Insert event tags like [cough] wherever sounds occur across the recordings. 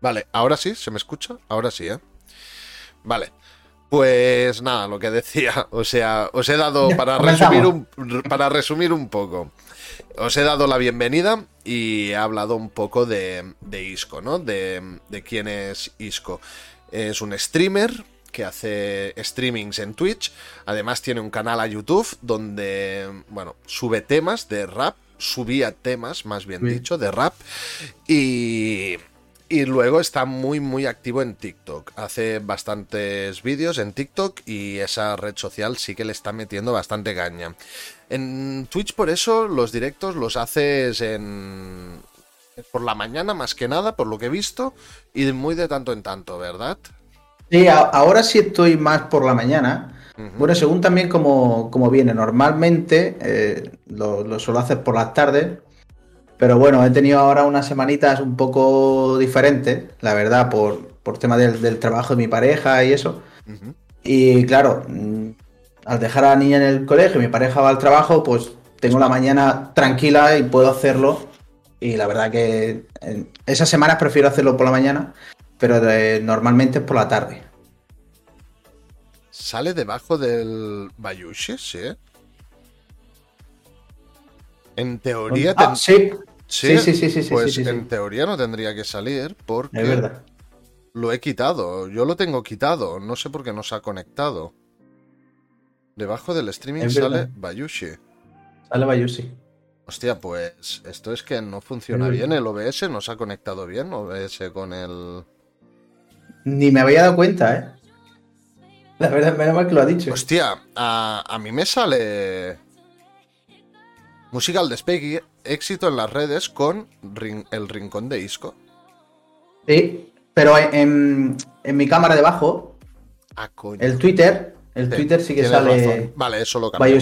Vale, ahora sí, ¿se me escucha? Ahora sí, ¿eh? Vale. Pues nada, lo que [laughs] decía, o sea, os he dado para resumir un, para resumir un poco. Os he dado la bienvenida y he hablado un poco de, de Isco, ¿no? De, de quién es Isco. Es un streamer que hace streamings en Twitch. Además tiene un canal a YouTube donde, bueno, sube temas de rap. Subía temas, más bien dicho, de rap. Y, y luego está muy, muy activo en TikTok. Hace bastantes vídeos en TikTok y esa red social sí que le está metiendo bastante caña. En Twitch, por eso, los directos los haces en. por la mañana, más que nada, por lo que he visto, y muy de tanto en tanto, ¿verdad? Sí, ahora sí estoy más por la mañana. Bueno, según también como, viene. Normalmente eh, lo, suelo hacer por las tardes. Pero bueno, he tenido ahora unas semanitas un poco diferentes, la verdad, por, por tema del, trabajo de mi pareja y eso. Y claro, mm, al dejar a la niña en el colegio y mi pareja va al trabajo, pues tengo la mañana tranquila y puedo hacerlo. Y la verdad que en esas semanas prefiero hacerlo por la mañana pero normalmente es por la tarde. ¿Sale debajo del Bayushi? Sí. En teoría. Ah, sí. Sí, sí, sí, sí, Pues en teoría no tendría que salir porque. Es verdad. Lo he quitado. Yo lo tengo quitado. No sé por qué no se ha conectado. Debajo del streaming sale Bayushi. Sale Bayushi. Hostia, pues esto es que no funciona bien el OBS, no se ha conectado bien OBS con el. Ni me había dado cuenta, ¿eh? La verdad, menos mal que lo ha dicho. Hostia, a, mí me sale. Musical Despegue, éxito en las redes con el rincón de Isco. Sí, pero en, mi cámara debajo, ah, coño. el Twitter, el Twitter sí que sale. Vale, eso lo cambio.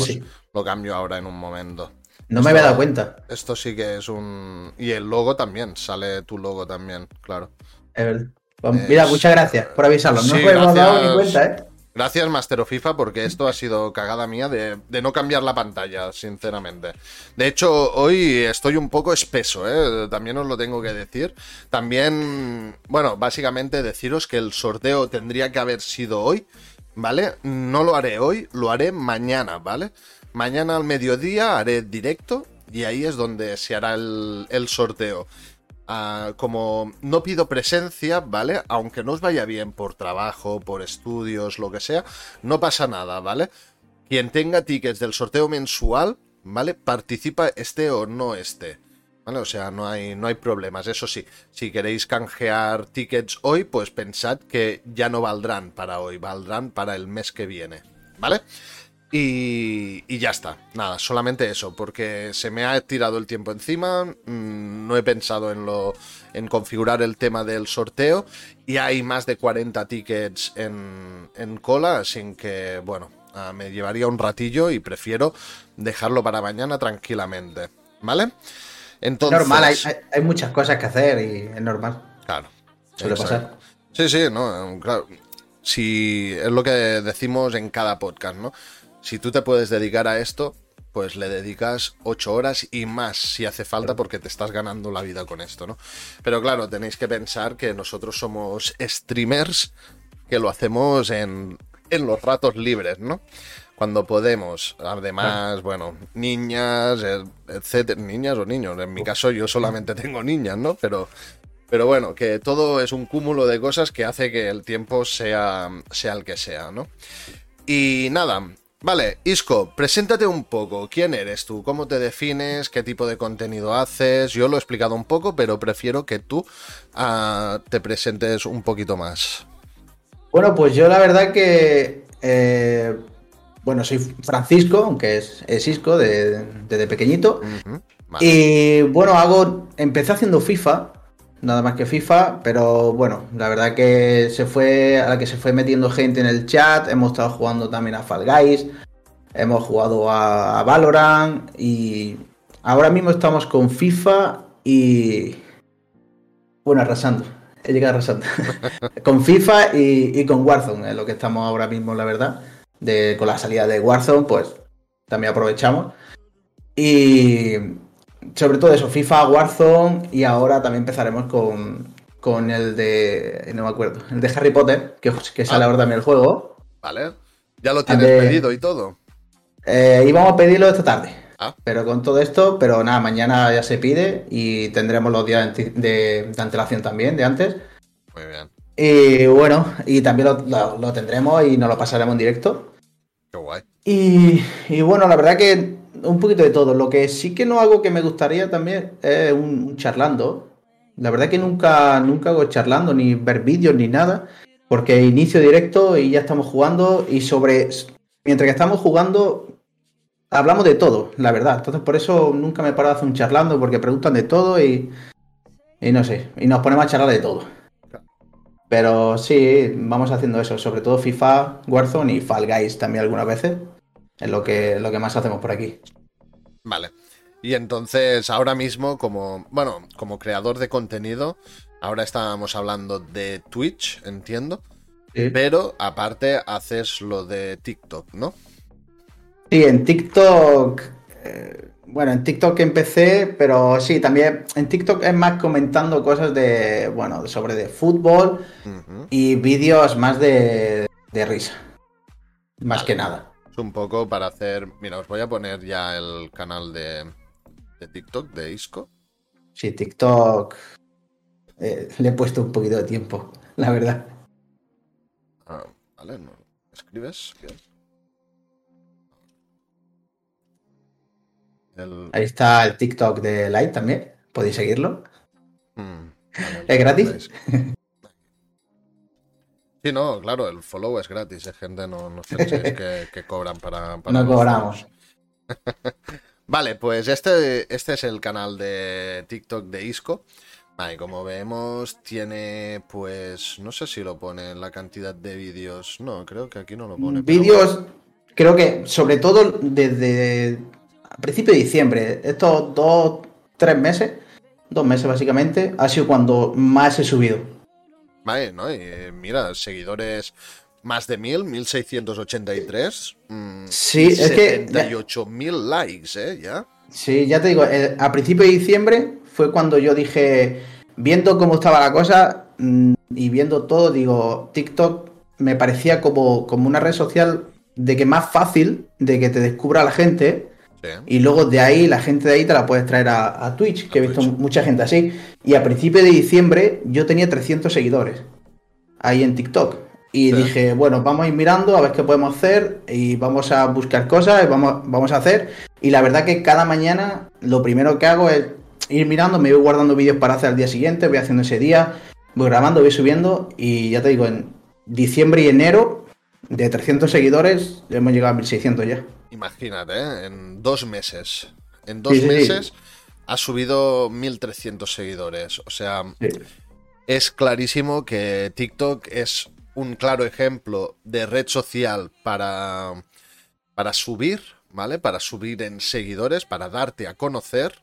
Lo cambio ahora en un momento. No me había dado cuenta. Esto sí que es un. Y el logo también, sale tu logo también, claro. Pues mira, muchas gracias por avisarlo. No me hemos dado ni cuenta, ¿eh? Gracias, Master FIFA, porque esto ha sido cagada mía de, no cambiar la pantalla, sinceramente. De hecho, hoy estoy un poco espeso, ¿eh? También os lo tengo que decir. También, bueno, básicamente deciros que el sorteo tendría que haber sido hoy, ¿vale? No lo haré hoy, lo haré mañana, ¿vale? Mañana al mediodía haré directo y ahí es donde se hará el sorteo. Ah, como no pido presencia, ¿vale? Aunque no os vaya bien por trabajo, por estudios, lo que sea, no pasa nada, ¿vale? Quien tenga tickets del sorteo mensual, ¿vale? Participa este o no este. ¿Vale? O sea, no hay, no hay problemas. Eso sí, si queréis canjear tickets hoy, pues pensad que ya no valdrán para hoy, valdrán para el mes que viene. ¿Vale? Y, ya está, nada, solamente eso, porque se me ha tirado el tiempo encima, mm, no he pensado en lo en configurar el tema del sorteo y hay más de 40 tickets en, en cola, así que bueno, ah, me llevaría un ratillo y prefiero dejarlo para mañana tranquilamente, ¿vale? Entonces, normal, hay, hay, muchas cosas que hacer y es normal. Claro. Suele pasar. Sí, sí, no, claro. Si es lo que decimos en cada podcast, ¿no? Si tú te puedes dedicar a esto, pues le dedicas ocho horas y más si hace falta porque te estás ganando la vida con esto, ¿no? Pero claro, tenéis que pensar que nosotros somos streamers que lo hacemos en, en los ratos libres, ¿no? Cuando podemos. Además, bueno, niñas, etcétera, niñas o niños. En mi caso yo solamente tengo niñas, ¿no? Pero, pero bueno, que todo es un cúmulo de cosas que hace que el tiempo sea, sea el que sea, ¿no? Y nada, Vale, Isco, preséntate un poco. ¿Quién eres tú? ¿Cómo te defines? ¿Qué tipo de contenido haces? Yo lo he explicado un poco, pero prefiero que tú ah, te presentes un poquito más. Bueno, pues yo la verdad que... Eh, bueno, soy Francisco, aunque es, Isco desde pequeñito. Y bueno, hago... Empecé haciendo FIFA, nada más que FIFA, pero bueno, la verdad que se fue, a la que se fue metiendo gente en el chat, hemos estado jugando también a Fall Guys, hemos jugado a, Valorant y ahora mismo estamos con FIFA y... Bueno, arrasando, he llegado arrasando. [laughs] con FIFA y, con Warzone, es lo que estamos ahora mismo, la verdad. De, con la salida de Warzone, pues también aprovechamos. Y sobre todo eso, FIFA, Warzone y ahora también empezaremos con, con el de. No me acuerdo. El de Harry Potter, que, que sale ah. ahora también el juego. Vale. ¿Ya lo tienes pedido y todo? Eh, íbamos a pedirlo esta tarde. Ah. Pero con todo esto, pero nada, mañana ya se pide y tendremos los días de, antelación también, de antes. Muy bien. Y bueno, y también lo, tendremos y nos lo pasaremos en directo. Qué guay. Y, y, bueno, la verdad que un poquito de todo. Lo que sí que no hago que me gustaría también es un, charlando. La verdad que nunca, nunca hago charlando, ni ver vídeos, ni nada. Porque inicio directo y ya estamos jugando. Y sobre. Mientras que estamos jugando, hablamos de todo, la verdad. Entonces, por eso nunca me paro de hacer un charlando, porque preguntan de todo y. Y no sé. Y nos ponemos a charlar de todo. Pero sí, vamos haciendo eso. Sobre todo FIFA, Warzone y Fall Guys también algunas veces. Es lo que, lo que más hacemos por aquí. Vale. Y entonces, ahora mismo, como, bueno, como creador de contenido, ahora estábamos hablando de Twitch, entiendo. Pero aparte haces lo de TikTok, ¿no? Sí, en TikTok. Eh, bueno, en TikTok empecé, pero sí, también en TikTok es más comentando cosas de, bueno, sobre de fútbol y vídeos más de, de risa. Más que nada un poco para hacer. Mira, os voy a poner ya el canal de, de TikTok de Isco. Sí, TikTok. Eh, le he puesto un poquito de tiempo, la verdad. Ah, vale, ¿no? ¿escribes? Ahí está el TikTok de Light también. Podéis seguirlo. Mm, ¿Es gratis? [laughs] Sí, no, claro, el follow es gratis, hay gente, no, no que, cobran para, No cobramos. [laughs] vale, pues este, este es el canal de TikTok de Isco. Vale, como vemos, tiene, pues, no sé si lo pone en la cantidad de vídeos. No, creo que aquí no lo pone. Vídeos, creo que sobre todo desde a principio de diciembre, estos dos, tres meses, dos meses básicamente, ha sido cuando más he subido. Vale, ¿no? Y mira, seguidores más de mil, 1683. Mmm, sí, es que. mil likes, ¿eh? Ya. Sí, ya te digo, eh, a principio de diciembre fue cuando yo dije, viendo cómo estaba la cosa mm, y viendo todo, digo, TikTok me parecía como, como una red social de que más fácil de que te descubra la gente y luego de ahí, la gente de ahí te la puedes traer a, Twitch, que he visto mucha gente así. Y a principios de diciembre yo tenía 300 seguidores ahí en TikTok. Y dije, bueno, vamos a ir mirando a ver qué podemos hacer y vamos a buscar cosas y vamos, vamos a hacer. Y la verdad que cada mañana lo primero que hago es ir mirando, me voy guardando vídeos para hacer al día siguiente, voy haciendo ese día, voy grabando, voy subiendo y ya te digo, en diciembre y enero de 300 seguidores hemos llegado a 1600 ya. Imagínate, ¿eh? en dos meses. En dos meses ha subido 1300 seguidores. O sea, es clarísimo que TikTok es un claro ejemplo de red social para, para subir, ¿vale? Para subir en seguidores, para darte a conocer,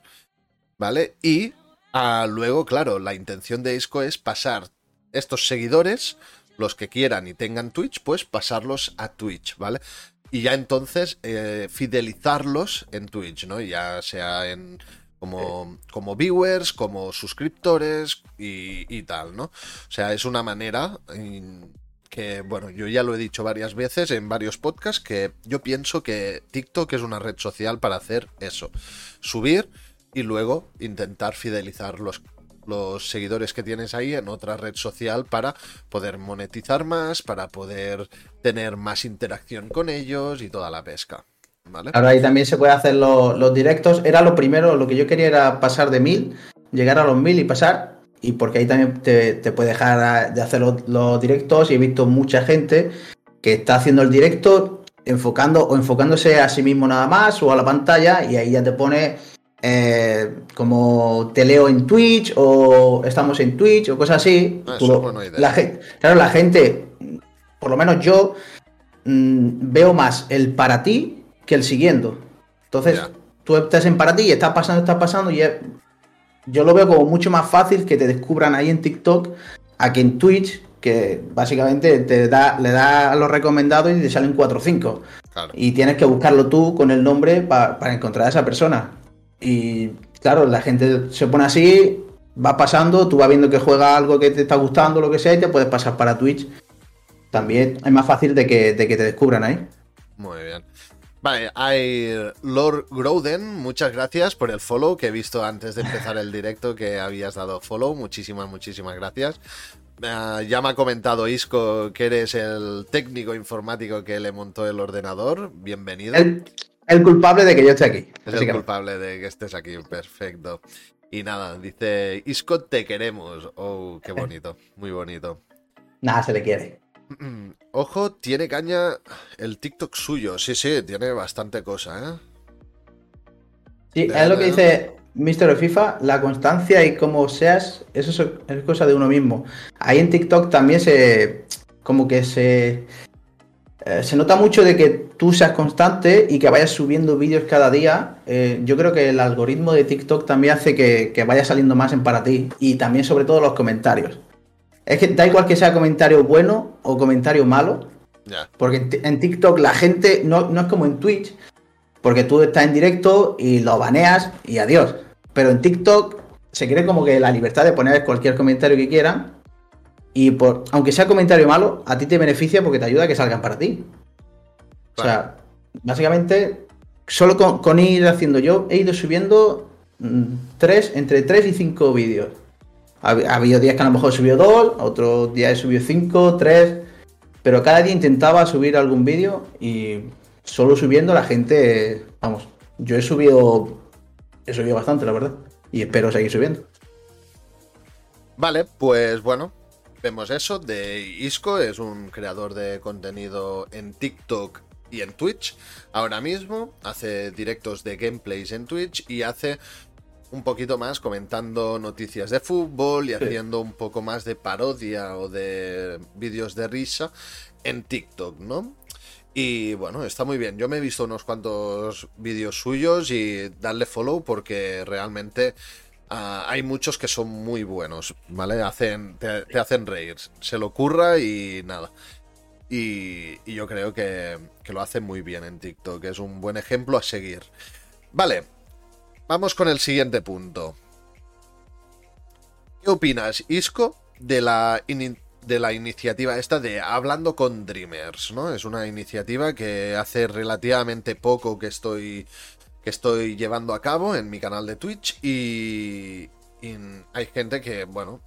¿vale? Y ah, luego, claro, la intención de Isco es pasar estos seguidores, los que quieran y tengan Twitch, pues pasarlos a Twitch, ¿vale? Y ya entonces eh, fidelizarlos en Twitch, ¿no? Ya sea en como, como viewers, como suscriptores y, tal, ¿no? O sea, es una manera que, bueno, yo ya lo he dicho varias veces en varios podcasts, que yo pienso que TikTok es una red social para hacer eso, subir y luego intentar fidelizar los, los seguidores que tienes ahí en otra red social para poder monetizar más, para poder tener más interacción con ellos y toda la pesca. ¿vale? Ahora ahí también se puede hacer los, directos. Era lo primero, lo que yo quería era pasar de mil, llegar a los mil y pasar. Y porque ahí también te, puede dejar de hacer los, directos. Y he visto mucha gente que está haciendo el directo enfocando o enfocándose a sí mismo nada más o a la pantalla y ahí ya te pone eh, como te leo en Twitch o estamos en Twitch o cosas así. Ah, la gente, claro, la gente, por lo menos yo, mm, veo más el para ti que el siguiendo. Entonces, tú estás en para ti y estás pasando, estás pasando y yo lo veo como mucho más fácil que te descubran ahí en TikTok a que en Twitch, que básicamente te da, le da a los recomendados y te salen 4 o 5. Y tienes que buscarlo tú con el nombre para encontrar a esa persona. Y claro, la gente se pone así va pasando, tú vas viendo que juega algo que te está gustando, lo que sea, y te puedes pasar para Twitch. También es más fácil de que, de que te descubran ahí. Muy bien. Vale, hay Lord Groden, muchas gracias por el follow que he visto antes de empezar el directo que habías dado follow. Muchísimas, muchísimas gracias. Uh, ya me ha comentado Isco que eres el técnico informático que le montó el ordenador. Bienvenido. El, el culpable de que yo esté aquí. Es el culpable de que estés aquí, perfecto. Y nada, dice Isco, te queremos. Oh, qué bonito, muy bonito. Nada, se le quiere. [clears throat] Ojo, tiene caña el TikTok suyo. Sí, sí, tiene bastante cosa, ¿eh? Sí, es lo que dice Mr. FIFA, la constancia y cómo seas, eso es cosa de uno mismo. Ahí en TikTok también se. como que se. Eh, se nota mucho de que tú seas constante y que vayas subiendo vídeos cada día. Eh, yo creo que el algoritmo de TikTok también hace que, que vaya saliendo más en para ti. Y también, sobre todo, los comentarios. Es que da igual que sea comentario bueno o comentario malo. Porque en TikTok la gente no, no, es como en Twitch, porque tú estás en directo y lo baneas y adiós. Pero en TikTok se quiere como que la libertad de poner cualquier comentario que quieran. Y por, aunque sea comentario malo, a ti te beneficia porque te ayuda a que salgan para ti. O sea, básicamente, solo con, ir haciendo yo, he ido subiendo mm, tres, entre 3 y 5 vídeos. Ha, habido días que a lo mejor he subido dos, otros días he subido cinco, tres, pero cada día intentaba subir algún vídeo y solo subiendo la gente, vamos, yo he subido, he subido bastante, la verdad, y espero seguir subiendo. Vale, pues bueno, vemos eso de Isco, es un creador de contenido en TikTok y en Twitch. Ahora mismo hace directos de gameplays en Twitch y hace un poquito más comentando noticias de fútbol y haciendo un poco más de parodia o de vídeos de risa en TikTok, ¿no? Y bueno, está muy bien. Yo me he visto unos cuantos vídeos suyos y darle follow porque realmente ah, hay muchos que son muy buenos, ¿vale? Hacen, te, hacen reír. Se lo ocurra y nada. Y, y yo creo que, que lo hace muy bien en TikTok. Es un buen ejemplo a seguir. Vale, Vamos con el siguiente punto. ¿Qué opinas, Isco, de la, de la iniciativa esta de Hablando con Dreamers? ¿no? Es una iniciativa que hace relativamente poco que estoy, que estoy llevando a cabo en mi canal de Twitch y, hay gente que, bueno,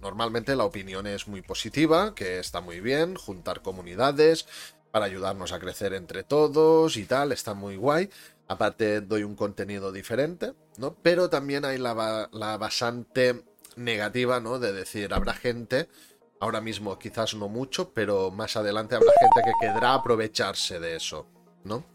normalmente la opinión es muy positiva, que está muy bien, juntar comunidades para ayudarnos a crecer entre todos y tal, está muy guay. Aparte doy un contenido diferente, ¿no? Pero también hay la, la basante negativa, ¿no? De decir, habrá gente, ahora mismo quizás no mucho, pero más adelante habrá gente que querrá aprovecharse de eso, ¿no?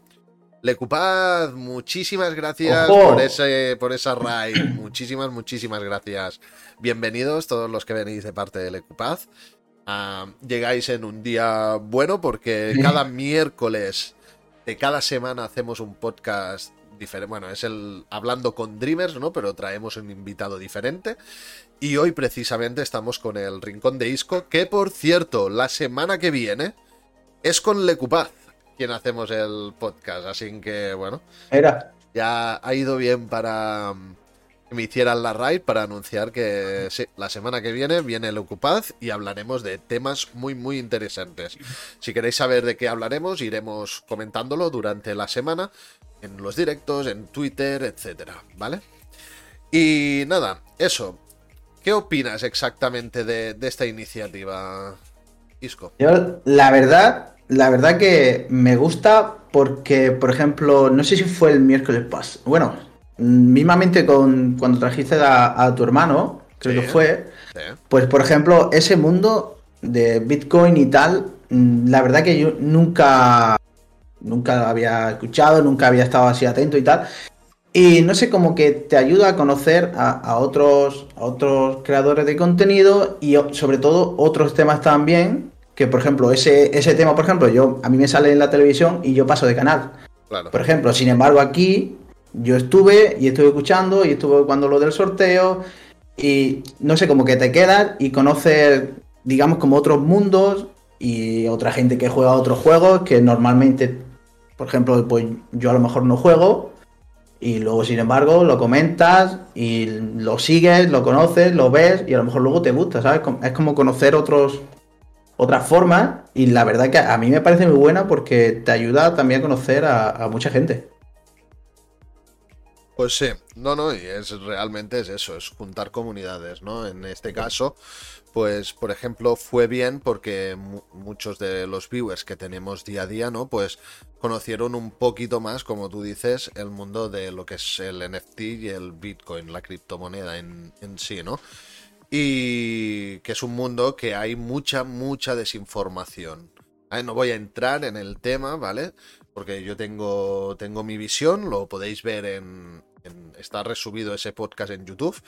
Lecupad, muchísimas gracias por ese, por esa raid. [clears throat] Muchísimas, muchísimas gracias. Bienvenidos todos los que venís de parte de Lecupad. Ah, llegáis en un día bueno porque cada miércoles cada semana hacemos un podcast diferente. Bueno, es el hablando con Dreamers, ¿no? Pero traemos un invitado diferente. Y hoy precisamente estamos con el Rincón de Isco, que por cierto, la semana que viene es con Lecupaz quien hacemos el podcast. Así que, bueno. Era. Ya ha ido bien para me hicieran la raid para anunciar que sí, la semana que viene viene el Ocupaz y hablaremos de temas muy muy interesantes. Si queréis saber de qué hablaremos, iremos comentándolo durante la semana en los directos, en Twitter, etcétera, ¿vale? Y nada, eso. ¿Qué opinas exactamente de, esta iniciativa, Isco? Yo, la verdad, la verdad que me gusta porque, por ejemplo, no sé si fue el miércoles pasado. Bueno, mismamente con cuando trajiste a, tu hermano, creo que fue, pues por ejemplo, ese mundo de Bitcoin y tal, mm, la verdad que yo nunca, nunca había escuchado, nunca había estado así atento y tal. Y no sé, como que te ayuda a conocer a, otros, a otros creadores de contenido y sobre todo otros temas también. Que por ejemplo, ese, ese tema, por ejemplo, yo a mí me sale en la televisión y yo paso de canal. Por ejemplo, sin embargo, aquí yo estuve y estuve escuchando y estuve cuando lo del sorteo y no sé, como que te quedas y conoces, digamos, como otros mundos y otra gente que juega otros juegos que normalmente, por ejemplo, pues yo a lo mejor no juego y luego, sin embargo, lo comentas y lo sigues, lo conoces, lo ves y a lo mejor luego te gusta, ¿sabes? Es como conocer otros otras formas y la verdad que a mí me parece muy buena porque te ayuda también a conocer a, mucha gente. Pues sí, no, no, y es realmente es eso, es juntar comunidades, ¿no? En este caso, pues, por ejemplo, fue bien porque muchos de los viewers que tenemos día a día, ¿no? Pues conocieron un poquito más, como tú dices, el mundo de lo que es el NFT y el Bitcoin, la criptomoneda en, en sí, ¿no? Y que es un mundo que hay mucha, mucha desinformación. No voy a entrar en el tema, ¿vale? Porque yo tengo, tengo mi visión, lo podéis ver en, está resubido ese podcast en YouTube,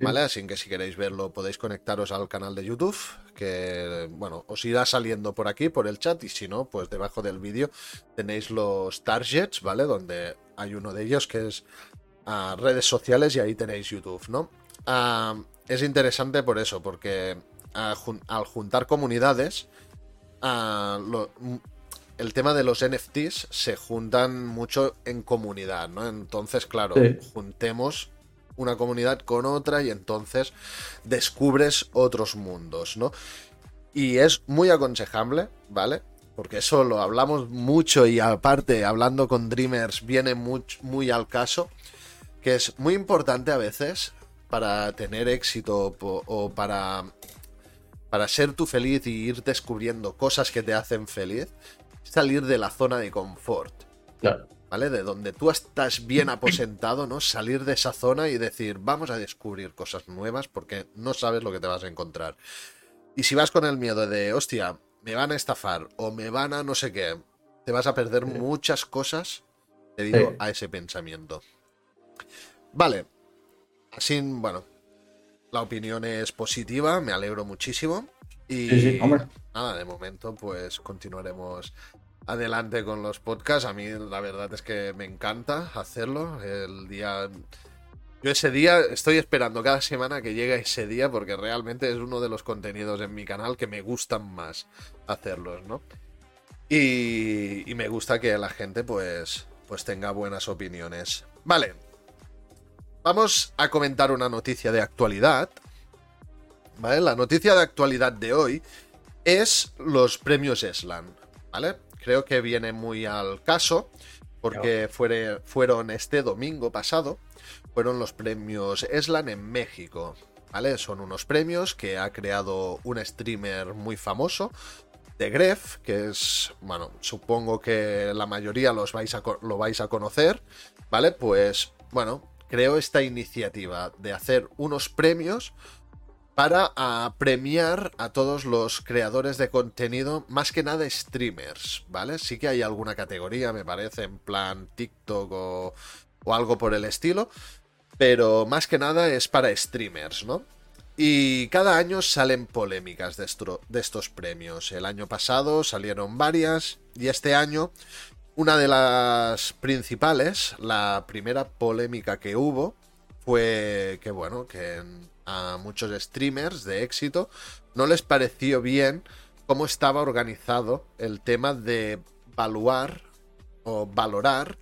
¿vale? Así que si queréis verlo podéis conectaros al canal de YouTube, que bueno, os irá saliendo por aquí, por el chat, y si no, pues debajo del vídeo tenéis los targets, ¿vale? Donde hay uno de ellos que es a redes sociales y ahí tenéis YouTube, ¿no? Ah, es interesante por eso, porque al juntar comunidades, el tema de los NFTs se juntan mucho en comunidad, ¿no? Entonces, claro, juntemos una comunidad con otra y entonces descubres otros mundos, ¿no? Y es muy aconsejable, ¿vale? Porque eso lo hablamos mucho y aparte, hablando con Dreamers, viene muy, muy al caso, que es muy importante a veces para tener éxito o para, para ser tú feliz y ir descubriendo cosas que te hacen feliz, salir de la zona de confort. ¿Vale? De donde tú estás bien aposentado, ¿no? Salir de esa zona y decir, vamos a descubrir cosas nuevas porque no sabes lo que te vas a encontrar. Y si vas con el miedo de, hostia, me van a estafar o me van a no sé qué, te vas a perder muchas cosas debido a ese pensamiento. Vale, Así, bueno, la opinión es positiva, me alegro muchísimo. Y nada, de momento, pues continuaremos adelante con los podcasts. A mí la verdad es que me encanta hacerlo. El día. Yo ese día estoy esperando cada semana que llegue ese día porque realmente es uno de los contenidos en mi canal que me gustan más hacerlos, ¿no? Y, y me gusta que la gente pues, pues tenga buenas opiniones. Vale, Vamos a comentar una noticia de actualidad. ¿Vale? La noticia de actualidad de hoy es los premios Eslan. ¿Vale? Creo que viene muy al caso porque fueron este domingo pasado, fueron los premios Eslan en México. ¿Vale? Son unos premios que ha creado un streamer muy famoso, de Gref, que es, bueno, supongo que la mayoría los vais a, lo vais a conocer, ¿vale? Pues, bueno, creó esta iniciativa de hacer unos premios para premiar a todos los creadores de contenido, más que nada streamers, ¿vale? Sí que hay alguna categoría, me parece, en plan TikTok o, algo por el estilo, pero más que nada es para streamers, ¿no? Y cada año salen polémicas de, de, estos premios. El año pasado salieron varias y este año una de las principales, la primera polémica que hubo, fue que, bueno, que a muchos streamers de éxito no les pareció bien cómo estaba organizado el tema de evaluar o valorar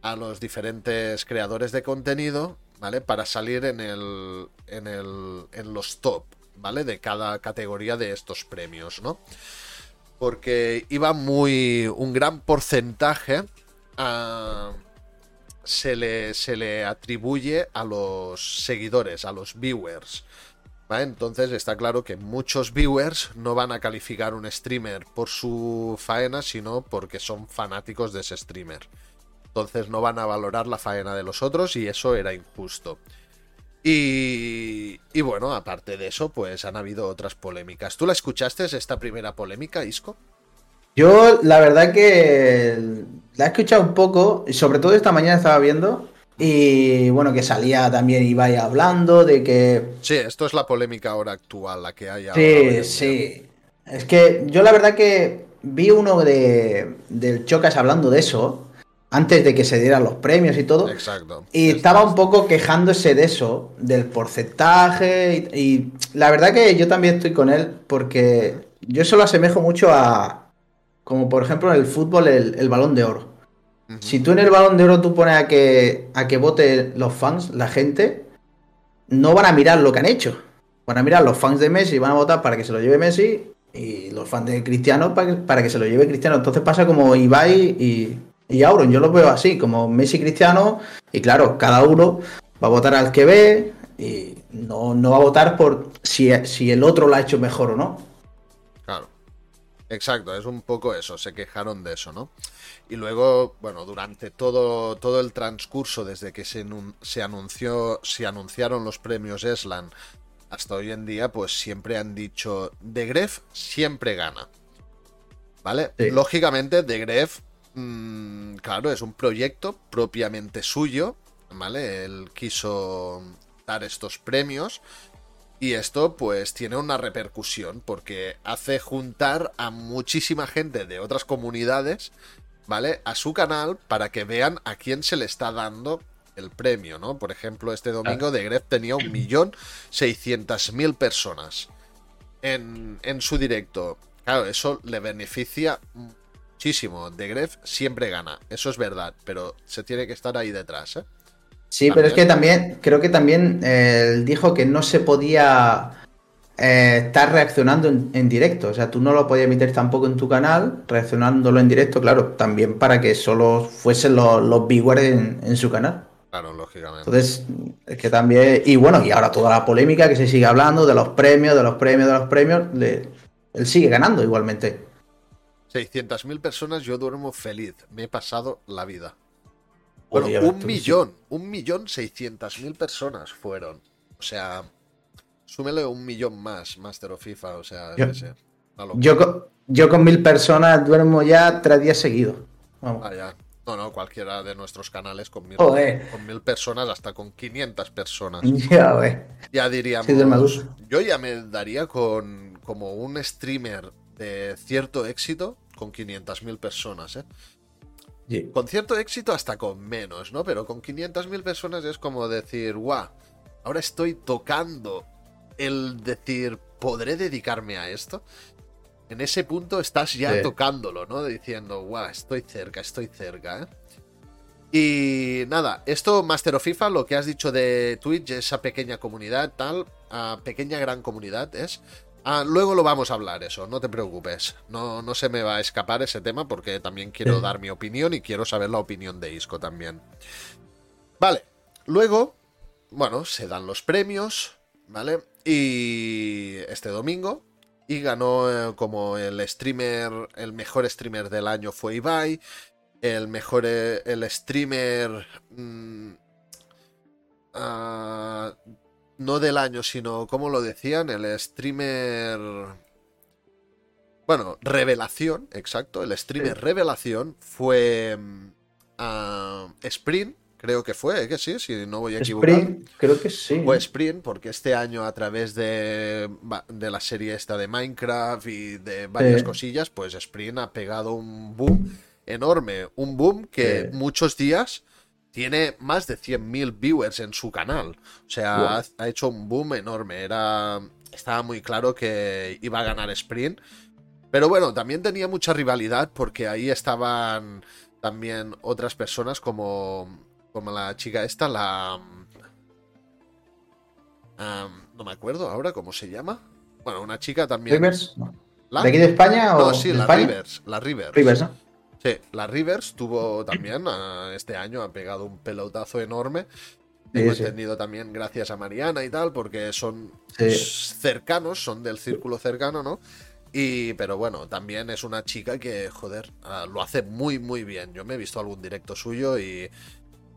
a los diferentes creadores de contenido, ¿vale? Para salir en el, en el, en los top, ¿vale? De cada categoría de estos premios, ¿no? Porque iba muy. un gran porcentaje se, le, se le atribuye a los seguidores, a los viewers. Entonces está claro que muchos viewers no van a calificar un streamer por su faena, sino porque son fanáticos de ese streamer. Entonces no van a valorar la faena de los otros y eso era injusto. Y, bueno, aparte de eso, pues han habido otras polémicas. ¿Tú la escuchaste esta primera polémica, Isco? Yo, la verdad que la he escuchado un poco, y sobre todo esta mañana estaba viendo, y bueno, que salía también Ibai hablando de que... Sí, esto es la polémica ahora actual, la que hay ahora. Sí, sí. Es que yo la verdad que vi uno de, del Chocas hablando de eso, antes de que se dieran los premios y todo. Exacto. Y estaba un poco quejándose de eso, del porcentaje. Y, la verdad que yo también estoy con él porque yo eso lo asemejo mucho a, como por ejemplo en el fútbol, el, balón de oro. Si tú en el balón de oro tú pones a que, a que vote los fans, la gente, no van a mirar lo que han hecho. Van a mirar los fans de Messi, van a votar para que se lo lleve Messi y los fans de Cristiano para que, para que se lo lleve Cristiano. Entonces pasa como Ibai y, y Auron. Yo lo veo así, como Messi y Cristiano. Y claro, cada uno va a votar al que ve y no, no va a votar por si, si el otro lo ha hecho mejor o no. Claro. Exacto, es un poco eso, se quejaron de eso, ¿no? Y luego, bueno, durante todo, todo el transcurso, desde que se, se anunció, se anunciaron los premios Eslan hasta hoy en día, pues siempre han dicho, De Gref siempre gana. ¿Vale? Lógicamente, De Gref, mm, claro, es un proyecto propiamente suyo, ¿vale? Él quiso dar estos premios. Y esto pues tiene una repercusión porque hace juntar a muchísima gente de otras comunidades ¿vale? A su canal para que vean a quién se le está dando el premio, ¿no? Por ejemplo, este domingo de Gref tenía un millón seiscientas mil personas en, en su directo. Claro, eso le beneficia muchísimo. De Gref siempre gana, eso es verdad, pero se tiene que estar ahí detrás, ¿eh? Sí, pero es que también, creo que también eh, dijo que no se podía eh, estar reaccionando en, directo. O sea, tú no lo podías emitir tampoco en tu canal, reaccionándolo en directo, claro, también para que solo fuesen los, los viewers en, su canal. Claro, lógicamente. Entonces, es que también. Y bueno, y ahora toda la polémica que se sigue hablando de los premios, de los premios, de los premios, él sigue ganando igualmente. 600.000 personas, yo duermo feliz. Me he pasado la vida. Bueno, un millón, un millón seiscientas mil personas fueron. O sea, súmele un millón más, Master of FIFA, o sea, yo, yo, con, mil personas duermo ya tres días seguidos. Ah, ya. No, no, cualquiera de nuestros canales con mil, con mil personas, hasta con 500 personas. [laughs] Ya, Ya diríamos. yo ya me daría con como un streamer de cierto éxito con 500.000 personas, ¿eh? Con cierto éxito hasta con menos, ¿no? Pero con 500.000 personas es como decir, guau, ahora estoy tocando el decir, ¿podré dedicarme a esto? En ese punto estás ya tocándolo, ¿no? Diciendo, guau, estoy cerca, estoy cerca, ¿eh? Y nada, esto, Master of FIFA, lo que has dicho de Twitch, esa pequeña comunidad, tal, ah, pequeña gran comunidad, es. Ah, luego lo vamos a hablar, eso, no te preocupes. No, no se me va a escapar ese tema porque también quiero dar mi opinión y quiero saber la opinión de Isco también. Vale, luego, bueno, se dan los premios, ¿vale? Y este domingo. Y ganó eh, como el streamer, el mejor streamer del año fue Ibai. El mejor, eh, el streamer... Mm, ah, no del año, sino, ¿cómo lo decían? El streamer... Bueno, revelación, exacto. El streamer revelación fue uh, Sprint, Creo que fue, que sí, si no voy a equivocar. Sprint, creo que sí. Fue Sprint, porque este año a través de, de la serie esta de Minecraft y de varias cosillas, pues Sprint ha pegado un boom enorme. Un boom que muchos días tiene más de 100.000 viewers en su canal. O sea, ha, hecho un boom enorme. Era, estaba muy claro que iba a ganar Sprint. Pero bueno, también tenía mucha rivalidad porque ahí estaban también otras personas como como la chica esta, la... no me acuerdo ahora cómo se llama. Bueno, una chica también... ¿Rivers? ¿De aquí de España o no, sí, la Rivers. La Rivers. Rivers, ¿no? Sí, la Rivers tuvo también este año, ha pegado un pelotazo enorme. Tengo entendido también gracias a Mariana y tal, porque son cercanos, son del círculo cercano, ¿no? Y, pero bueno, también es una chica que, joder, ah, lo hace muy, muy bien. Yo me he visto algún directo suyo y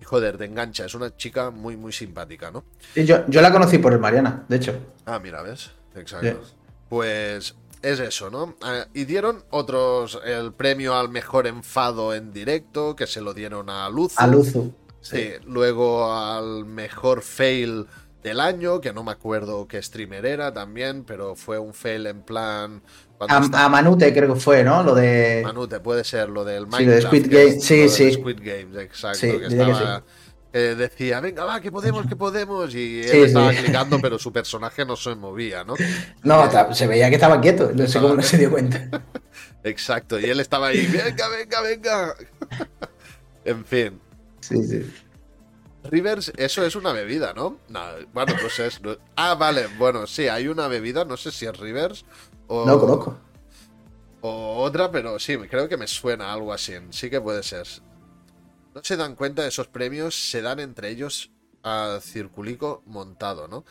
y joder, te engancha. Es una chica muy, muy simpática, ¿no? Yo, yo la conocí por el Mariana, de hecho. Ah, mira, ¿ves? Exacto. Pues es eso, ¿no? Ah, y dieron otros, el premio al mejor enfado en directo, que se lo dieron a Luzu. A Luzu. Sí. Luego al mejor fail del año, que no me acuerdo qué streamer era también, pero fue un fail en plan a, Manute creo que fue, ¿no? Lo de. Manute, puede ser, lo del Minecraft. Sí, de Squid Games, sí, sí. Squid Games, exacto. que estaba, decía, venga, va, que podemos, que podemos. Y él estaba clicando, pero su personaje no se movía, ¿no? [laughs] No, se veía que estaba quieto, no sé cómo no se dio cuenta. [laughs] Exacto, y él estaba ahí, venga, venga, venga. [laughs] En fin. Sí, sí. Rivers, eso es una bebida, ¿no? bueno, pues es. Ah, vale, bueno, sí, hay una bebida, no sé si es Rivers o. No conozco. O otra, pero sí, creo que me suena algo así. Sí que puede ser. No se dan cuenta de esos premios, se dan entre ellos a circulico montado, ¿no?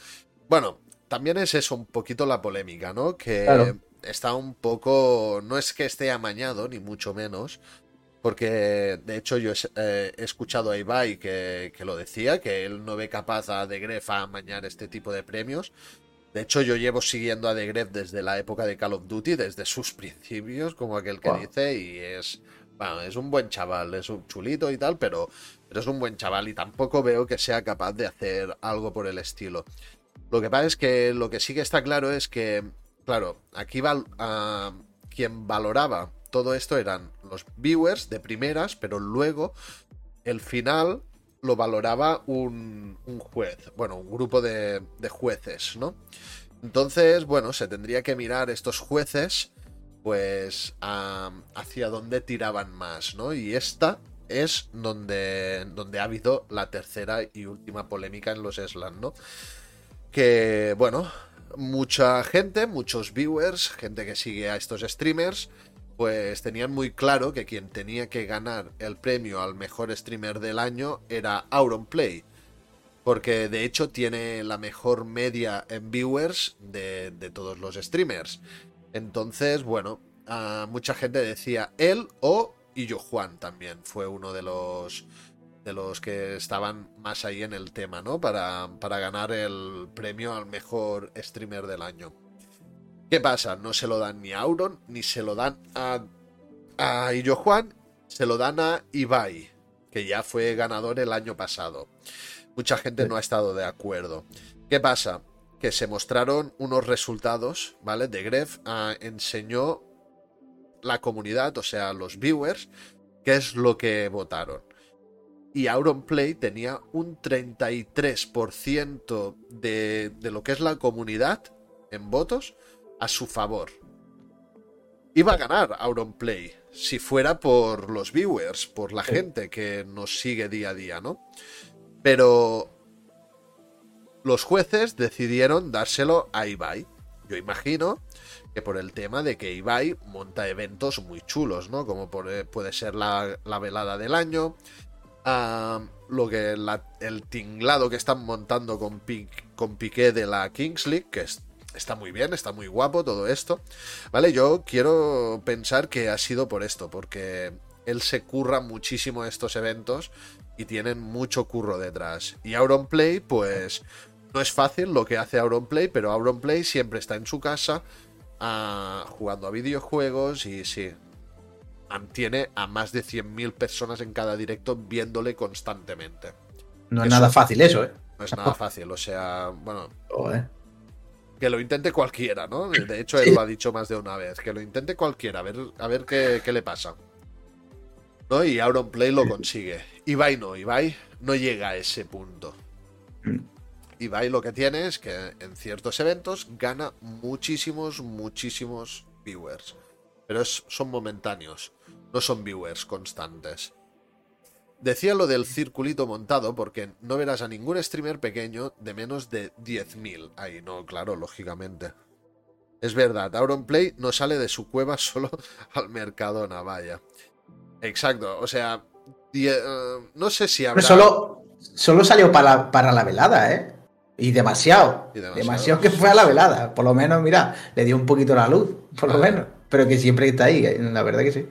Bueno, también es eso un poquito la polémica, ¿no? Que está un poco. No es que esté amañado, ni mucho menos porque de hecho yo eh, he, escuchado a Ibai que, lo decía, que él no ve capaz a De Gref a amañar este tipo de premios. De hecho, yo llevo siguiendo a De Gref desde la época de Call of Duty, desde sus [laughs] principios, como aquel que dice, y es, es un buen chaval, es un chulito y tal, pero, pero es un buen chaval y tampoco veo que sea capaz de hacer algo por el estilo. Lo que pasa es que lo que sí que está claro es que, claro, aquí va a quien valoraba todo esto eran los viewers de primeras, pero luego el final lo valoraba un, juez, bueno, un grupo de, jueces, ¿no? Entonces, bueno, se tendría que mirar estos jueces, pues, hacia dónde tiraban más, ¿no? Y esta es donde, donde ha habido la tercera y última polémica en los Slam, ¿no? Que, bueno, mucha gente, muchos viewers, gente que sigue a estos streamers, pues tenían muy claro que quien tenía que ganar el premio al mejor streamer del año era Auronplay. Porque de hecho tiene la mejor media en viewers de, todos los streamers. Entonces, bueno, mucha gente decía él o y yo Juan también. Fue uno de los de los que estaban más ahí en el tema, ¿no? Para, para ganar el premio al mejor streamer del año. ¿Qué pasa? No se lo dan ni a Auron, ni se lo dan a, a Illo Juan, se lo dan a Ibai, que ya fue ganador el año pasado. Mucha gente no ha estado de acuerdo. ¿Qué pasa? Que se mostraron unos resultados, ¿vale? De Gref ah, enseñó la comunidad, o sea, los viewers, qué es lo que votaron. Y Auronplay tenía un 33% de, de lo que es la comunidad en votos a su favor. Iba a ganar Auronplay si fuera por los viewers, por la gente que nos sigue día a día, ¿no? Pero los jueces decidieron dárselo a Ibai. Yo imagino que por el tema de que Ibai monta eventos muy chulos, ¿no? Como puede ser la, velada del año, lo que el tinglado que están montando con, Piqué de la Kings League, que es está muy bien, está muy guapo todo esto. Vale, yo quiero pensar que ha sido por esto, porque él se curra muchísimo estos eventos y tienen mucho curro detrás. Y Auronplay, pues no es fácil lo que hace Auronplay, pero Auronplay siempre está en su casa ah, jugando a videojuegos y sí, mantiene a más de 100.000 personas en cada directo viéndole constantemente. No es nada fácil eso, ¿eh? No es nada fácil, o sea, bueno que lo intente cualquiera, ¿no? De hecho, [laughs] él lo ha dicho más de una vez, que lo intente cualquiera, a ver, a ver qué, le pasa. ¿No? Y Auronplay lo consigue. Ibai no, Ibai no llega a ese punto. Mm. Ibai lo que tiene es que en ciertos eventos gana muchísimos, muchísimos viewers. Pero son momentáneos, no son viewers constantes. Decía lo del circulito montado porque no verás a ningún streamer pequeño de menos de 10.000. Ahí no, claro, lógicamente. Es verdad, Auronplay no sale de su cueva [laughs] solo al Mercadona, vaya. Exacto, o sea, eh, no sé si habrá... Solo, solo salió para, para la velada, ¿eh? Y demasiado, y demasiado. que fue a la velada. Por lo menos, mira, le dio un poquito la luz, por lo menos. Pero que siempre está ahí, la verdad que sí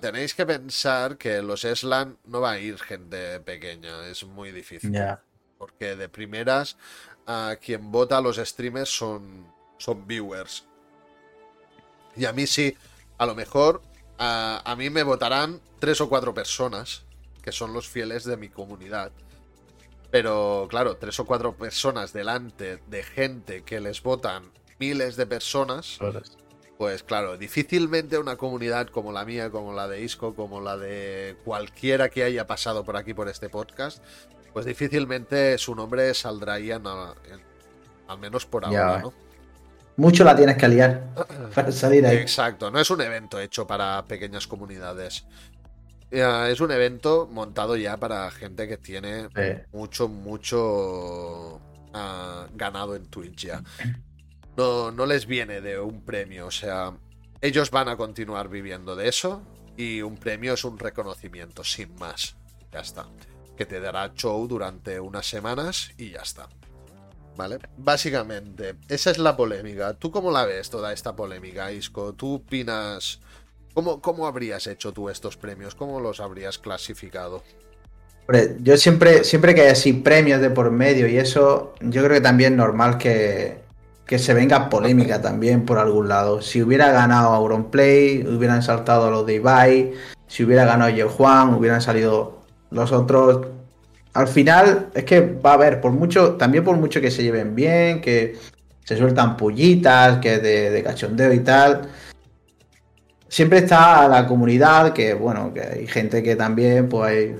tenéis que pensar que los Eslan no va a ir gente pequeña, es muy difícil. Porque de primeras, a quien vota a los streamers son, son viewers. Y a mí sí, a lo mejor a, a mí me votarán tres o cuatro personas, que son los fieles de mi comunidad. Pero claro, tres o cuatro personas delante de gente que les votan miles de personas pues claro, difícilmente una comunidad como la mía, como la de Isco, como la de cualquiera que haya pasado por aquí por este podcast, pues difícilmente su nombre saldrá ahí al menos por ahora, ¿no? Mucho la tienes que liar [clears throat] para salir ahí. Exacto, no es un evento hecho para pequeñas comunidades. Es un evento montado ya para gente que tiene mucho, mucho uh, ganado en Twitch ya. No, no les viene de un premio, o sea, ellos van a continuar viviendo de eso y un premio es un reconocimiento, sin más. Ya está. Que te dará show durante unas semanas y ya está. ¿Vale? Básicamente, esa es la polémica. ¿Tú cómo la ves toda esta polémica, Isco? ¿Tú opinas... ¿Cómo, cómo habrías hecho tú estos premios? ¿Cómo los habrías clasificado? yo siempre, siempre que hay así premios de por medio y eso, yo creo que también es normal que, que se venga polémica también por algún lado. Si hubiera ganado Auronplay, hubieran saltado a los de Ibai. Si hubiera ganado Yo Juan, hubieran salido los otros. Al final, es que va a haber, por mucho, también por mucho que se lleven bien, que se sueltan pullitas, que de, de cachondeo y tal. Siempre está la comunidad, que bueno, que hay gente que también, pues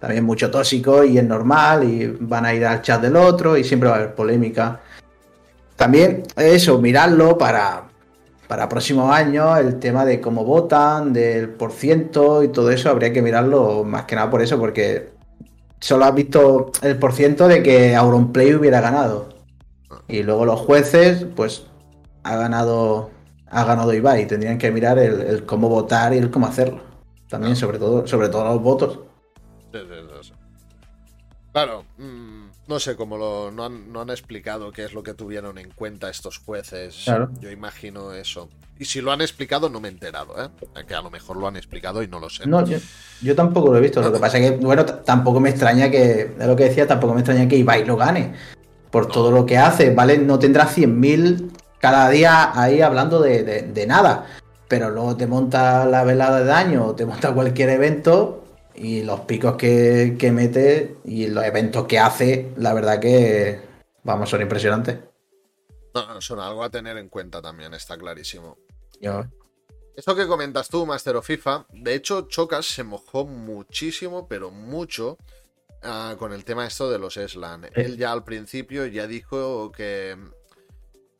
también mucho tóxico y es normal, y van a ir al chat del otro, y siempre va a haber polémica. También eso, mirarlo para, para próximos años, el tema de cómo votan, del por ciento y todo eso, habría que mirarlo más que nada por eso, porque solo has visto el por ciento de que Auronplay hubiera ganado. Y luego los jueces, pues, ha ganado, ha ganado Ibai. Tendrían que mirar el, cómo votar y el cómo hacerlo. También, sobre todo, sobre todo los votos. Claro, mm, no sé cómo lo. No han, explicado qué es lo que tuvieron en cuenta estos jueces. Yo imagino eso. Y si lo han explicado, no me he enterado, ¿eh? Que a lo mejor lo han explicado y no lo sé. No, yo, tampoco lo he visto. Lo que pasa es que, bueno, tampoco me extraña que. De lo que decía, tampoco me extraña que Ibai lo gane. Por todo lo que hace, ¿vale? No tendrá 100.000 cada día ahí hablando de, de nada. Pero luego te monta la velada de daño o te monta cualquier evento y los picos que, mete y los eventos que hace, la verdad que, vamos, son impresionantes. No, son algo a tener en cuenta también, está clarísimo. Yo. Esto que comentas tú, Master of FIFA, de hecho, Chocas se mojó muchísimo, pero mucho, ah, con el tema esto de los Slan. Él ya al principio ya dijo que,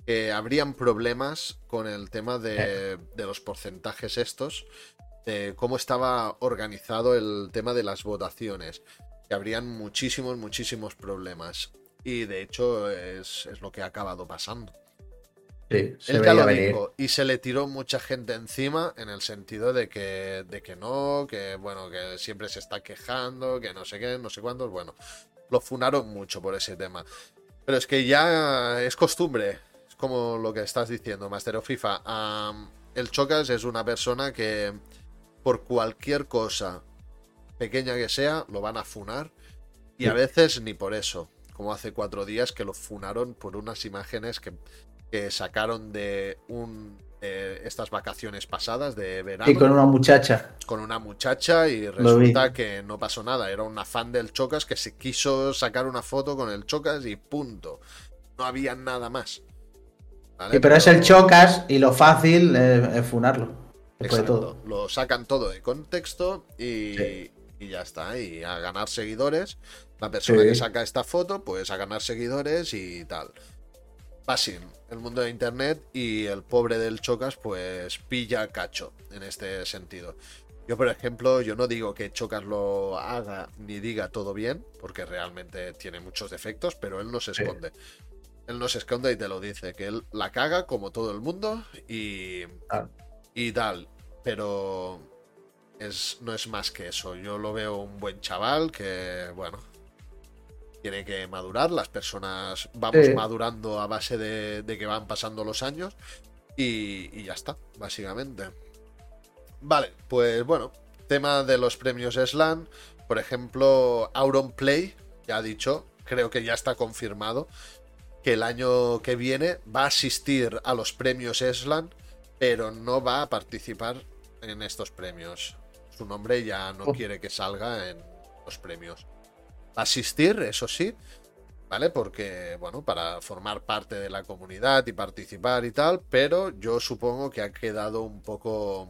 que habrían problemas con el tema de, de los porcentajes estos, cómo estaba organizado el tema de las votaciones. Que habrían muchísimos, muchísimos problemas. Y de hecho es, lo que ha acabado pasando. Sí, se lo y se le tiró mucha gente encima en el sentido de que, de que no, que bueno, que siempre se está quejando, que no sé qué, no sé cuántos. Bueno, lo funaron mucho por ese tema. Pero es que ya es costumbre, como lo que estás diciendo, Master of FIFA. el Chocas es una persona que por cualquier cosa pequeña que sea, lo van a funar. Y a veces ni por eso. Como hace cuatro días que lo funaron por unas imágenes que, sacaron de un estas vacaciones pasadas de verano. Y con una muchacha. Con una muchacha y resulta que no pasó nada. Era una fan del Chocas que se quiso sacar una foto con el Chocas y punto. No había nada más. Pero, es el Chocas y lo fácil es funarlo. Exacto. Lo sacan todo de contexto y, ya está. Y a ganar seguidores. La persona que saca esta foto, pues a ganar seguidores y tal. Fácil. El mundo de internet y el pobre del Chocas, pues pilla cacho en este sentido. Yo, por ejemplo, yo no digo que Chocas lo haga ni diga todo bien, porque realmente tiene muchos defectos, pero él no se esconde. Él no se esconde y te lo dice, que él la caga como todo el mundo y, ah y tal. Pero es, no es más que eso. Yo lo veo un buen chaval que, bueno, tiene que madurar. Las personas vamos madurando a base de, que van pasando los años. Y, ya está, básicamente. Vale, pues bueno, tema de los premios Slam. Por ejemplo, Auron Play, ya ha dicho, creo que ya está confirmado, que el año que viene va a asistir a los premios Slam pero no va a participar en estos premios. Su nombre ya no oh. quiere que salga en los premios. Va a asistir, eso sí, ¿vale? Porque, bueno, para formar parte de la comunidad y participar y tal, pero yo supongo que ha quedado un poco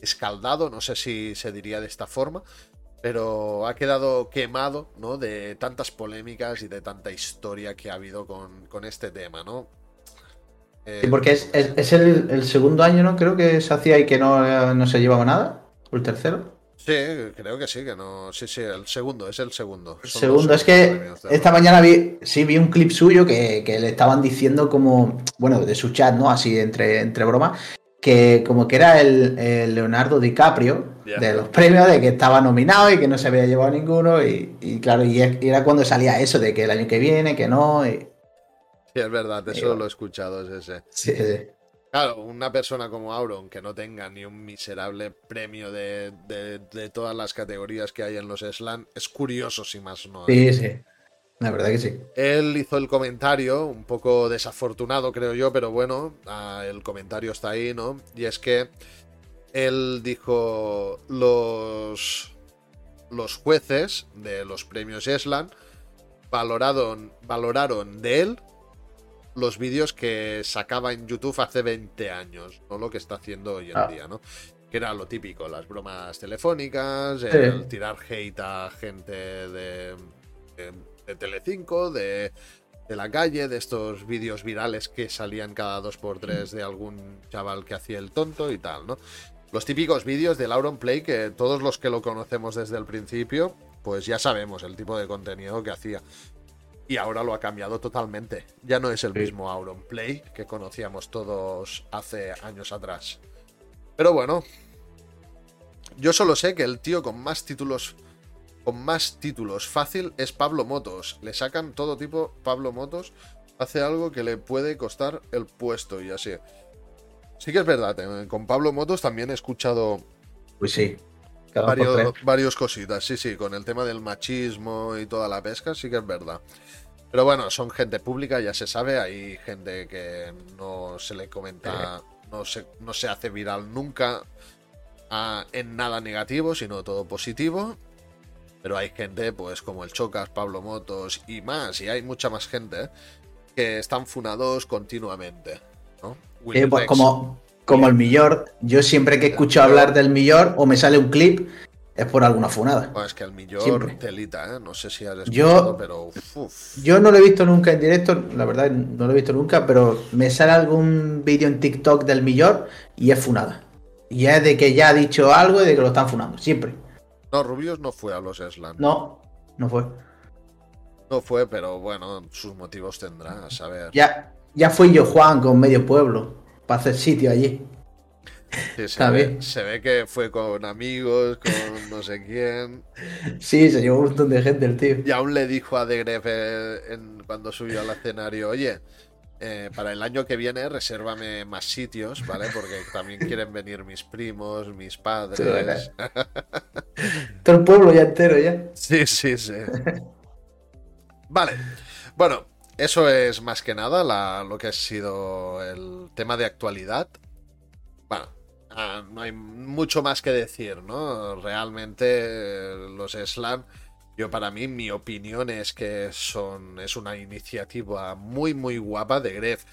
escaldado, no sé si se diría de esta forma, pero ha quedado quemado, ¿no? De tantas polémicas y de tanta historia que ha habido con, con este tema, ¿no? Eh, porque es, el, segundo año, ¿no? Creo que se hacía y que no, se llevaba nada. ¿O el tercero? Sí, creo que sí, que no. Sí, sí, el segundo, es el segundo. segundo, es que esta mañana vi, sí vi un clip suyo que, le estaban diciendo como, bueno, de su chat, ¿no? Así entre, entre bromas, que como que era el, Leonardo DiCaprio de los premios, de que estaba nominado y que no se había llevado ninguno. Y, claro, y, era cuando salía eso de que el año que viene, que no. Sí, es verdad, eso lo he escuchado, es ese. Sí, sí. Claro, una persona como Auron que no tenga ni un miserable premio de, de, todas las categorías que hay en los Slam es curioso, si más no. Sí, sí. La verdad que sí. Él hizo el comentario, un poco desafortunado creo yo, pero bueno, ah, el comentario está ahí, ¿no? Y es que él dijo los, los jueces de los premios Eslan valoraron, valoraron de él los vídeos que sacaba en YouTube hace 20 años, no lo que está haciendo hoy en ah. día, ¿no? Que era lo típico, las bromas telefónicas, el tirar hate a gente de, de, Telecinco, de, de, la calle, de estos vídeos virales que salían cada dos por tres de algún chaval que hacía el tonto y tal, ¿no? Los típicos vídeos de Lauron Play que todos los que lo conocemos desde el principio, pues ya sabemos el tipo de contenido que hacía. Y ahora lo ha cambiado totalmente. Ya no es el mismo Auron Play que conocíamos todos hace años atrás. Pero bueno, yo solo sé que el tío con más títulos con más títulos fácil es Pablo Motos. Le sacan todo tipo Pablo Motos. Hace algo que le puede costar el puesto y así. Sí que es verdad, eh, con Pablo Motos también he escuchado. Pues sí. Varios, varios, cositas, sí, sí, con el tema del machismo y toda la pesca, sí que es verdad. Pero bueno, son gente pública, ya se sabe, hay gente que no se le comenta, no se, no se hace viral nunca en nada negativo, sino todo positivo. Pero hay gente, pues como el Chocas, Pablo Motos y más, y hay mucha más gente que están funados continuamente. ¿no? Eh, pues como, como el Millor, yo siempre que escucho hablar del Millor o me sale un clip, es por alguna funada. Pues es que el Millor telita, ¿eh? No sé si has escuchado, pero. Yo no lo he visto nunca en directo, la verdad, no lo he visto nunca, pero me sale algún vídeo en TikTok del Millor y es funada. Y es de que ya ha dicho algo y de que lo están funando, siempre. No, Rubios no fue a los Slam. No, no fue. No fue, pero bueno, sus motivos tendrá, a saber. Ya, ya fui yo, Juan, con medio pueblo, para hacer sitio allí se, ve, que fue con amigos, con no sé quién. Sí, se llevó un montón de gente el tío. Y aún le dijo a De eh, cuando subió al escenario, oye, eh, para el año que viene resérvame más sitios, ¿vale? Porque también quieren venir mis primos, mis padres. [laughs] Todo el pueblo ya entero ya. Sí, sí, sí. Vale. Bueno, eso es más que nada lo que ha sido el tema de actualidad. Bueno, Ah, no hay mucho más que decir, ¿no? Realmente los Slam, yo para mí mi opinión es que son es una iniciativa muy muy guapa de Gref.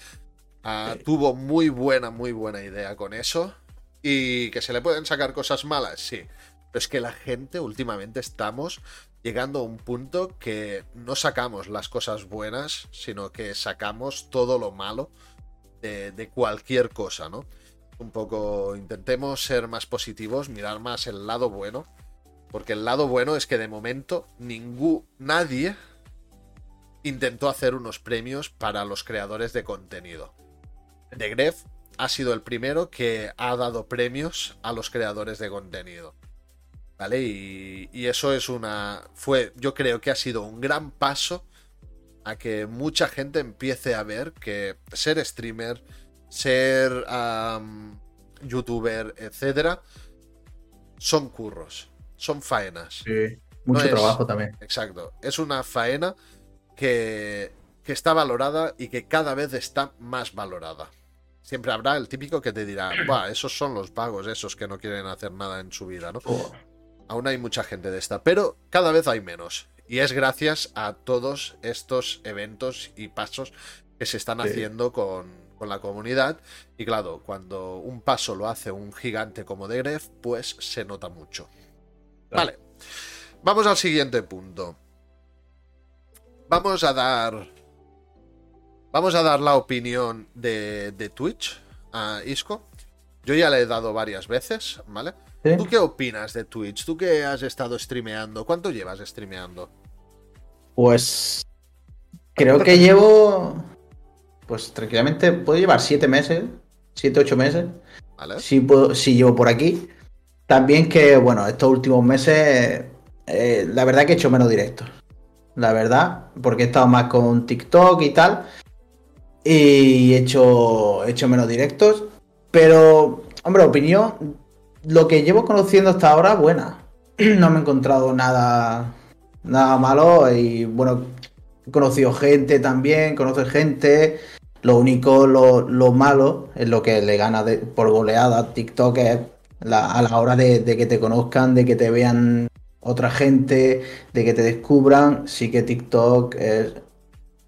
Ah, tuvo muy buena muy buena idea con eso y que se le pueden sacar cosas malas, sí. Pero es que la gente últimamente estamos llegando a un punto que no sacamos las cosas buenas, sino que sacamos todo lo malo de, de cualquier cosa, ¿no? un poco, intentemos ser más positivos, mirar más el lado bueno, porque el lado bueno es que de momento ningún, nadie intentó hacer unos premios para los creadores de contenido. The Gref ha sido el primero que ha dado premios a los creadores de contenido. ¿Vale? Y, y, eso es una. Fue. Yo creo que ha sido un gran paso a que mucha gente empiece a ver que ser streamer, ser youtuber, etcétera, son curros, son faenas. Sí, mucho trabajo también. Exacto, es una faena que, que está valorada y que cada vez está más valorada. Siempre habrá el típico que te dirá, [clears throat] esos son los pagos, esos que no quieren hacer nada en su vida, ¿no? Oh. Aún hay mucha gente de esta, pero cada vez hay menos. Y es gracias a todos estos eventos y pasos que se están haciendo con, con la comunidad. Y claro, cuando un paso lo hace un gigante como Gref, pues se nota mucho. Vale, vamos al siguiente punto. Vamos a dar. Vamos a dar la opinión de, de Twitch a Isco. Yo ya le he dado varias veces, ¿vale? ¿Tú qué opinas de Twitch? ¿Tú qué has estado streameando? ¿Cuánto llevas streameando? Pues creo que llevo, pues tranquilamente, puedo llevar siete meses, siete, ocho meses. ¿Vale? Si, puedo, si llevo por aquí. También que, bueno, estos últimos meses, eh, la verdad que he hecho menos directos. La verdad, porque he estado más con TikTok y tal. Y he hecho, he hecho menos directos. Pero, hombre, opinión, lo que llevo conociendo hasta ahora, buena. [clears throat] No me he encontrado nada, nada malo y bueno, he conocido gente también, conoces gente. Lo único, lo, malo es lo que le gana por goleada a TikTok es a la hora de, que te conozcan, de que te vean otra gente, de que te descubran. Sí que TikTok es...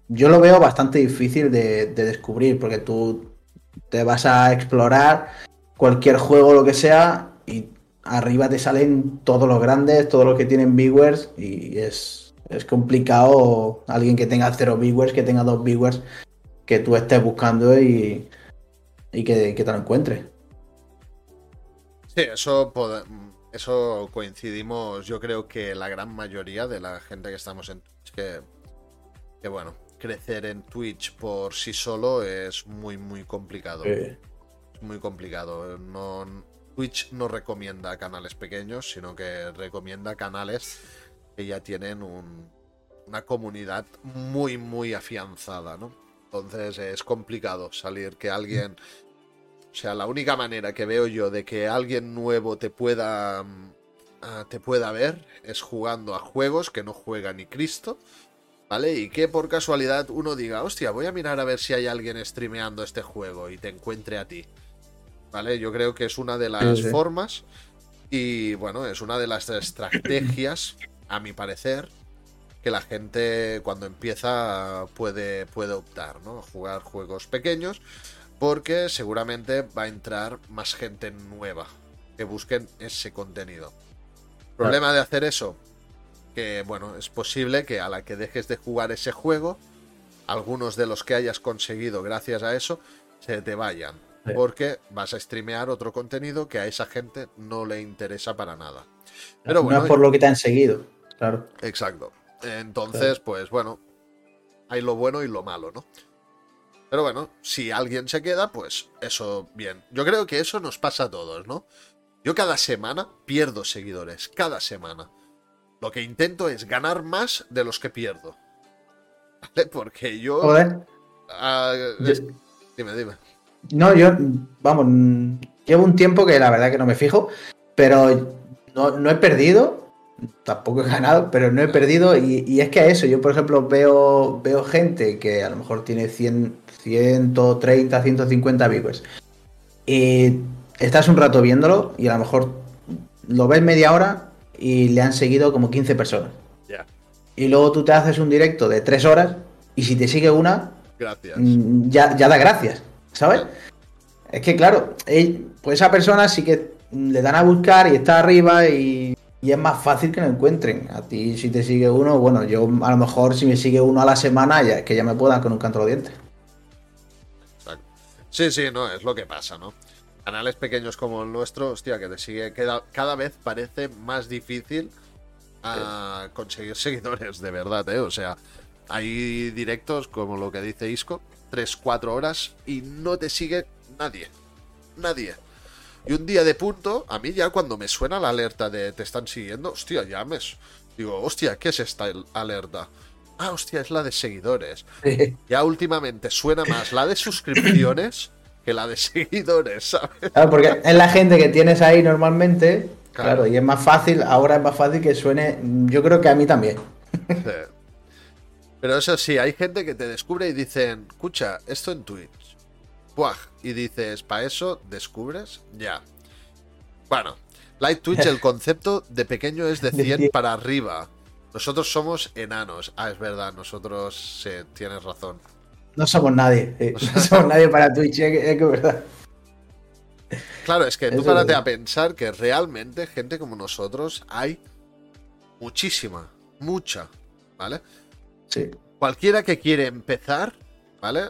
Yo lo veo bastante difícil de, de descubrir porque tú te vas a explorar cualquier juego, lo que sea, y arriba te salen todos los grandes, todos los que tienen viewers, y es, es complicado alguien que tenga cero viewers, que tenga dos viewers, que tú estés buscando y, y que, te lo encuentre. Sí, eso, eso coincidimos, yo creo que la gran mayoría de la gente que estamos en Twitch, que, que bueno, crecer en Twitch por sí solo es muy, muy complicado. Es muy complicado. No, Twitch no recomienda canales pequeños, sino que recomienda canales que ya tienen una comunidad muy, muy afianzada, ¿no? Entonces es complicado salir que alguien... O sea, la única manera que veo yo de que alguien nuevo te pueda, ah, te pueda ver es jugando a juegos que no juega ni Cristo, ¿vale? Y que por casualidad uno diga, hostia, voy a mirar a ver si hay alguien streameando este juego y te encuentre a ti. ¿vale? Yo creo que es una de las formas y bueno, es una de las estrategias, a mi parecer, que la gente cuando empieza puede, puede optar, ¿no? Jugar juegos pequeños porque seguramente va a entrar más gente nueva que busquen ese contenido. Problema de hacer eso, que bueno, es posible que a la que dejes de jugar ese juego, algunos de los que hayas conseguido gracias a eso se te vayan porque vas a streamear otro contenido que a esa gente no le interesa para nada. Pero bueno, no es por lo que te han seguido, claro. Exacto. Entonces, pues bueno, hay lo bueno y lo malo, ¿no? Pero bueno, si alguien se queda, pues eso bien. Yo creo que eso nos pasa a todos, ¿no? Yo cada semana pierdo seguidores, cada semana. Lo que intento es ganar más de los que pierdo. [laughs] ¿Vale? Porque yo... Joder. Ah, dime, dime. No, yo, vamos, llevo un tiempo que la verdad que no me fijo, pero no, he perdido, tampoco he ganado, pero no he perdido. Y, es que a eso, yo por ejemplo veo, veo gente que a lo mejor tiene 100, 130, 150 viewers. Y estás un rato viéndolo y a lo mejor lo ves media hora y le han seguido como 15 personas. Y luego tú te haces un directo de 3 horas y si te sigue una, gracias. Mm, ya, ya da gracias. ¿sabes? Es que claro, pues esa persona sí que le dan a buscar y está arriba y, es más fácil que lo encuentren. A ti si te sigue uno, bueno, yo a lo mejor si me sigue uno a la semana, ya que ya me puedan con un canto de dientes. Sí, sí, no, es lo que pasa, ¿no? Canales pequeños como el nuestro, hostia, que te sigue, cada, cada vez parece más difícil a conseguir [laughs] seguidores, de verdad, ¿eh? O sea, hay directos como lo que dice Isco, 3-4 horas y no te sigue nadie. Nadie. Y un día de punto, a mí ya cuando me suena la alerta de te están siguiendo, hostia, llames. Digo, hostia, ¿qué es esta alerta? Ah, hostia, es la de seguidores. Ya últimamente suena más la de suscripciones que la de seguidores, ¿sabes? Claro, porque es la gente que tienes ahí normalmente. Claro. y es más fácil, ahora es más fácil que suene, yo creo que a mí también. Pero eso sí, hay gente que te descubre y dicen, escucha, esto en Twitch. Buah, y dices, ¿para eso descubres? Ya. Bueno, Light Twitch, el [laughs] concepto de pequeño es de 100 para arriba. Nosotros somos enanos. Ah, es verdad, nosotros sí, tienes razón. No somos nadie. [laughs] No somos nadie para Twitch, es que, es verdad. Claro, es que tú párate a pensar que realmente gente como nosotros hay muchísima, mucha, ¿vale? Cualquiera que quiere empezar, ¿vale?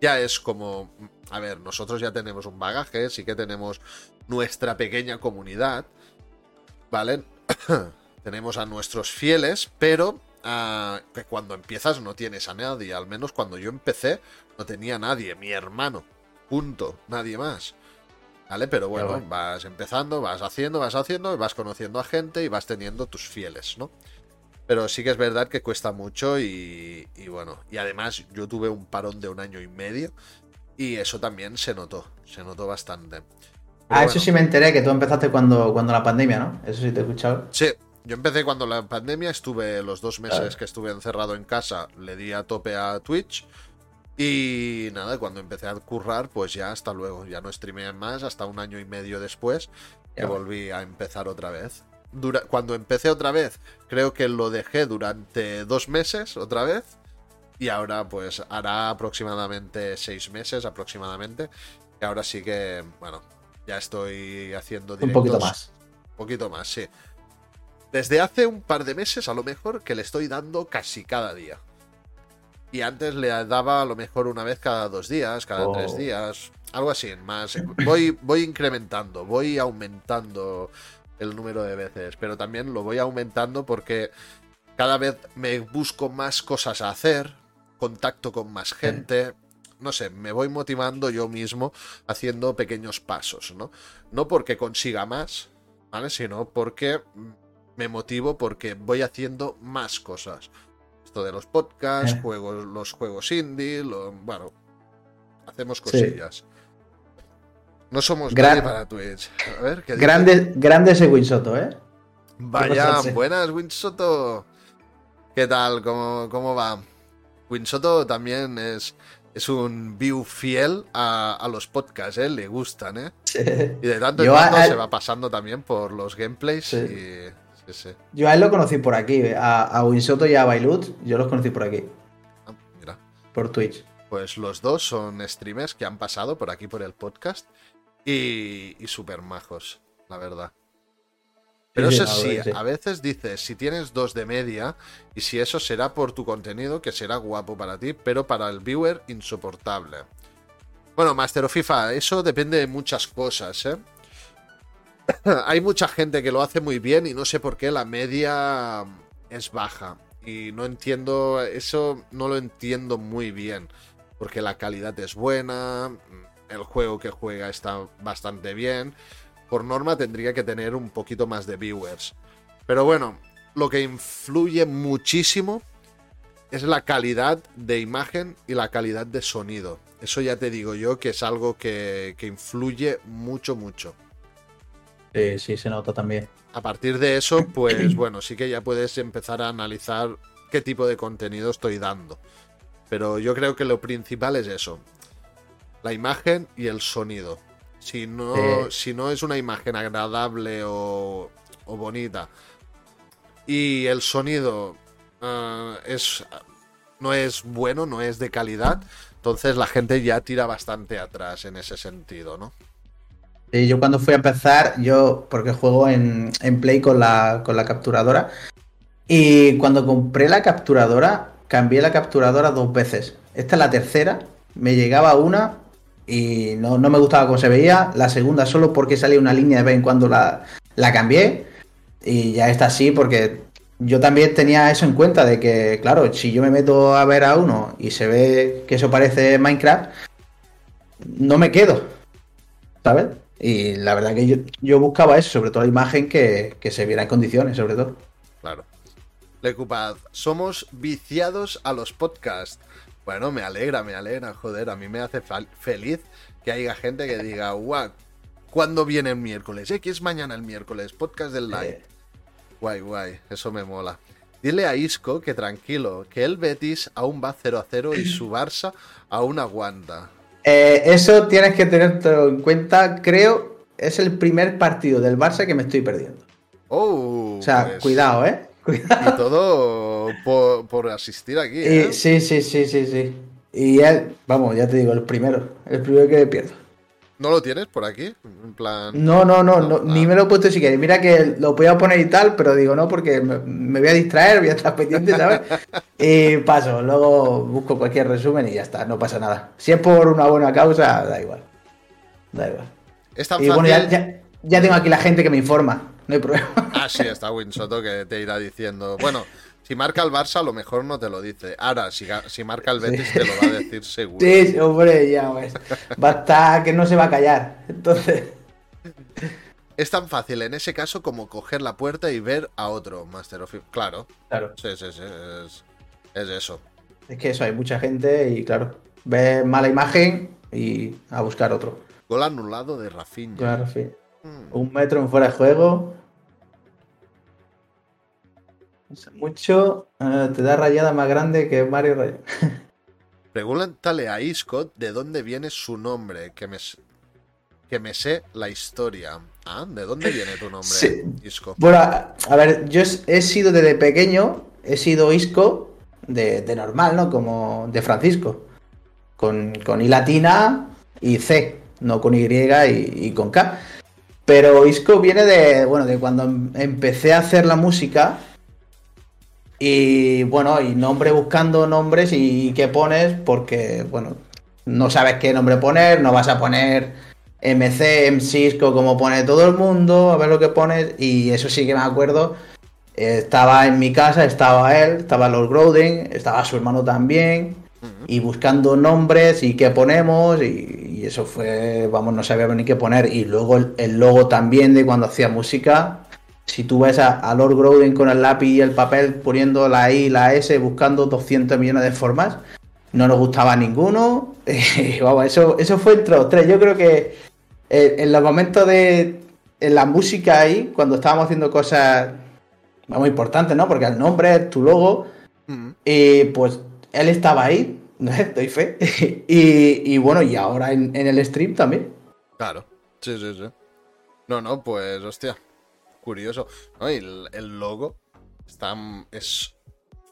ya es como. A ver, nosotros ya tenemos un bagaje, sí que tenemos nuestra pequeña comunidad, ¿vale? [clears throat] Tenemos a nuestros fieles, pero ah, que cuando empiezas no tienes a nadie. Al menos cuando yo empecé no tenía a nadie, mi hermano. Punto, nadie más. ¿Vale? Pero bueno, vas empezando, vas haciendo, vas haciendo, vas conociendo a gente y vas teniendo tus fieles, ¿no? Pero sí que es verdad que cuesta mucho y, bueno, y además yo tuve un parón de un año y medio y eso también se notó, se notó bastante. ah, eso sí me enteré, que tú empezaste cuando, cuando la pandemia, ¿no? Eso sí te he escuchado. Sí, yo empecé cuando la pandemia, estuve los dos meses que estuve encerrado en casa, le di a tope a Twitch y nada, cuando empecé a currar, pues ya hasta luego. Ya no streameé más hasta un año y medio después que volví a empezar otra vez. cuando empecé otra vez, creo que lo dejé durante dos meses otra vez. Y ahora pues hará aproximadamente seis meses aproximadamente. Y ahora sí que, bueno, ya estoy haciendo directos. Un poquito más. Un poquito más, sí. Desde hace un par de meses a lo mejor que le estoy dando casi cada día. Y antes le daba a lo mejor una vez cada dos días, cada tres oh. días, algo así, más. Voy, voy incrementando, voy aumentando el número de veces, pero también lo voy aumentando porque cada vez me busco más cosas a hacer, contacto con más gente, no sé, me voy motivando yo mismo haciendo pequeños pasos, ¿no? No porque consiga más, ¿vale? Sino porque me motivo porque voy haciendo más cosas de los podcasts, eh. juegos, los juegos indie, bueno, hacemos cosillas. No somos Gran... para Twitch. A ver, ¿qué grande, grande ese Winsoto, ¿eh? Vaya, buenas, Winsoto. ¿Qué tal? ¿Cómo, cómo va? Winsoto también es, es un view fiel a, los podcasts, ¿eh? Le gustan, ¿eh? Y de tanto en tanto se va pasando también por los gameplays y yo a él lo conocí por aquí, a, a Winsoto y a Bailut, yo los conocí por aquí. Ah, mira. Por Twitch. Pues los dos son streamers que han pasado por aquí por el podcast y, y súper majos, la verdad. Pero eso sí, a veces dices, si tienes dos de media, y si eso será por tu contenido, que será guapo para ti, pero para el viewer insoportable. Bueno, Master of FIFA, eso depende de muchas cosas, ¿eh? [coughs] hay mucha gente que lo hace muy bien y no sé por qué la media es baja. Y no entiendo, eso no lo entiendo muy bien. Porque la calidad es buena, el juego que juega está bastante bien. Por norma tendría que tener un poquito más de viewers. Pero bueno, lo que influye muchísimo es la calidad de imagen y la calidad de sonido. Eso ya te digo yo que es algo que, que influye mucho, mucho. Sí, sí, se nota también. A partir de eso, [clears throat] pues bueno, sí que ya puedes empezar a analizar qué tipo de contenido estoy dando. Pero yo creo que lo principal es eso. La imagen y el sonido. Si no, si no es una imagen agradable o, bonita y el sonido eh, es, no es bueno, no es de calidad, entonces la gente ya tira bastante atrás en ese sentido, ¿no? Yo cuando fui a empezar, yo, porque juego en, Play con la, con la capturadora, y cuando compré la capturadora, cambié la capturadora dos veces. Esta es la tercera, me llegaba una y no, me gustaba cómo se veía. La segunda solo porque salía una línea de vez en cuando la, la cambié. Y ya está así porque yo también tenía eso en cuenta de que, claro, si yo me meto a ver a uno y se ve que eso parece Minecraft, no me quedo. ¿Sabes? Y la verdad que yo, buscaba eso, sobre todo la imagen que, se viera en condiciones, sobre todo. Claro. Lecupad, somos viciados a los podcasts. Bueno, me alegra, me alegra, joder, a mí me hace feliz que haya gente que diga, guau, ¿cuándo viene el miércoles? ¿Eh? ¿Qué es mañana el miércoles? Podcast del live. Eh. Guay, guay, eso me mola. Dile a Isco que tranquilo, que el Betis aún va 0 a 0 y su Barça aún aguanta. Eh, eso tienes que tener en cuenta, creo, es el primer partido del Barça que me estoy perdiendo. Oh, o sea, pues, cuidado, ¿eh? Y todo por, asistir aquí. ¿eh? sí, sí, sí, sí, sí. Y él, vamos, ya te digo, el primero, el primero que pierdo. ¿No lo tienes por aquí? En plan. No, no, no, ni me lo he puesto si quieres. Mira que lo voy a poner y tal, pero digo no porque me, voy a distraer, voy a estar pendiente, ¿sabes? [laughs] y paso, luego busco cualquier resumen y ya está, no pasa nada. Si es por una buena causa, da igual. Da igual. Es tan fácil. ya tengo aquí la gente que me informa, no hay problema. Ah, sí, está Winsoto que te irá diciendo. Bueno, si marca el Barça, a lo mejor no te lo dice. Ahora, si, si marca el Betis, te lo va a decir [laughs] seguro. Sí, hombre, ya ves. Basta que no se va a callar. Entonces. [laughs] Es tan fácil en ese caso como coger la puerta y ver a otro Master of Claro. Claro. Sí, sí, sí. Es, eso. Es que eso, hay mucha gente y claro, ve mala imagen y a buscar otro. Gol anulado de Rafinha. Claro, hmm. Un metro en fuera de juego. Mucho. Eh, te da rayada más grande que Mario Rayada. [laughs] Pregúntale a Isco de dónde viene su nombre, que me, que me sé la historia. Ah, ¿de dónde viene tu nombre, Isco? Bueno, a ver, yo he sido desde pequeño, he sido Isco de, normal, ¿no? Como de Francisco. Con, con, I latina y C, no con Y y, con K. Pero Isco viene de, bueno, de cuando empecé a hacer la música. Y bueno, y nombre buscando nombres y qué pones, porque, bueno, no sabes qué nombre poner, no vas a poner MC, Cisco, como pone todo el mundo, a ver lo que pones. Y eso sí que me acuerdo. Estaba en mi casa, estaba él, estaba Lord Groden, estaba su hermano también. Y buscando nombres y qué ponemos. Y, eso fue, vamos, no sabía ni qué poner. Y luego el, logo también de cuando hacía música. Si tú ves a, Lord Groden con el lápiz y el papel poniendo la I y la S, buscando 200 millones de formas, no nos gustaba ninguno. [laughs] vamos, eso, eso fue entre los tres. Yo creo que eh, en los momentos de en la música ahí, cuando estábamos haciendo cosas muy importantes, ¿no? Porque el nombre es tu logo. Mm. Y pues él estaba ahí, ¿no? [laughs] Doy fe. [laughs] y, bueno, y ahora en, el stream también. Claro, sí, sí, sí. No, no, pues hostia, curioso. el, logo está, es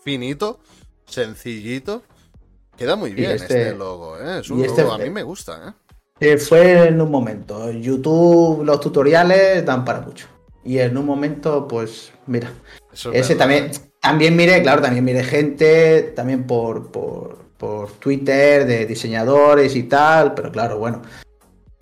finito, sencillito. Queda muy bien este, este, logo, ¿eh? Es un este logo, a mí me gusta, ¿eh? Eh, fue en un momento. YouTube, los tutoriales dan para mucho. Y en un momento, pues, mira. ese también, también mire, claro, también mire gente, también por, por, por Twitter, de diseñadores y tal, pero claro, bueno.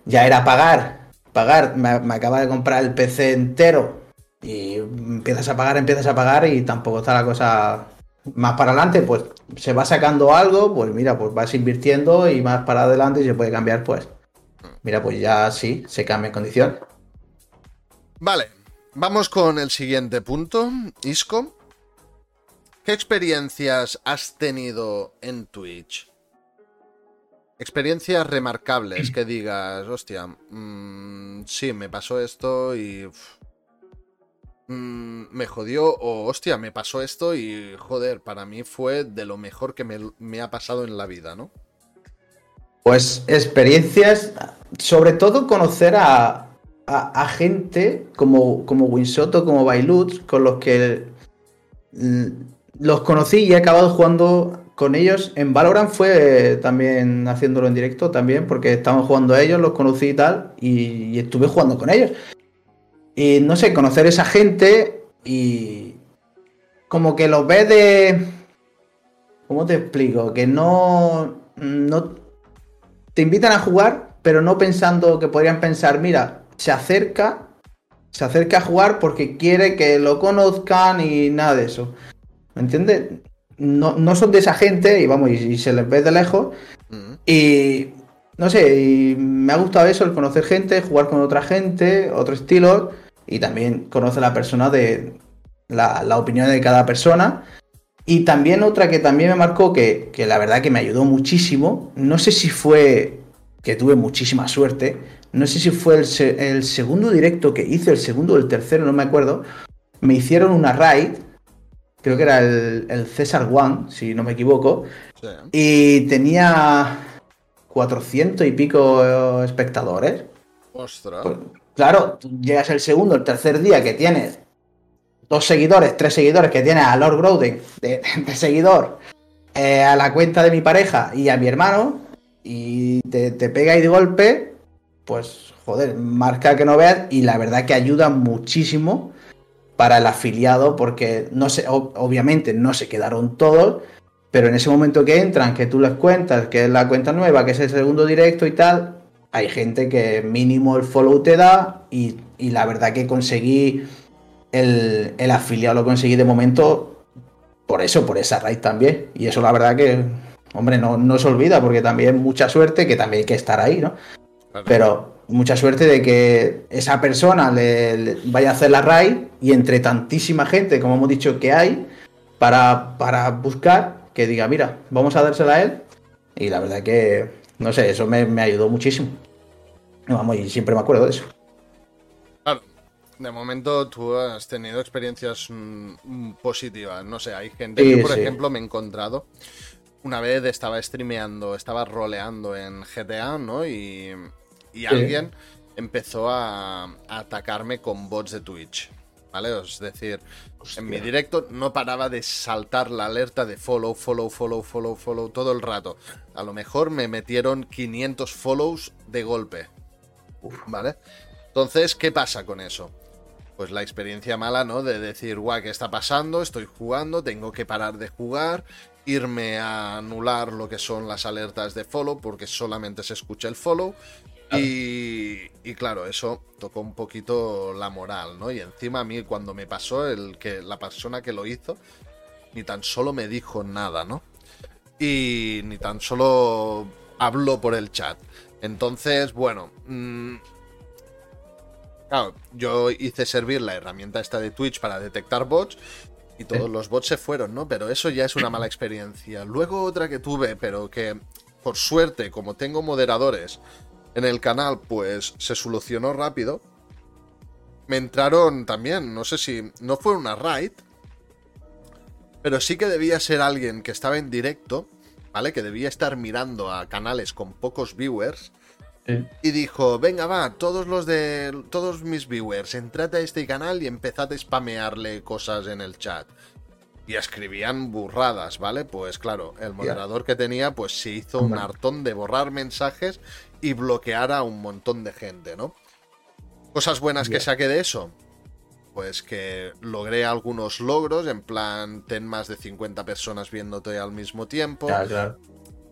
Ya era pagar. Pagar. Me, me acaba de comprar el PC entero. Y empiezas a pagar, empiezas a pagar y tampoco está la cosa más para adelante, pues se va sacando algo, pues mira, pues vas invirtiendo y más para adelante se puede cambiar, pues Mira, pues ya sí, se cambia en condición. Vale, vamos con el siguiente punto. Isco, ¿qué experiencias has tenido en Twitch? Experiencias remarcables que digas, hostia, mm, sí, me pasó esto y mm, me jodió, o hostia, me pasó esto y joder, para mí fue de lo mejor que me, me ha pasado en la vida, ¿no? Pues experiencias, sobre todo conocer a, gente como, como Winsoto, como Bailut, con los que los conocí y he acabado jugando con ellos. En Valorant fue también haciéndolo en directo también, porque estaban jugando a ellos, los conocí y tal, y, estuve jugando con ellos. Y no sé, conocer esa gente y como que los ves de... ¿Cómo te explico? Que no... no te invitan a jugar, pero no pensando que podrían pensar, mira, se acerca, se acerca a jugar porque quiere que lo conozcan y nada de eso. ¿Me entiendes? No, son de esa gente y vamos, y, se les ve de lejos. Mm. Y no sé, y me ha gustado eso, el conocer gente, jugar con otra gente, otro estilo, y también conocer la persona de la, la opinión de cada persona. Y también otra que también me marcó, que, la verdad que me ayudó muchísimo, no sé si fue que tuve muchísima suerte, no sé si fue el, segundo directo que hice, el segundo o el tercero, no me acuerdo, me hicieron una raid, creo que era el, César One, si no me equivoco, y tenía 400 y pico espectadores. Ostras. Pues, claro, llegas el segundo, el tercer día que tienes dos seguidores, tres seguidores que tiene a Lord Groden de, seguidor, eh, a la cuenta de mi pareja y a mi hermano, y te, pega ahí de golpe, pues joder, marca que no veas, y la verdad que ayuda muchísimo para el afiliado, porque no sé, obviamente no se quedaron todos, pero en ese momento que entran, que tú les cuentas que es la cuenta nueva, que es el segundo directo y tal, hay gente que mínimo el follow te da y y la verdad que conseguí el, el afiliado, lo conseguí de momento por eso, por esa raíz también. Y eso la verdad que, hombre, no, no se olvida porque también mucha suerte, que también hay que estar ahí, ¿no? Pero mucha suerte de que esa persona le, vaya a hacer la raid y entre tantísima gente, como hemos dicho que hay, para, para buscar, que diga, mira, vamos a dársela a él. Y la verdad que, no sé, eso me, me ayudó muchísimo. Vamos, y siempre me acuerdo de eso. Claro, de momento tú has tenido experiencias mm, positivas. No sé, hay gente que, por ejemplo, me he encontrado. Una vez estaba streameando, estaba roleando en GTA, ¿no? Y y alguien empezó a, atacarme con bots de Twitch. ¿Vale? Es decir, en mi directo no paraba de saltar la alerta de follow, follow, follow, follow, follow todo el rato. A lo mejor me metieron 500 follows de golpe. ¿Vale? Entonces, ¿qué pasa con eso? Pues la experiencia mala, ¿no? De decir, guau, ¿qué está pasando? Estoy jugando, tengo que parar de jugar, irme a anular lo que son las alertas de follow porque solamente se escucha el follow y, claro, eso tocó un poquito la moral, ¿no? Y encima a mí cuando me pasó el que la persona que lo hizo ni tan solo me dijo nada, ¿no? Y ni tan solo habló por el chat. Entonces, bueno, mm, claro, yo hice servir la herramienta esta de Twitch para detectar bots y todos los bots se fueron, ¿no? Pero eso ya es una mala experiencia. Luego otra que tuve, pero que por suerte, como tengo moderadores en el canal, pues se solucionó rápido. Me entraron también, no sé si no fue una raid, pero sí que debía ser alguien que estaba en directo, ¿vale? Que debía estar mirando a canales con pocos viewers. Y dijo, venga va, todos los de todos mis viewers, entrad a este canal y empezad a spamearle cosas en el chat. Y escribían burradas, ¿vale? Pues claro, el moderador que tenía, pues se hizo un hartón de borrar mensajes y bloquear a un montón de gente, ¿no? Cosas buenas que saqué de eso. Pues que logré algunos logros, en plan, ten más de 50 personas viéndote al mismo tiempo. Claro,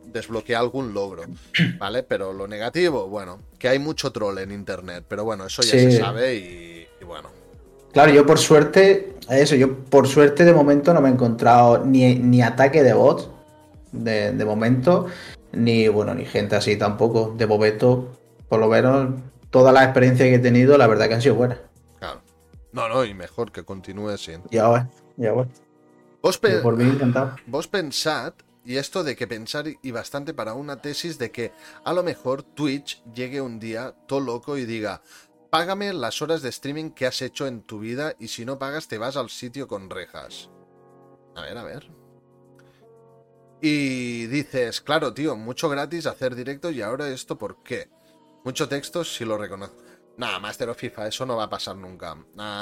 Desbloqueé algún logro, [clears throat] ¿vale? Pero lo negativo, bueno, que hay mucho troll en internet, pero bueno, eso ya se sabe y, bueno. Claro, yo por suerte, eso, yo por suerte de momento no me he encontrado ni, ni ataque de bots, de, de momento, ni bueno, ni gente así tampoco. De momento, por lo menos, todas las experiencias que he tenido, la verdad que han sido buenas. No, no, y mejor que continúe siendo. Ya va, ya va. Vos, vos pensad, y esto de que pensar y bastante para una tesis de que a lo mejor Twitch llegue un día todo loco y diga, págame las horas de streaming que has hecho en tu vida y si no pagas te vas al sitio con rejas. A ver, a ver. Y dices, claro, tío, mucho gratis hacer directo y ahora esto, ¿por qué? Mucho texto si lo reconozco. Nada, Master of FIFA, eso no va a pasar nunca.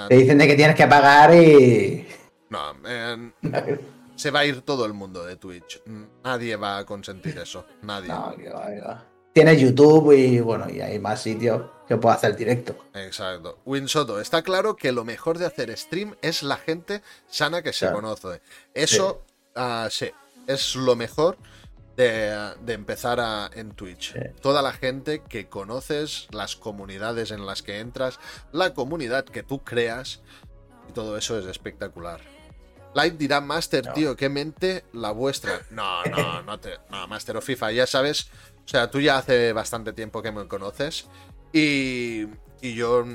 Te dicen de que tienes que pagar y. No, se va a ir todo el mundo de Twitch. Nadie va a consentir eso. Nadie. No, que va, Tienes YouTube y bueno, y hay más sitios que puedo hacer directo. Exacto. Winsoto, está claro que lo mejor de hacer stream es la gente sana que se conoce. Eso, sí. sí es lo mejor de, empezar a, en Twitch. Toda la gente que conoces, las comunidades en las que entras, la comunidad que tú creas, y todo eso es espectacular. Light dirá Master, tío, qué mente la vuestra. No, no, [laughs] no te. No, Master of FIFA, ya sabes. O sea, tú ya hace bastante tiempo que me conoces. Y, y yo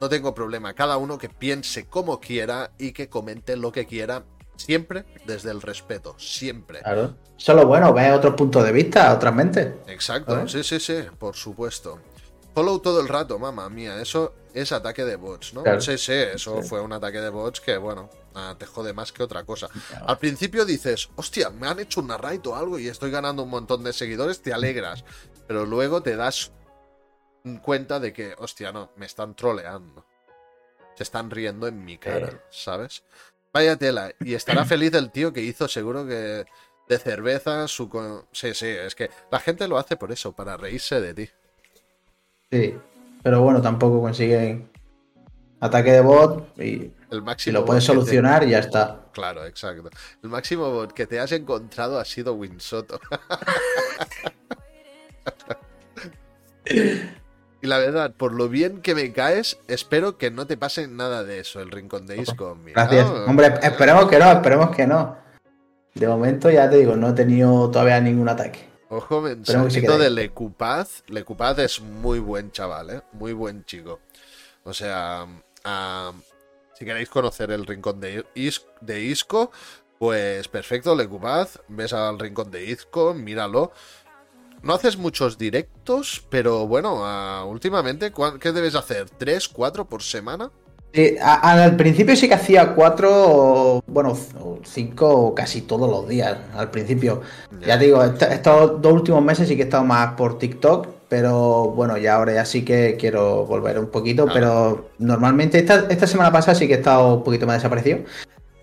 no tengo problema. Cada uno que piense como quiera y que comente lo que quiera Siempre desde el respeto, siempre. Claro. Solo bueno, ve otro punto de vista, otras mentes. Exacto, sí, sí, sí, por supuesto. Follow todo el rato, mamá mía, eso es ataque de bots, ¿no? Sí, sí, eso fue un ataque de bots que, bueno, te jode más que otra cosa. Al principio dices, hostia, me han hecho una raid o algo y estoy ganando un montón de seguidores, te alegras. Pero luego te das cuenta de que, hostia, no, me están troleando. Se están riendo en mi cara, ¿sabes? Vaya tela. Y estará feliz el tío que hizo seguro que de cerveza su... Sí, sí, es que la gente lo hace por eso, para reírse de ti. Sí, pero bueno, tampoco consiguen ataque de bot y el máximo lo puedes solucionar y ya está. Claro, exacto. El máximo bot que te has encontrado ha sido Winsoto. [laughs] [laughs] Y la verdad, por lo bien que me caes, espero que no te pase nada de eso, el rincón de Isco. Gracias. Hombre, esperemos que no, esperemos que no. De momento ya te digo, no he tenido todavía ningún ataque. Ojo, mensajito de Lecupaz. Lecupaz es muy buen chaval, ¿eh? Muy buen chico. O sea, si queréis conocer el rincón de, de Isco, pues perfecto, Lecupaz. Ves al rincón de Isco, míralo. No haces muchos directos, pero bueno, uh, últimamente, ¿qué debes hacer? ¿Tres, cuatro por semana? Sí, al principio sí que hacía cuatro, bueno, cinco casi todos los días. Al principio, ya digo, estos dos últimos meses sí que he estado más por TikTok, pero bueno, ya ahora ya sí que quiero volver un poquito. Ah. Pero normalmente esta, esta semana pasada sí que he estado un poquito más desaparecido.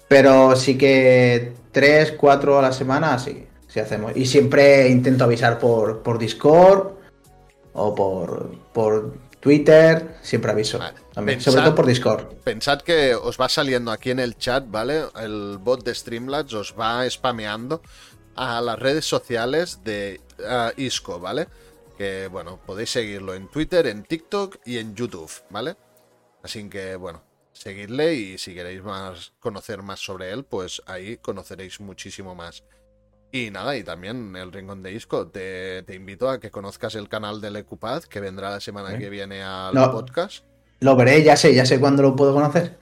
Pero sí que tres, cuatro a la semana, sí hacemos. Y siempre intento avisar por, por Discord o por, por Twitter, siempre aviso. También, sobre todo por Discord. Pensad que os va saliendo aquí en el chat, ¿vale? El bot de Streamlabs os va spameando a las redes sociales de Isco, ¿vale? Que bueno, podéis seguirlo en Twitter, en TikTok y en YouTube, ¿vale? Así que bueno, seguidle y si queréis más conocer más sobre él, pues ahí conoceréis muchísimo más. Y nada, y también el Rincón de Isco, te, invito a que conozcas el canal del Ecupad, que vendrá la semana que viene al podcast. Lo veré, ya sé, ya sé cuándo lo puedo conocer.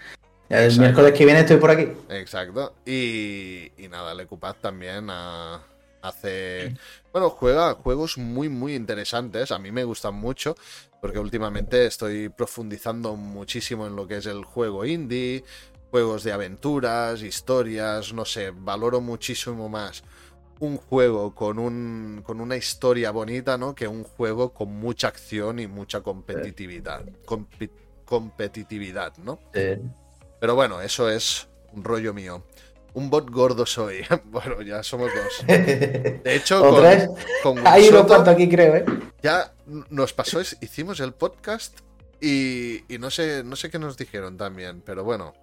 El miércoles que viene estoy por aquí. Exacto. Y, nada, el Ecupad también hace... Bueno, juega juegos muy, muy interesantes. A mí me gustan mucho, porque últimamente estoy profundizando muchísimo en lo que es el juego indie, juegos de aventuras, historias, no sé, valoro muchísimo más un juego con, un, con una historia bonita, ¿no? Que un juego con mucha acción y mucha competitividad. competitividad, ¿no? Pero bueno, eso es un rollo mío. Un bot gordo soy. [laughs] bueno, ya somos dos. De hecho, [laughs] con, Hay unos cuantos aquí, creo, ¿eh? Ya nos pasó, hicimos el podcast y, no, sé, no sé qué nos dijeron también, pero bueno.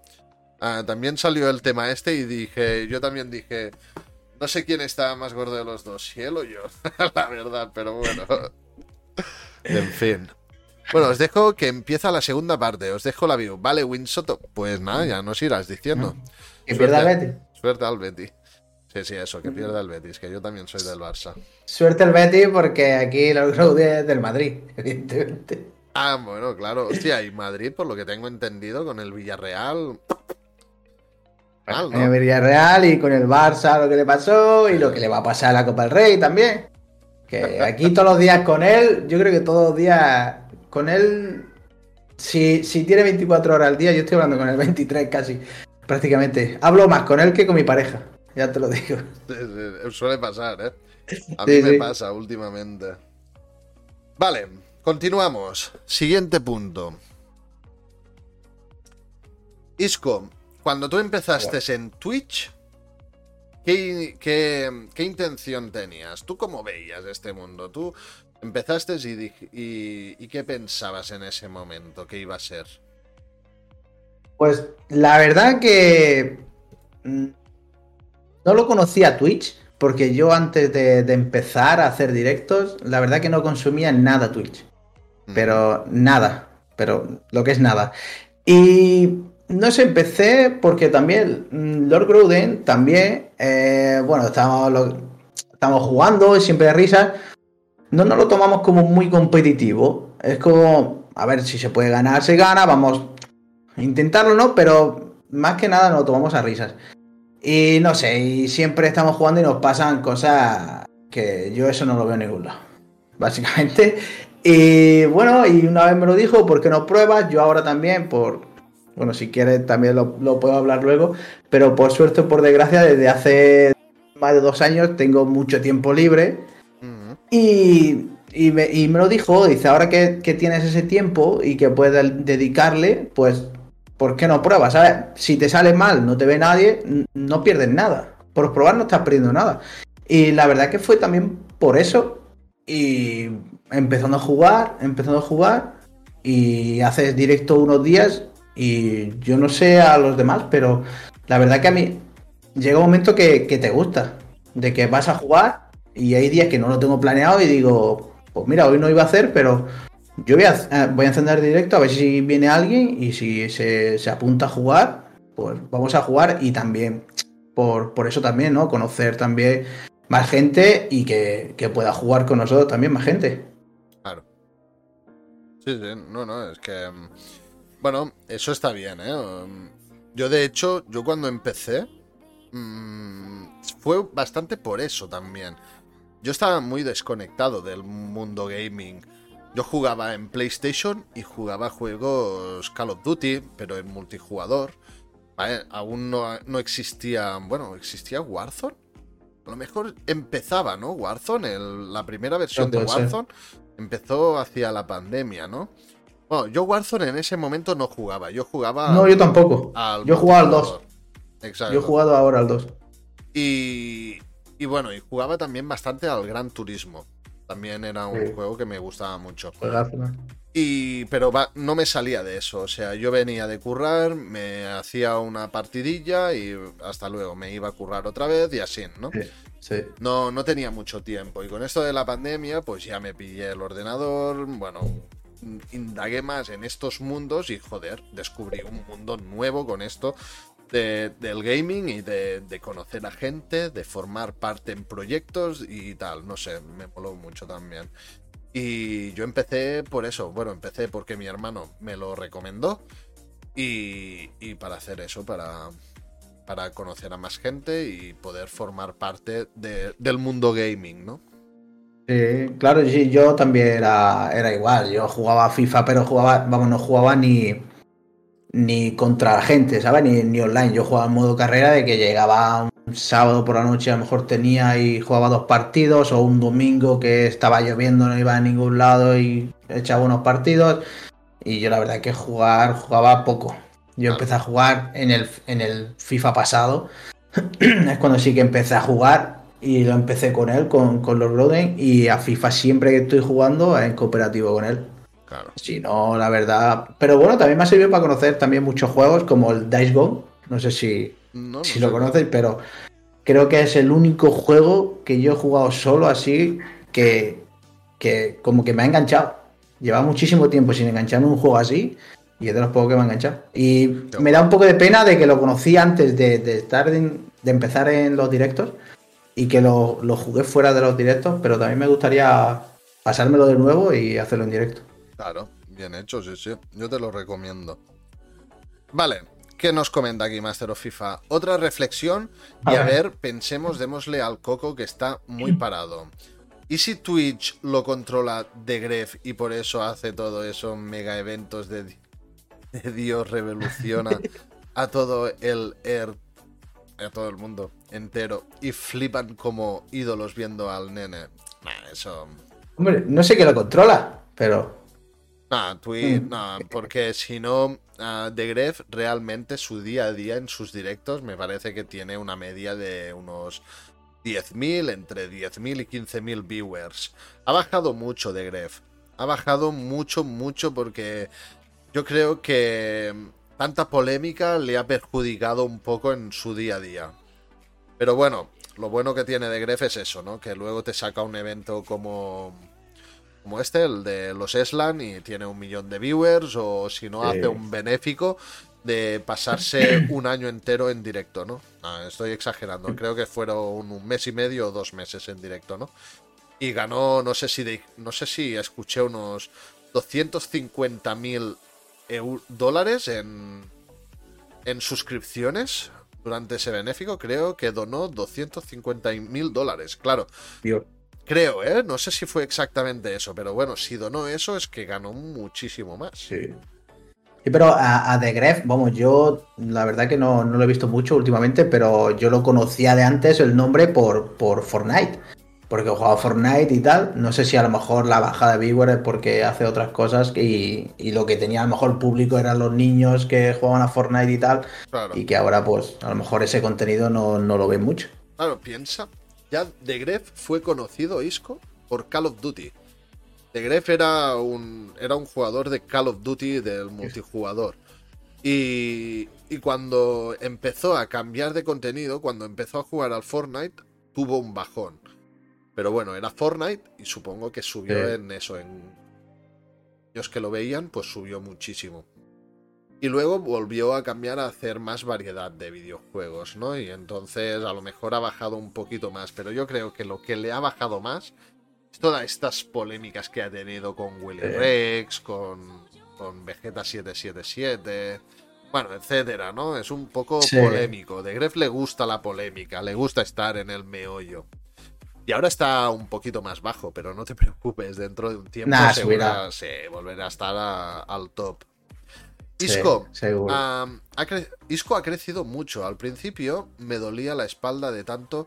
Ah, también salió el tema este y dije, yo también dije, no sé quién está más gordo de los dos, si él o yo, [laughs] la verdad, pero bueno. en fin. Bueno, os dejo que empieza la segunda parte, os dejo la view. Vale, Winsoto, pues nada, ya nos irás diciendo. Que pierda el Betty. Suerte al Betty. Sí, sí, eso, que pierda el Betis, que yo también soy del Barça. Suerte al Betty porque aquí el crowd es del Madrid, evidentemente. Ah, bueno, claro. Hostia, y Madrid, por lo que tengo entendido, con el Villarreal, en el Villarreal y con el Barça lo que le pasó y lo que le va a pasar a la Copa del Rey también. Que aquí todos los días con él, yo creo que todos los días con él, si, si tiene 24 horas al día, yo estoy hablando con él 23 casi, prácticamente. Hablo más con él que con mi pareja, ya te lo digo. suele pasar, ¿eh? A mí me pasa últimamente. Vale, continuamos. Siguiente punto. Isco, cuando tú empezaste en Twitch, ¿qué, qué, intención tenías? ¿Tú cómo veías este mundo? ¿Tú empezaste y, y, qué pensabas en ese momento que iba a ser? Pues la verdad que mm, no lo conocía Twitch, porque yo antes de, empezar a hacer directos, la verdad que no consumía nada Twitch. Pero nada, pero lo que es nada. Y no sé, empecé porque también Lord Gruden también, eh, bueno, estamos, jugando, siempre de risa. No nos lo tomamos como muy competitivo. Es como, a ver, si se puede ganar, se gana, vamos a intentarlo, ¿no? Pero más que nada nos lo tomamos a risas. Y no sé, y siempre estamos jugando y nos pasan cosas que yo eso no lo veo en ningún lado. [laughs] Básicamente. Y bueno, y una vez me lo dijo, ¿por qué no pruebas? Yo ahora también, por bueno, si quieres también lo, puedo hablar luego, pero por suerte o por desgracia, desde hace más de dos años tengo mucho tiempo libre y, me, lo dijo, dice, ahora que, tienes ese tiempo y que puedes dedicarle, pues, ¿por qué no pruebas? Si te sale mal, no te ve nadie, no pierdes nada. Por probar no estás perdiendo nada. Y la verdad que fue también por eso. Y empezando a jugar, empezando a jugar. Y haces directo unos días y yo no sé a los demás, pero la verdad que a mí llega un momento que, te gusta, de que vas a jugar y hay días que no lo tengo planeado y digo, pues mira, hoy no iba a hacer, pero yo voy a, eh, voy a encender directo a ver si viene alguien y si se, se apunta a jugar, pues vamos a jugar y también por, por eso también, ¿no? Conocer también más gente y que, que pueda jugar con nosotros también más gente. Claro. Sí, sí, no, no, es que... Bueno, eso está bien, ¿eh? Yo de hecho, yo cuando empecé, mm, fue bastante por eso también. Yo estaba muy desconectado del mundo gaming. Yo jugaba en PlayStation y jugaba juegos Call of Duty, pero en multijugador. ¿vale? Aún no, no existía. Bueno, ¿existía Warzone? A lo mejor empezaba, ¿no? Warzone, el- la primera versión de ser. Warzone empezó hacia la pandemia, ¿no? Bueno, yo Warzone en ese momento no jugaba. Yo jugaba. No, yo tampoco. al Yo he jugado al 2. multijugador. Exacto. Yo he jugado ahora al 2. Y, y bueno, y jugaba también bastante al Gran Turismo. También era un Sí. juego que me gustaba mucho. Y, pero va- no me salía de eso. O sea, yo venía de currar, me hacía una partidilla y hasta luego me iba a currar otra vez y así, ¿no? Sí, sí. No, no tenía mucho tiempo. Y con esto de la pandemia, pues ya me pillé el ordenador. Bueno, indagué más en estos mundos y joder, descubrí un mundo nuevo con esto de- del gaming y de, conocer a gente, de formar parte en proyectos y tal. No sé, me moló mucho también. Y yo empecé por eso. Bueno, empecé porque mi hermano me lo recomendó. Y, para hacer eso, para, para conocer a más gente y poder formar parte de- del mundo gaming, ¿no? Sí, claro, sí, yo también era, era igual. Yo jugaba FIFA, pero jugaba, vamos, no jugaba ni, ni contra la gente, ¿sabes? Ni, ni online. Yo jugaba en modo carrera de que llegaba un sábado por la noche, a lo mejor tenía y jugaba dos partidos, o un domingo que estaba lloviendo, no iba a ningún lado y echaba unos partidos. Y yo la verdad que jugar, jugaba poco. Yo Ah. empecé a jugar en el, en el FIFA pasado. [clears throat] es cuando sí que empecé a jugar y lo empecé con él, con, con los Roden. Y a FIFA siempre que estoy jugando en cooperativo con él. Claro. Si no, la verdad. Pero bueno, también me ha servido para conocer también muchos juegos como el Dice Gone. No sé si, No, no si sé. lo conocéis, pero creo que es el único juego que yo he jugado solo así que, que como que me ha enganchado. Lleva muchísimo tiempo sin engancharme en un juego así y es de los pocos que me ha enganchado. Y me da un poco de pena de que lo conocí antes de, de estar en- de empezar en los directos y que lo, lo jugué fuera de los directos, pero también me gustaría pasármelo de nuevo y hacerlo en directo. Claro, bien hecho, sí, sí. Yo te lo recomiendo. Vale, ¿qué nos comenta aquí Master of FIFA? Otra reflexión y A a ver. ver, pensemos, démosle al coco que está muy parado. ¿Y si Twitch lo controla de Gref y por eso hace todo eso mega eventos de Dios revoluciona [laughs] a todo el er- a todo el mundo entero y flipan como ídolos viendo al nene? Nah, eso Hombre, no sé qué lo controla, pero No, Twitch, Mm. no, porque si no, ah, The Gref realmente su día a día en sus directos me parece que tiene una media de unos 10.000, entre 10.000 y 15.000 viewers. Ha bajado mucho The Gref. Ha bajado mucho, mucho porque yo creo que tanta polémica le ha perjudicado un poco en su día a día. Pero bueno, lo bueno que tiene The Gref es eso, ¿no? Que luego te saca un evento como como este, el de los Eslan, y tiene un millón de viewers, o si no, Sí. hace un benéfico de pasarse [clears throat] un año entero en directo, ¿no? Ah, estoy exagerando, creo que fueron un mes y medio o dos meses en directo, ¿no? Y ganó, no sé si, de- no sé si escuché unos 250 mil dólares en, en suscripciones durante ese benéfico, creo que donó 250 mil dólares, claro. Dios. Creo, ¿eh? No sé si fue exactamente eso, pero bueno, si donó eso es que ganó muchísimo más. Sí. Sí, pero a, a The Gref, vamos, yo la verdad que no, no lo he visto mucho últimamente, pero yo lo conocía de antes el nombre por, por Fortnite. Porque jugaba Fortnite y tal. No sé si a lo mejor la bajada de viewers es porque hace otras cosas y, y lo que tenía a lo mejor público eran los niños que jugaban a Fortnite y tal. Claro, Y que ahora pues a lo mejor ese contenido no, no lo ven mucho. claro, piensa. Ya The Gref fue conocido, Isco, por Call of Duty. The Gref era un, era un jugador de Call of Duty del multijugador. Y, y cuando empezó a cambiar de contenido, cuando empezó a jugar al Fortnite, tuvo un bajón. Pero bueno, era Fortnite y supongo que subió Sí. en eso, en, los que lo veían, pues subió muchísimo. Y luego volvió a cambiar a hacer más variedad de videojuegos, ¿no? Y entonces a lo mejor ha bajado un poquito más, pero yo creo que lo que le ha bajado más es todas estas polémicas que ha tenido con Willy Rex, con, con Vegeta 777, bueno, etcétera, ¿no? Es un poco polémico. De Gref le gusta la polémica, le gusta estar en el meollo. Y ahora está un poquito más bajo, pero no te [laughs] preocupes, dentro de un tiempo se volverá a estar al top. Isco, ha Isco ha crecido mucho. Al principio me dolía la espalda de tanto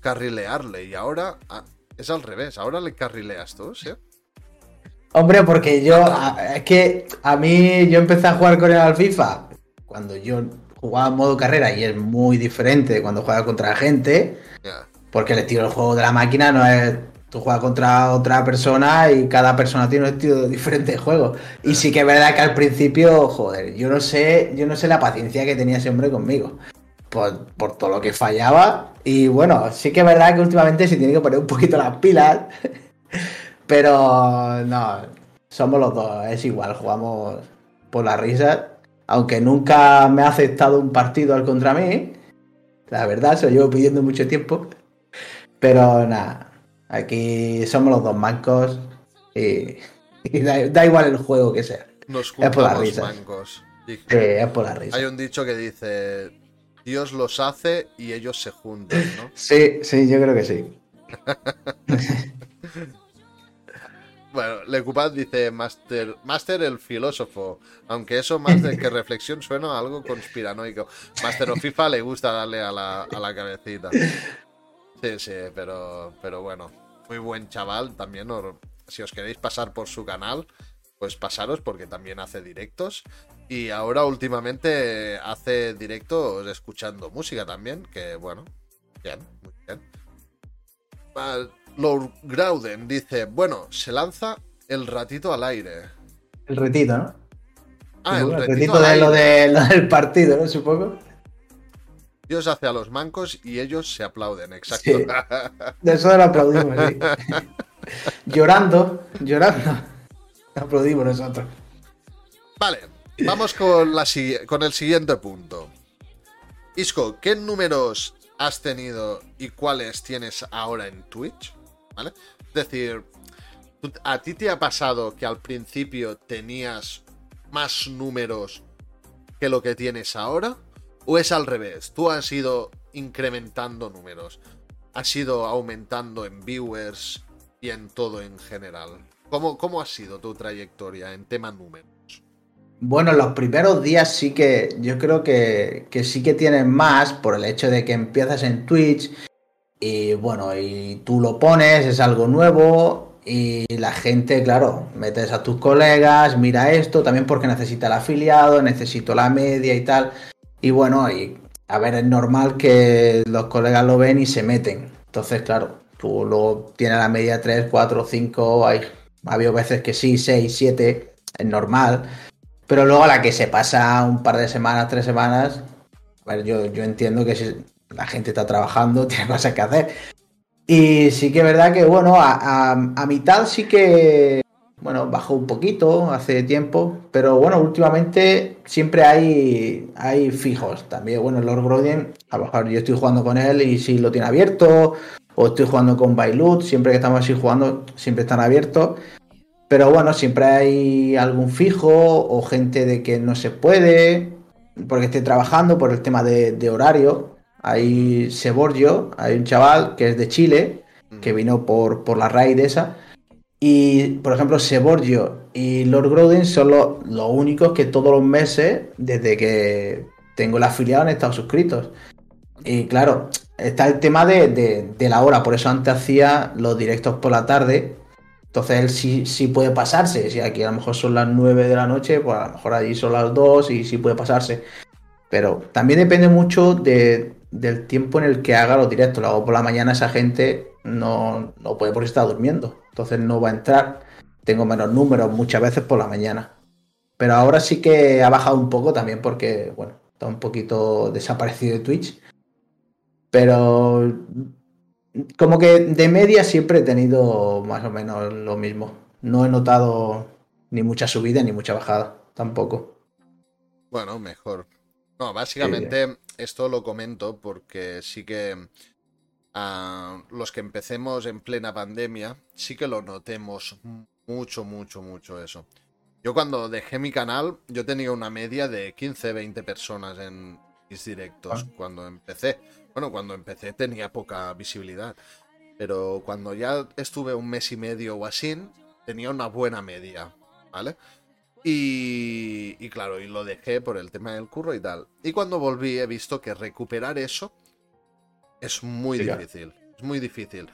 carrilearle y ahora ah, es al revés. Ahora le carrileas tú, ¿sí? Hombre, porque yo, es que a mí yo empecé a jugar con él al FIFA cuando yo jugaba en modo carrera y es muy diferente cuando juega contra la gente. Porque el estilo del juego de la máquina no es Tú juegas contra otra persona y cada persona tiene un estilo diferente de juego. Y sí que es verdad que al principio, joder, yo no sé, yo no sé la paciencia que tenía ese hombre conmigo. Por, por todo lo que fallaba. Y bueno, sí que es verdad que últimamente se tiene que poner un poquito las pilas. [laughs] Pero no, somos los dos, es igual, jugamos por la risa. Aunque nunca me ha aceptado un partido al contra mí. La verdad, se lo llevo pidiendo mucho tiempo. Pero nada, Aquí somos los dos mancos y, da, igual el juego que sea. Nos es por la risa. mancos. es por la risa. Hay un dicho que dice, Dios los hace y ellos se juntan, ¿no? [laughs] Sí, sí, yo creo que sí. [laughs] bueno, Lecupad dice Master, Master el filósofo, aunque eso más de que reflexión suena a algo conspiranoico. Master of FIFA le gusta darle a la, a la cabecita. Sí, sí, pero, pero bueno, muy buen chaval también. si os queréis pasar por su canal, pues pasaros porque también hace directos. Y ahora últimamente hace directos escuchando música también, que bueno, bien, muy bien. Lord Grauden dice, bueno, se lanza el ratito al aire. El retito, ¿no? Ah, el, ratito de lo, de lo, del partido, ¿no? Supongo. Dios hace a los mancos y ellos se aplauden, exacto. [laughs] De eso lo aplaudimos, sí. [laughs] llorando, llorando. Aplaudimos nosotros. Vale, vamos con, la, con el siguiente punto. Isco, ¿qué números has tenido y cuáles tienes ahora en Twitch? ¿Vale? Es decir, ¿a ti te ha pasado que al principio tenías más números que lo que tienes ahora? ¿O es al revés? Tú has ido incrementando números, has ido aumentando en viewers y en todo en general. ¿Cómo, cómo ha sido tu trayectoria en tema números? Bueno, los primeros días sí que yo creo que, que sí que tienen más por el hecho de que empiezas en Twitch y bueno, y tú lo pones, es algo nuevo y la gente, claro, metes a tus colegas, mira esto, también porque necesita el afiliado, necesito la media y tal. Y bueno, a ver, es normal que los colegas lo ven y se meten. Entonces, claro, tú luego tienes la media 3, 4, 5, hay, ha habido veces que sí, 6, 7, es normal. Pero luego a la que se pasa un par de semanas, tres semanas, a ver, yo, yo entiendo que si la gente está trabajando, [laughs] tiene cosas que hacer. Y sí que es verdad que, bueno, a, a mitad sí que bueno, bajó un poquito hace tiempo, pero bueno, últimamente siempre hay, hay fijos. También, bueno, Lord Grodien, a lo mejor yo estoy jugando con él y si lo tiene abierto, o estoy jugando con Bailut, siempre que estamos así jugando, siempre están abiertos. Pero bueno, siempre hay algún fijo o gente de que no se puede, porque esté trabajando por el tema de, horario. Hay Seborgio, hay un chaval que es de Chile, que vino por, por la raíz de esa y, por ejemplo, Seborgio y Lord Groden son los, únicos que todos los meses, desde que tengo el afiliado, han estado suscritos. Y claro, está el tema de, la hora, por eso antes hacía los directos por la tarde. Entonces él sí, sí puede pasarse. Si aquí a lo mejor son las 9 de la noche, pues a lo mejor allí son las 2 y sí puede pasarse. Pero también depende mucho del tiempo en el que haga los directos. Lo por la mañana, esa gente no, no puede porque está durmiendo entonces no va a entrar. Tengo menos números muchas veces por la mañana. Pero ahora sí que ha bajado un poco también porque, bueno, está un poquito desaparecido de Twitch. Pero como que de media siempre he tenido más o menos lo mismo. No he notado ni mucha subida ni mucha bajada, tampoco. Bueno, mejor. No, básicamente esto lo comento porque sí que a los que empecemos en plena pandemia, sí que lo notemos mucho, mucho, mucho eso. Yo cuando dejé mi canal, yo tenía una media de 15, 20 personas en mis directos ah. cuando empecé. Bueno, cuando empecé tenía poca visibilidad. Pero cuando ya estuve un mes y medio o así, tenía una buena media, ¿vale? Y, y, claro, y lo dejé por el tema del curro y tal. Y cuando volví he visto que recuperar eso es muy difícil. Es muy difícil.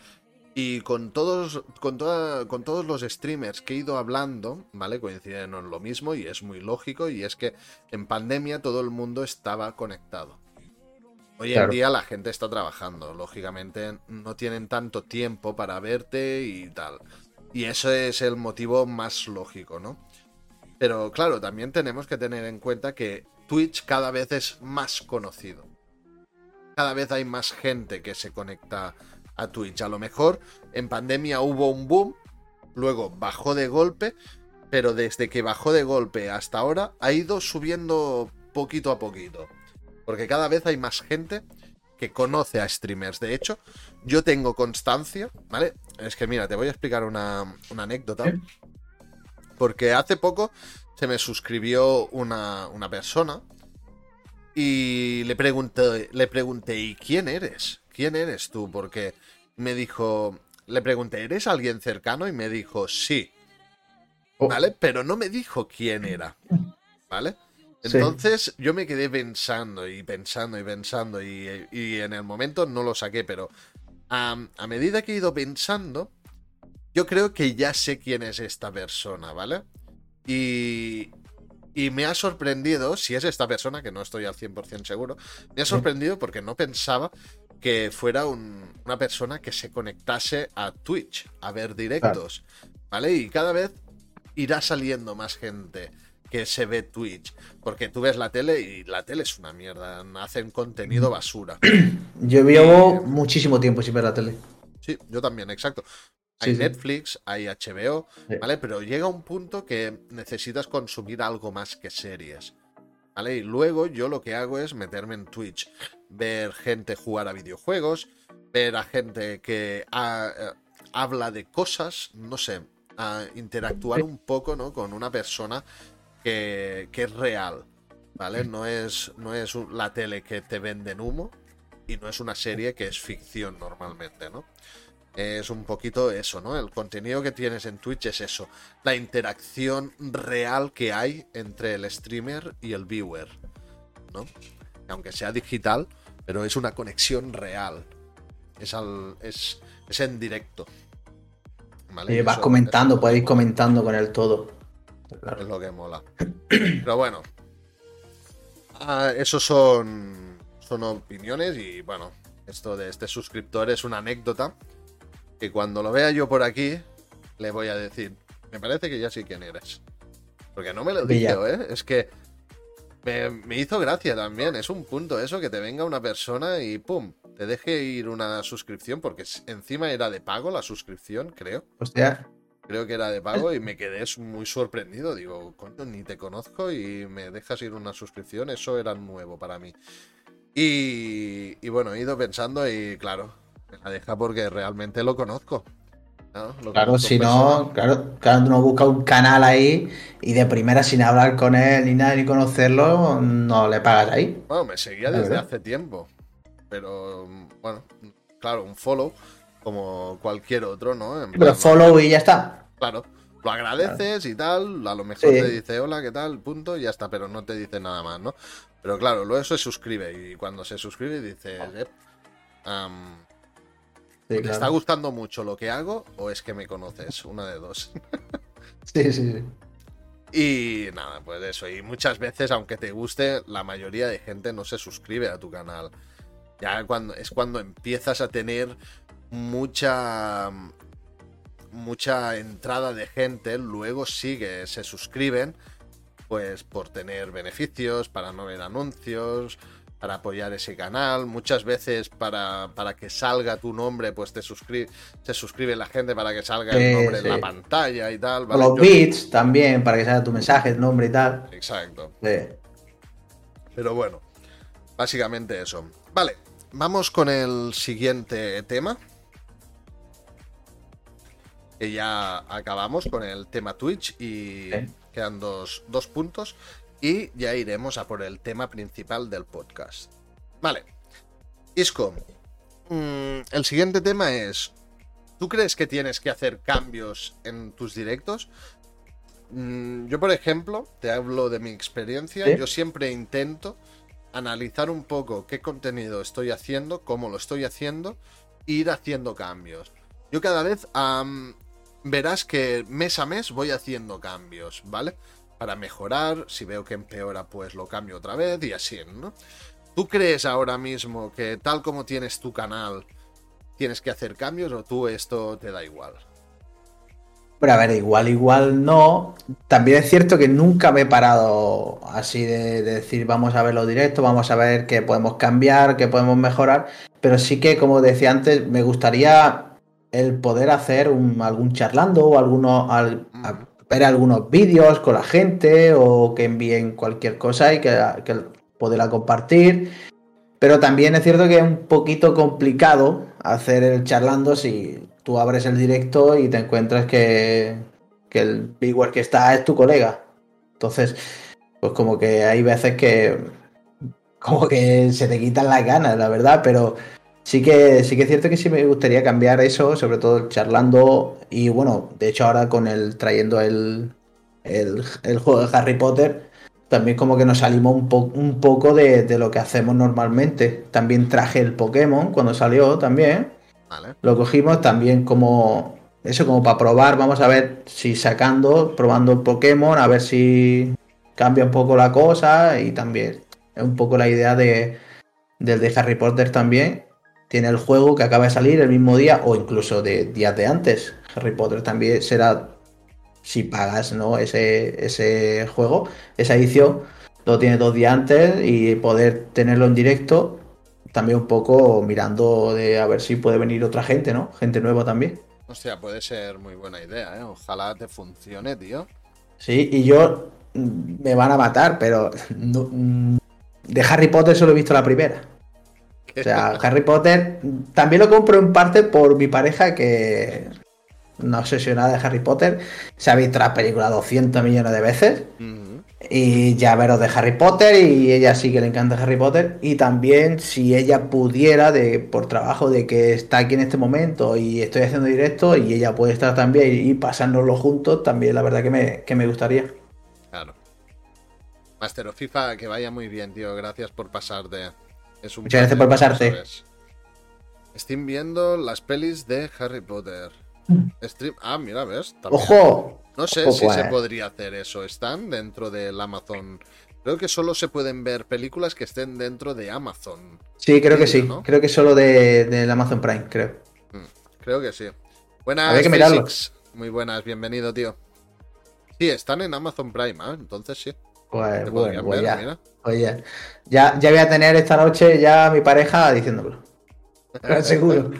Y con todos, con, toda, con todos los streamers que he ido hablando, ¿vale? Coinciden en lo mismo y es muy lógico. Y es que en pandemia todo el mundo estaba conectado. Hoy en día la gente está trabajando. Lógicamente no tienen tanto tiempo para verte y tal. Y eso es el motivo más lógico, ¿no? Pero claro, también tenemos que tener en cuenta que Twitch cada vez es más conocido cada vez hay más gente que se conecta a Twitch. A lo mejor en pandemia hubo un boom, luego bajó de golpe, pero desde que bajó de golpe hasta ahora ha ido subiendo poquito a poquito. Porque cada vez hay más gente que conoce a streamers. De hecho, yo tengo constancia, ¿vale? Es que mira, te voy a explicar una, anécdota. Porque hace poco se me suscribió una, una persona y le pregunté, le pregunté, ¿y quién eres? ¿Quién eres tú? Porque me dijo, le pregunté, ¿eres alguien cercano? Y me dijo, sí. Oh. ¿Vale? Pero no me dijo quién era. ¿Vale? Entonces yo me quedé pensando y pensando y pensando y, en el momento no lo saqué, pero a, a, medida que he ido pensando, yo creo que ya sé quién es esta persona, ¿vale? Y, y me ha sorprendido, si es esta persona, que no estoy al 100% seguro, me ha sorprendido porque no pensaba que fuera una persona que se conectase a Twitch, a ver directos, ¿vale? Y cada vez irá saliendo más gente que se ve Twitch, porque tú ves la tele y la tele es una mierda, hacen contenido basura. [clears throat] Yo llevo muchísimo tiempo sin ver la tele. Sí, yo también, exacto. Hay Netflix, hay HBO, ¿vale? Pero llega un punto que necesitas consumir algo más que series. ¿Vale? Y luego yo lo que hago es meterme en Twitch, ver gente jugar a videojuegos, ver a gente que eh, habla de cosas, no sé, a interactuar un poco, ¿no? Con una persona que, que es real, ¿vale? No es, no es la tele que te venden humo y no es una serie que es ficción normalmente, ¿no? Es un poquito eso, ¿no? El contenido que tienes en Twitch es eso. La interacción real que hay entre el streamer y el viewer, ¿no? Aunque sea digital, pero es una conexión real. Es, al, es, es en directo. ¿vale? vas comentando, puedes ir comentando con él todo. Es lo que mola. Pero bueno. Ah, esos son, son opiniones y bueno, esto de este suscriptor es una anécdota que cuando lo vea yo por aquí, le voy a decir, me parece que ya sé quién eres. Porque no me lo digo, ¿eh? Es que me, hizo gracia también. Es un punto eso, que te venga una persona y ¡pum! Te deje ir una suscripción, porque encima era de pago la suscripción, creo. Hostia. Creo que era de pago y me quedé muy sorprendido. Digo, coño, ni te conozco y me dejas ir una suscripción. Eso era nuevo para mí. Y, y bueno, he ido pensando y claro, la deja porque realmente lo conozco. claro, si no, claro, claro, uno busca un canal ahí y de primera sin hablar con él ni nada ni conocerlo, no le pagas ahí. Bueno, me seguía desde hace tiempo. Pero bueno, claro, un follow como cualquier otro, ¿no? pero follow y ya está. Claro, lo agradeces y tal, a lo mejor te dice hola, ¿qué tal? Punto, y ya está, pero no te dice nada más, ¿no? Pero claro, luego se suscribe y cuando se suscribe dice, eh, ¿Te está gustando mucho lo que hago o es que me conoces? Una de dos. [laughs] sí, sí, sí. Y nada, pues eso. Y muchas veces, aunque te guste, la mayoría de gente no se suscribe a tu canal. Ya cuando, es cuando empiezas a tener mucha mucha entrada de gente, luego sigue, se suscriben, pues por tener beneficios, para no ver anuncios, para apoyar ese canal. Muchas veces para, para que salga tu nombre, pues te suscribe, se suscribe la gente para que salga el nombre en la pantalla y tal. Los bits también, para que salga tu mensaje, el nombre y tal. Exacto. Pero bueno, básicamente eso. Vale, vamos con el siguiente tema. Que ya acabamos con el tema Twitch y quedan dos, dos puntos. Y ya iremos a por el tema principal del podcast. Vale. Isco, mm, el siguiente tema es, ¿tú crees que tienes que hacer cambios en tus directos? Mm, yo, por ejemplo, te hablo de mi experiencia, yo siempre intento analizar un poco qué contenido estoy haciendo, cómo lo estoy haciendo, e ir haciendo cambios. Yo cada vez verás que mes a mes voy haciendo cambios, ¿vale? Para mejorar, si veo que empeora, pues lo cambio otra vez y así, ¿no? ¿Tú crees ahora mismo que tal como tienes tu canal, tienes que hacer cambios o tú esto te da igual? Pero a ver, igual, igual no. También es cierto que nunca me he parado así de, decir vamos a ver los directos, vamos a ver qué podemos cambiar, qué podemos mejorar. Pero sí que, como decía antes, me gustaría el poder hacer algún charlando o alguno, ver algunos vídeos con la gente o que envíen cualquier cosa y que, que poderla compartir. Pero también es cierto que es un poquito complicado hacer el charlando si tú abres el directo y te encuentras que, el viewer que está es tu colega. Entonces, pues como que hay veces que como que se te quitan las ganas, la verdad, pero sí que sí que es cierto que sí me gustaría cambiar eso, sobre todo charlando y bueno, de hecho ahora con el trayendo el, el, juego de Harry Potter, también como que nos salimos un, un poco de, de, lo que hacemos normalmente. También traje el Pokémon cuando salió también. Lo cogimos también como eso, como para probar. Vamos a ver si sacando, probando Pokémon, a ver si cambia un poco la cosa. Y también es un poco la idea de, del de Harry Potter también. Tiene el juego que acaba de salir el mismo día o incluso de días de antes. Harry Potter también será, si pagas ¿no? ese, ese juego, esa edición, lo tiene dos días antes y poder tenerlo en directo también un poco mirando de a ver si puede venir otra gente, ¿no? Gente nueva también. Hostia, puede ser muy buena idea, ¿eh? Ojalá te funcione, tío. Sí, y yo mm, me van a matar, pero mm, de Harry Potter solo he visto la primera. O sea, Harry Potter también lo compro en parte por mi pareja que una obsesionada de Harry Potter. Se ha visto la película 200 millones de veces. Y ya veros de Harry Potter y ella sí que le encanta Harry Potter. Y también si ella pudiera, de por trabajo, de que está aquí en este momento y estoy haciendo directo y ella puede estar también y pasárnoslo juntos, también la verdad que me, que me gustaría. Claro. Master of FIFA, que vaya muy bien, tío. Gracias por pasarte. Es un Muchas gracias por pasarte. Estoy viendo las pelis de Harry Potter. Mm. Stream... Ah, mira, ves. ¡Ojo! No sé si se podría hacer eso. ¿Están dentro del Amazon? Creo que solo se pueden ver películas que estén dentro de Amazon. Sí, creo que sí. Creo que solo del de, Amazon Prime, creo. Mm, creo que sí. Buenas, que Muy buenas, bienvenido, tío. Sí, están en Amazon Prime, ¿eh? entonces sí. Pues, bueno, pues ya. Oye, ya, ya voy a tener esta noche ya mi pareja diciéndolo. [laughs] [laughs] Seguro.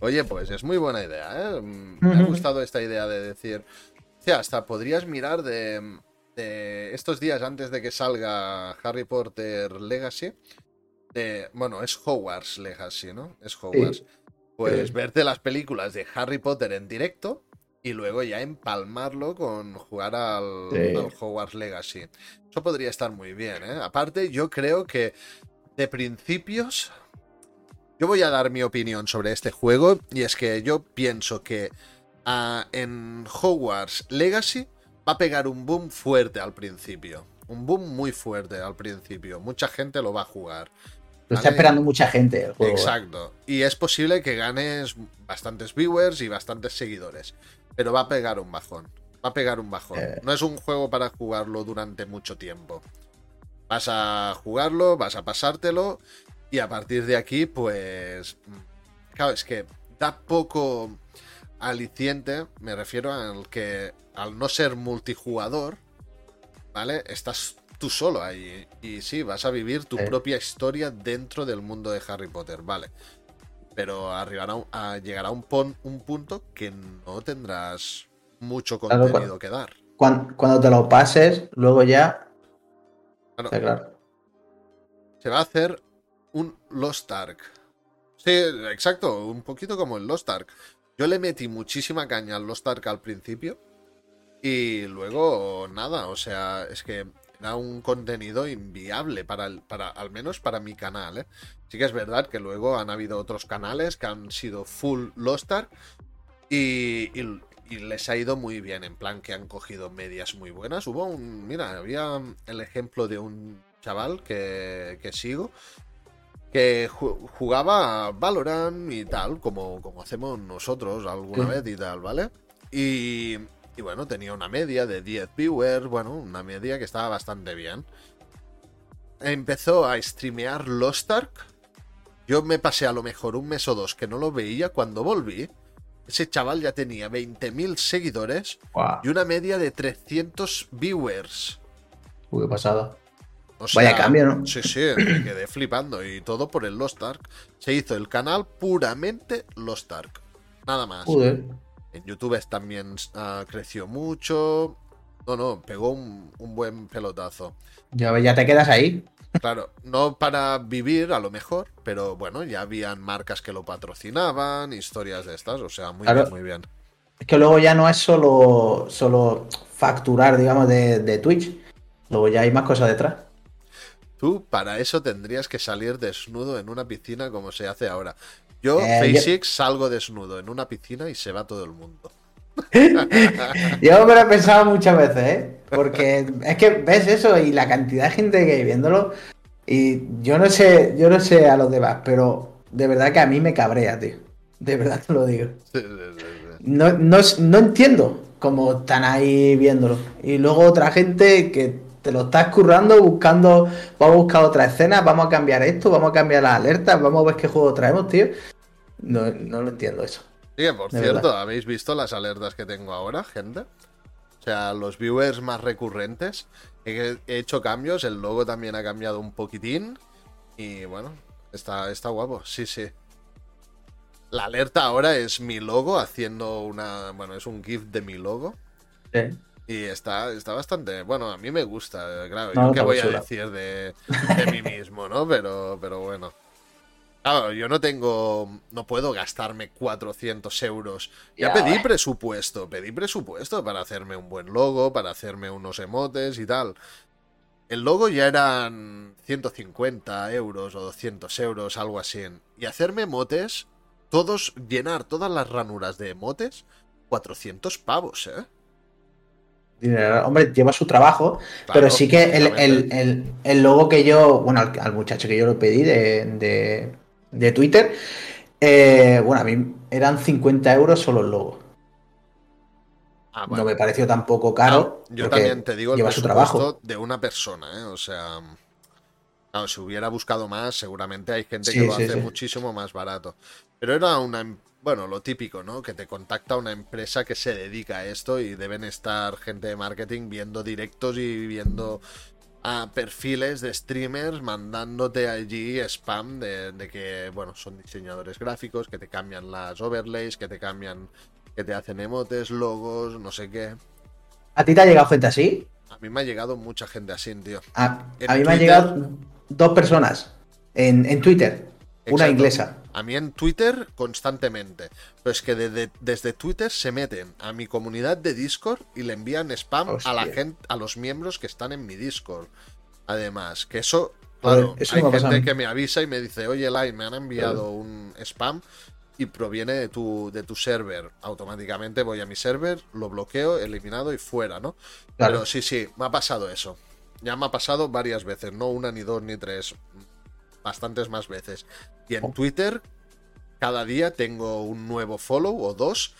Oye, pues es muy buena idea, ¿eh? Me ha gustado esta idea de decir, sea, hasta podrías mirar de, estos días antes de que salga Harry Potter Legacy. De, bueno, es Hogwarts Legacy, ¿no? Es Hogwarts. Pues verte las películas de Harry Potter en directo y luego ya empalmarlo con jugar al, al, Hogwarts Legacy. Eso podría estar muy bien, ¿eh? Aparte, yo creo que de principios. Yo voy a dar mi opinión sobre este juego y es que yo pienso que en Hogwarts Legacy va a pegar un boom fuerte al principio. Un boom muy fuerte al principio. Mucha gente lo va a jugar. Lo está esperando mucha gente el juego. Exacto. Y es posible que ganes bastantes viewers y bastantes seguidores. Pero va a pegar un bajón. Va a pegar un bajón. Eh. No es un juego para jugarlo durante mucho tiempo. Vas a jugarlo, vas a pasártelo. Y a partir de aquí, pues. Claro, es que da poco aliciente, me refiero al que al no ser multijugador, ¿vale? Estás tú solo ahí. Y sí, vas a vivir tu propia historia dentro del mundo de Harry Potter, vale. Pero arribará a, llegará un, un punto que no tendrás mucho contenido que dar. Cuando, te lo pases, luego ya. claro. Se va a hacer un Lost Ark. Sí, exacto, un poquito como el Lost Ark. Yo le metí muchísima caña al Lost Ark al principio. Y luego, nada, o sea, es que era un contenido inviable para, el, para al menos para mi canal. ¿eh? Sí que es verdad que luego han habido otros canales que han sido full Lost Ark y, les ha ido muy bien, en plan que han cogido medias muy buenas. Hubo un, mira, había el ejemplo de un chaval que, que sigo que jugaba Valorant y tal, como, como hacemos nosotros alguna vez y tal, ¿vale? Y, y bueno, tenía una media de 10 viewers, bueno, una media que estaba bastante bien. Empezó a streamear Lost Ark. Yo me pasé a lo mejor un mes o dos que no lo veía. Cuando volví, ese chaval ya tenía 20.000 seguidores y una media de 300 viewers. Uy, qué pasada. Vaya cambio, ¿no? Sí, sí, me quedé [clears throat] flipando. Y todo por el Lost Ark. Se hizo el canal puramente Lost Ark. Nada más. En YouTube también uh, creció mucho. No, no, pegó un, buen pelotazo. Ya, ya te quedas ahí. Claro, no para vivir a lo mejor, pero bueno, ya habían marcas que lo patrocinaban, historias de estas, o sea, muy bien, muy bien. Es que luego ya no es solo, solo facturar, digamos, de, de Twitch. Luego ya hay más cosas detrás. Tú para eso tendrías que salir desnudo en una piscina como se hace ahora. Yo, eh, salgo desnudo en una piscina y se va todo el mundo. [laughs] yo me lo he pensado muchas veces, ¿eh? Porque es que ves eso y la cantidad de gente que hay viéndolo. Y yo no sé, yo no sé a los demás, pero de verdad que a mí me cabrea, tío. De verdad te lo digo. No, no, no entiendo cómo están ahí viéndolo. Y luego otra gente que te lo estás currando buscando, vamos a buscar otra escena, vamos a cambiar esto, vamos a cambiar las alertas, vamos a ver qué juego traemos, tío. No, lo entiendo eso. Sí, por cierto, ¿habéis visto las alertas que tengo ahora, gente? O sea, los viewers más recurrentes. He, hecho cambios, el logo también ha cambiado un poquitín. Y bueno, está, está guapo, sí, sí. La alerta ahora es mi logo haciendo una. Bueno, es un GIF de mi logo. Sí. Y está, está bastante. Bueno, a mí me gusta, claro. yo qué voy a decir de, mí mismo, ¿no? Pero, pero bueno. Claro, yo no tengo. No puedo gastarme 400 euros. Ya, pedí presupuesto. Pedí presupuesto para hacerme un buen logo, para hacerme unos emotes y tal. El logo ya eran 150 euros o 200 euros, algo así. Y hacerme emotes, todos, llenar todas las ranuras de emotes, 400 pavos, ¿eh? Hombre, lleva su trabajo, pero sí que el, logo que yo, bueno, al, muchacho que yo lo pedí de, de, Twitter, eh, bueno, a mí eran 50 euros solo el logo. Ah, no me pareció tampoco caro. yo también te digo el lleva su trabajo de una persona, ¿eh? O sea, si hubiera buscado más, seguramente hay gente que lo hace muchísimo más barato. Pero era una bueno, lo típico, ¿no? Que te contacta una empresa que se dedica a esto y deben estar gente de marketing viendo directos y viendo a perfiles de streamers mandándote allí spam de, que, bueno, son diseñadores gráficos, que te cambian las overlays, que te cambian, que te hacen emotes, logos, no sé qué. ¿A ti te ha llegado gente así? A mí me ha llegado mucha gente así, tío. A, mí me han llegado dos personas en, Twitter, una inglesa. A mí en Twitter constantemente. Pero es que desde Twitter se meten a mi comunidad de Discord y le envían spam a la gente, a los miembros que están en mi Discord. Además, que eso, claro, hay gente que me avisa y me dice, oye, Lai, me han enviado un spam y proviene de tu, de tu server. Automáticamente voy a mi server, lo bloqueo, eliminado y fuera, ¿no? Pero sí, sí, me ha pasado eso. Ya me ha pasado varias veces, no una, ni dos, ni tres bastantes más veces. Y en oh. Twitter, cada día tengo un nuevo follow o dos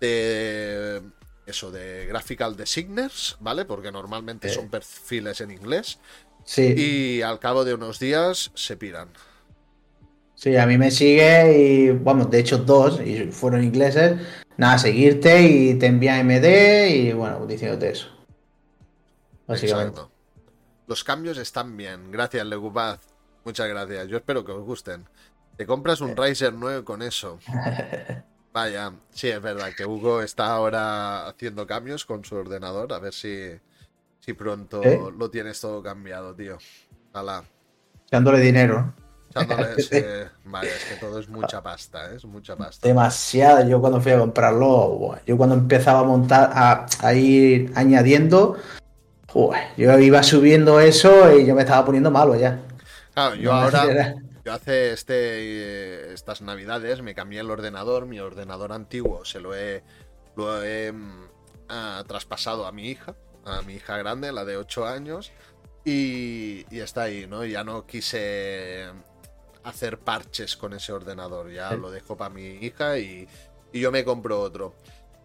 de eso, de graphical designers, ¿vale? Porque normalmente son perfiles en inglés. Sí. Y al cabo de unos días se piran. Sí, a mí me sigue y, vamos, de hecho dos, y fueron ingleses. Nada, seguirte y te envía MD y, bueno, diciéndote eso. Básicamente. Los cambios están bien. Gracias, Legubaz. Muchas gracias. Yo espero que os gusten. Te compras un Riser 9 con eso. [laughs] Vaya, sí, es verdad que Hugo está ahora haciendo cambios con su ordenador. A ver si, si pronto ¿Eh? lo tienes todo cambiado, tío. Ojalá. Echándole dinero. Echándole [laughs] Vaya, es que todo es mucha pasta, ¿eh? es mucha pasta. Demasiada. Yo cuando fui a comprarlo, yo cuando empezaba a montar, a, a ir añadiendo, yo iba subiendo eso y yo me estaba poniendo malo ya. Claro, yo ahora, yo hace este, eh, estas navidades me cambié el ordenador, mi ordenador antiguo se lo he, lo he mm, ah, traspasado a mi hija, a mi hija grande, la de 8 años, y, y está ahí, ¿no? Ya no quise hacer parches con ese ordenador, ya Sí. lo dejo para mi hija y, y yo me compro otro.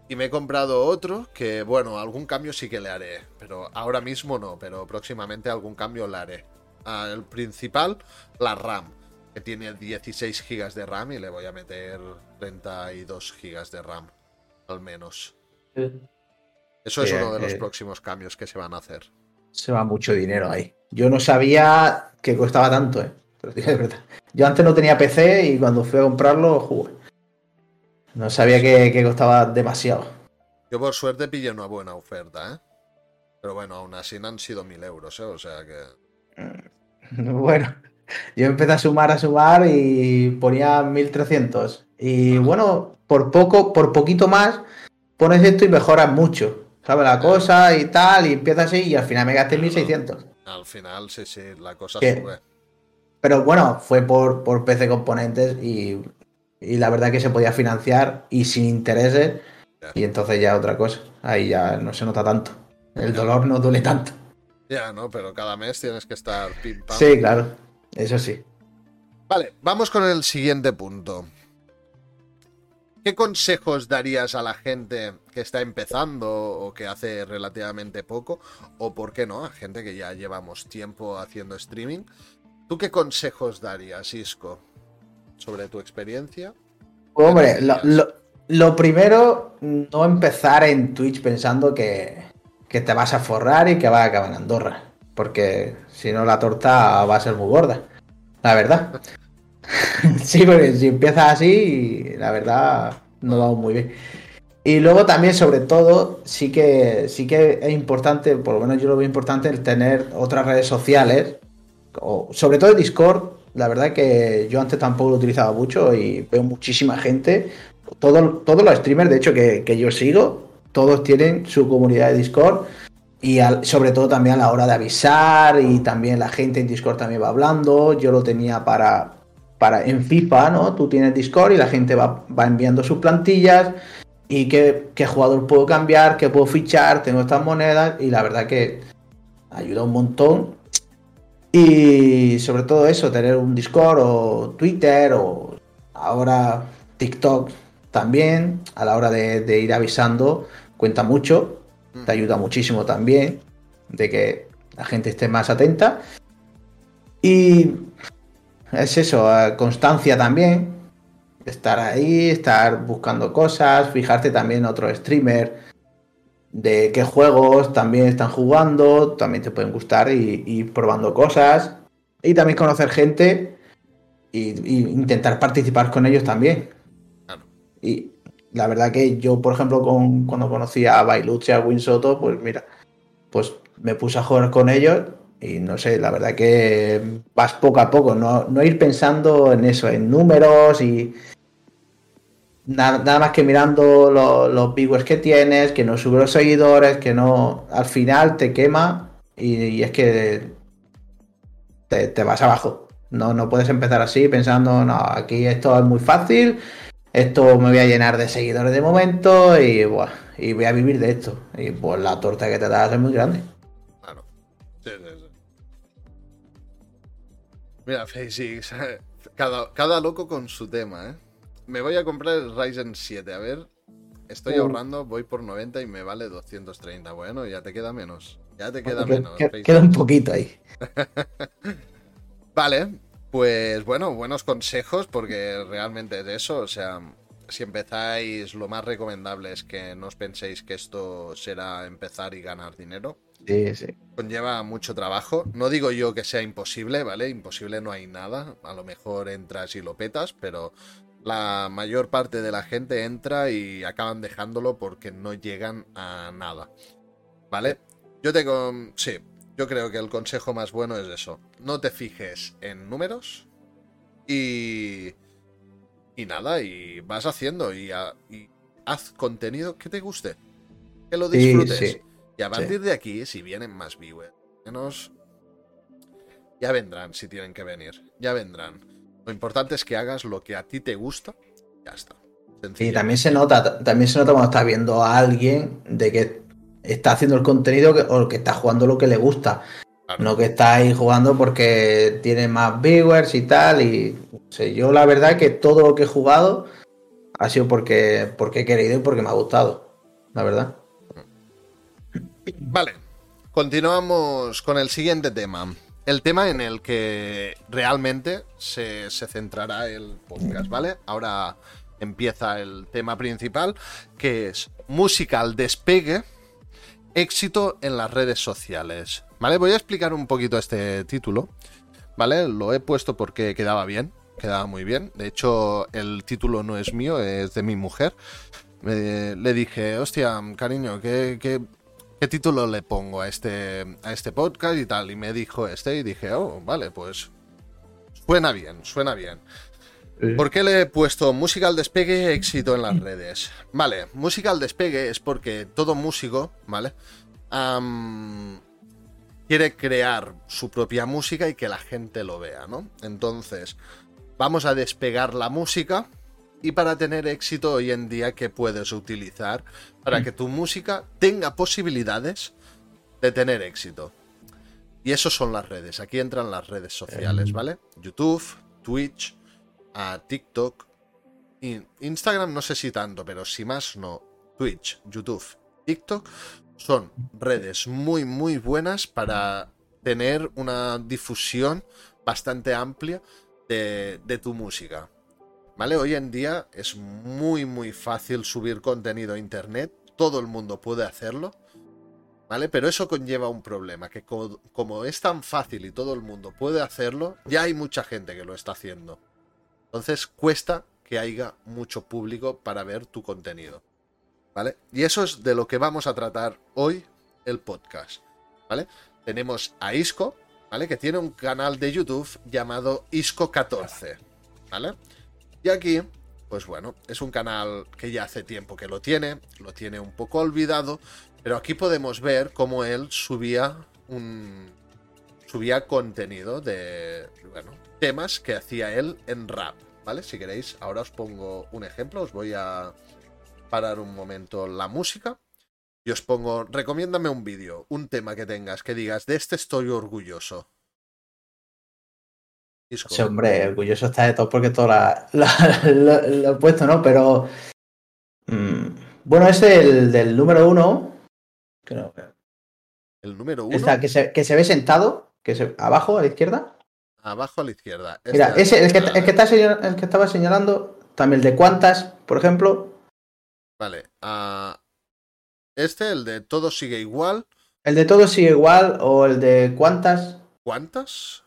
Y me he comprado otro que, bueno, algún cambio sí que le haré, pero ahora mismo no, pero próximamente algún cambio le haré. El principal, la RAM, que tiene 16 GB de RAM y le voy a meter 32 GB de RAM, al menos. Eso es Sí, uno de los eh. próximos cambios que se van a hacer. Se va mucho dinero ahí. Yo no sabía que costaba tanto, ¿eh? De verdad. Yo antes no tenía PC y cuando fui a comprarlo, joder, no sabía que, que costaba demasiado. Yo por suerte pillé una buena oferta, ¿eh? Pero bueno, aún así no han sido 1000 euros, ¿eh? O sea que... [laughs] Bueno, yo empecé a sumar, a sumar y ponía 1300. Y bueno, por poco, por poquito más, pones esto y mejoras mucho. ¿Sabes? La cosa y tal, y empiezas así y al final me gasté 1600. Al final, sí, sí, la cosa ¿Qué? sube. Pero bueno, fue por, por PC Componentes y, y la verdad que se podía financiar y sin intereses. Ya. Y entonces ya otra cosa. Ahí ya no se nota tanto. El dolor no duele tanto. Ya, ¿no? Pero cada mes tienes que estar pim pam. Sí, claro. Eso sí. Vale, vamos con el siguiente punto. ¿Qué consejos darías a la gente que está empezando o que hace relativamente poco? O, por qué no, a gente que ya llevamos tiempo haciendo streaming. ¿Tú qué consejos darías, Isco? Sobre tu experiencia. Hombre, lo, Gracias. lo- lo primero, no empezar en Twitch pensando que, que te vas a forrar y que vas a acabar en Andorra. Porque si no, la torta va a ser muy gorda. La verdad. [laughs] sí, porque si empiezas así, la verdad, no vamos muy bien. Y luego también, sobre todo, sí que, sí que es importante, por lo menos yo lo veo importante, el tener otras redes sociales, o sobre todo el Discord. La verdad que yo antes tampoco lo utilizaba mucho y veo muchísima gente. Todo- todos los streamers, de hecho, que, que yo sigo, todos tienen su comunidad de Discord. Y sobre todo también a la hora de avisar y también la gente en Discord también va hablando. Yo lo tenía para, para en FIFA, ¿no? Tú tienes Discord y la gente va, va enviando sus plantillas y qué, qué jugador puedo cambiar, qué puedo fichar, tengo estas monedas y la verdad que ayuda un montón. Y sobre todo eso, tener un Discord o Twitter o ahora TikTok también a la hora de ir avisando cuenta mucho, te ayuda muchísimo también de que la gente esté más atenta. Y es eso, eh, constancia también, estar ahí, estar buscando cosas, fijarte también en otro streamer de qué juegos también están jugando, también te pueden gustar y, y probando cosas. Y también conocer gente y, y intentar participar con ellos también. Claro. Y la verdad que yo, por ejemplo, con, cuando conocí a Bailuch y a Winsoto, pues mira, pues me puse a jugar con ellos y no sé, la verdad que vas poco a poco, no, no ir pensando en eso, en números y nada, nada más que mirando lo- los viewers que tienes, que no sube los seguidores, que no, al final te quema y, y es que te, te vas abajo. No, no puedes empezar así pensando, no, aquí esto es muy fácil, esto me voy a llenar de seguidores de momento y, buah, y voy a vivir de esto. Y pues la torta que te das es muy grande. Claro. Sí, sí, sí. Mira, Facix, [laughs] cada, cada loco con su tema, ¿eh? Me voy a comprar el Ryzen 7, a ver. Estoy Uh. ahorrando, voy por 90 y me vale 230. Bueno, ya te queda menos. Ya te queda Que- menos. que- Facix. queda un poquito ahí. [laughs] Vale, pues bueno, buenos consejos porque realmente es eso, o sea, si empezáis, lo más recomendable es que no os penséis que esto será empezar y ganar dinero. Sí, sí. Conlleva mucho trabajo. No digo yo que sea imposible, ¿vale? Imposible no hay nada. A lo mejor entras y lo petas, pero la mayor parte de la gente entra y acaban dejándolo porque no llegan a nada. ¿Vale? Yo tengo... Sí, yo creo que el consejo más bueno es eso. No te fijes en números y... Y nada, y vas haciendo y, haz contenido que te guste. Que lo disfrutes. Y a partir de aquí, si vienen más viewers, menos... Ya vendrán si tienen que venir. Ya vendrán. Lo importante es que hagas lo que a ti te gusta. Ya está. Y también se nota, también se nota cuando estás viendo a alguien de que está haciendo el contenido o que está jugando lo que le gusta. No que está ahí jugando porque tiene más viewers y tal. Y yo la verdad es que todo lo que he jugado ha sido porque, porque he querido y porque me ha gustado. La verdad. Vale. Continuamos con el siguiente tema. El tema en el que realmente se, se centrará el podcast, ¿vale? Ahora empieza el tema principal, que es música al despegue éxito en las redes sociales. ¿Vale? Voy a explicar un poquito este título. ¿Vale? Lo he puesto porque quedaba bien, quedaba muy bien. De hecho, el título no es mío, es de mi mujer. le dije, hostia, cariño, ¿qué, qué, título le pongo a este, a este podcast y tal? Y me dijo este y dije, oh, vale, pues suena bien, suena bien. ¿Por qué le he puesto música al despegue éxito en las redes? Vale, música al despegue es porque todo músico, ¿vale? quiere crear su propia música y que la gente lo vea, ¿no? Entonces, vamos a despegar la música y para tener éxito hoy en día, ¿qué puedes utilizar para que tu música tenga posibilidades de tener éxito? Y eso son las redes, aquí entran las redes sociales, ¿vale? YouTube, Twitch, a TikTok. Instagram no sé si tanto, pero si más no. Twitch, YouTube, TikTok son redes muy muy buenas para tener una difusión bastante amplia de, tu música. ¿Vale? Hoy en día es muy muy fácil subir contenido a internet, todo el mundo puede hacerlo, ¿vale? Pero eso conlleva un problema, que como es tan fácil y todo el mundo puede hacerlo, ya hay mucha gente que lo está haciendo. Entonces cuesta que haya mucho público para ver tu contenido. ¿Vale? Y eso es de lo que vamos a tratar hoy el podcast. ¿Vale? Tenemos a Isco, ¿vale? Que tiene un canal de YouTube llamado Isco14. ¿Vale? Y aquí, pues bueno, es un canal que ya hace tiempo que lo tiene, lo tiene un poco olvidado, pero aquí podemos ver cómo él subía un subía contenido de, bueno, temas que hacía él en rap, ¿vale? Si queréis, ahora os pongo un ejemplo, os voy a parar un momento la música y os pongo, recomiéndame un vídeo, un tema que tengas, que digas, de este estoy orgulloso. Sí, hombre, orgulloso está de todo porque todo lo he puesto, ¿no? Pero... Mm, bueno, es el del número uno. Creo ¿El número uno? que, se, que se ve sentado, que se, abajo a la izquierda. Abajo a la izquierda. Mira, ese, el, que, el, que está el que estaba señalando, también el de cuántas, por ejemplo. Vale. Uh, este, el de todo sigue igual. El de todo sigue igual o el de cuántas. ¿Cuántas?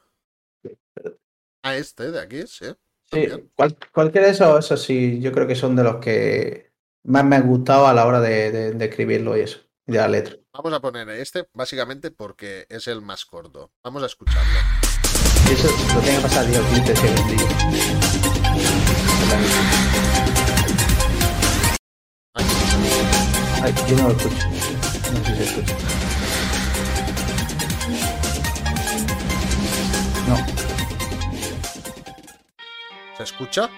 Ah, este de aquí, sí. Sí, cualquiera de esos, eso sí, yo creo que son de los que más me han gustado a la hora de, de escribirlo y eso, de la letra. Vamos a poner este básicamente porque es el más corto. Vamos a escucharlo. Eso lo tiene que pasar Dios, 15 segundos. Ay, yo no lo escucho. No sé si se escucha. No. ¿Se escucha?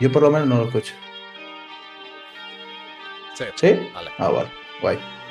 Yo por lo menos no lo escucho. Sí. ¿Sí? Vale. Ah, vale. Guay.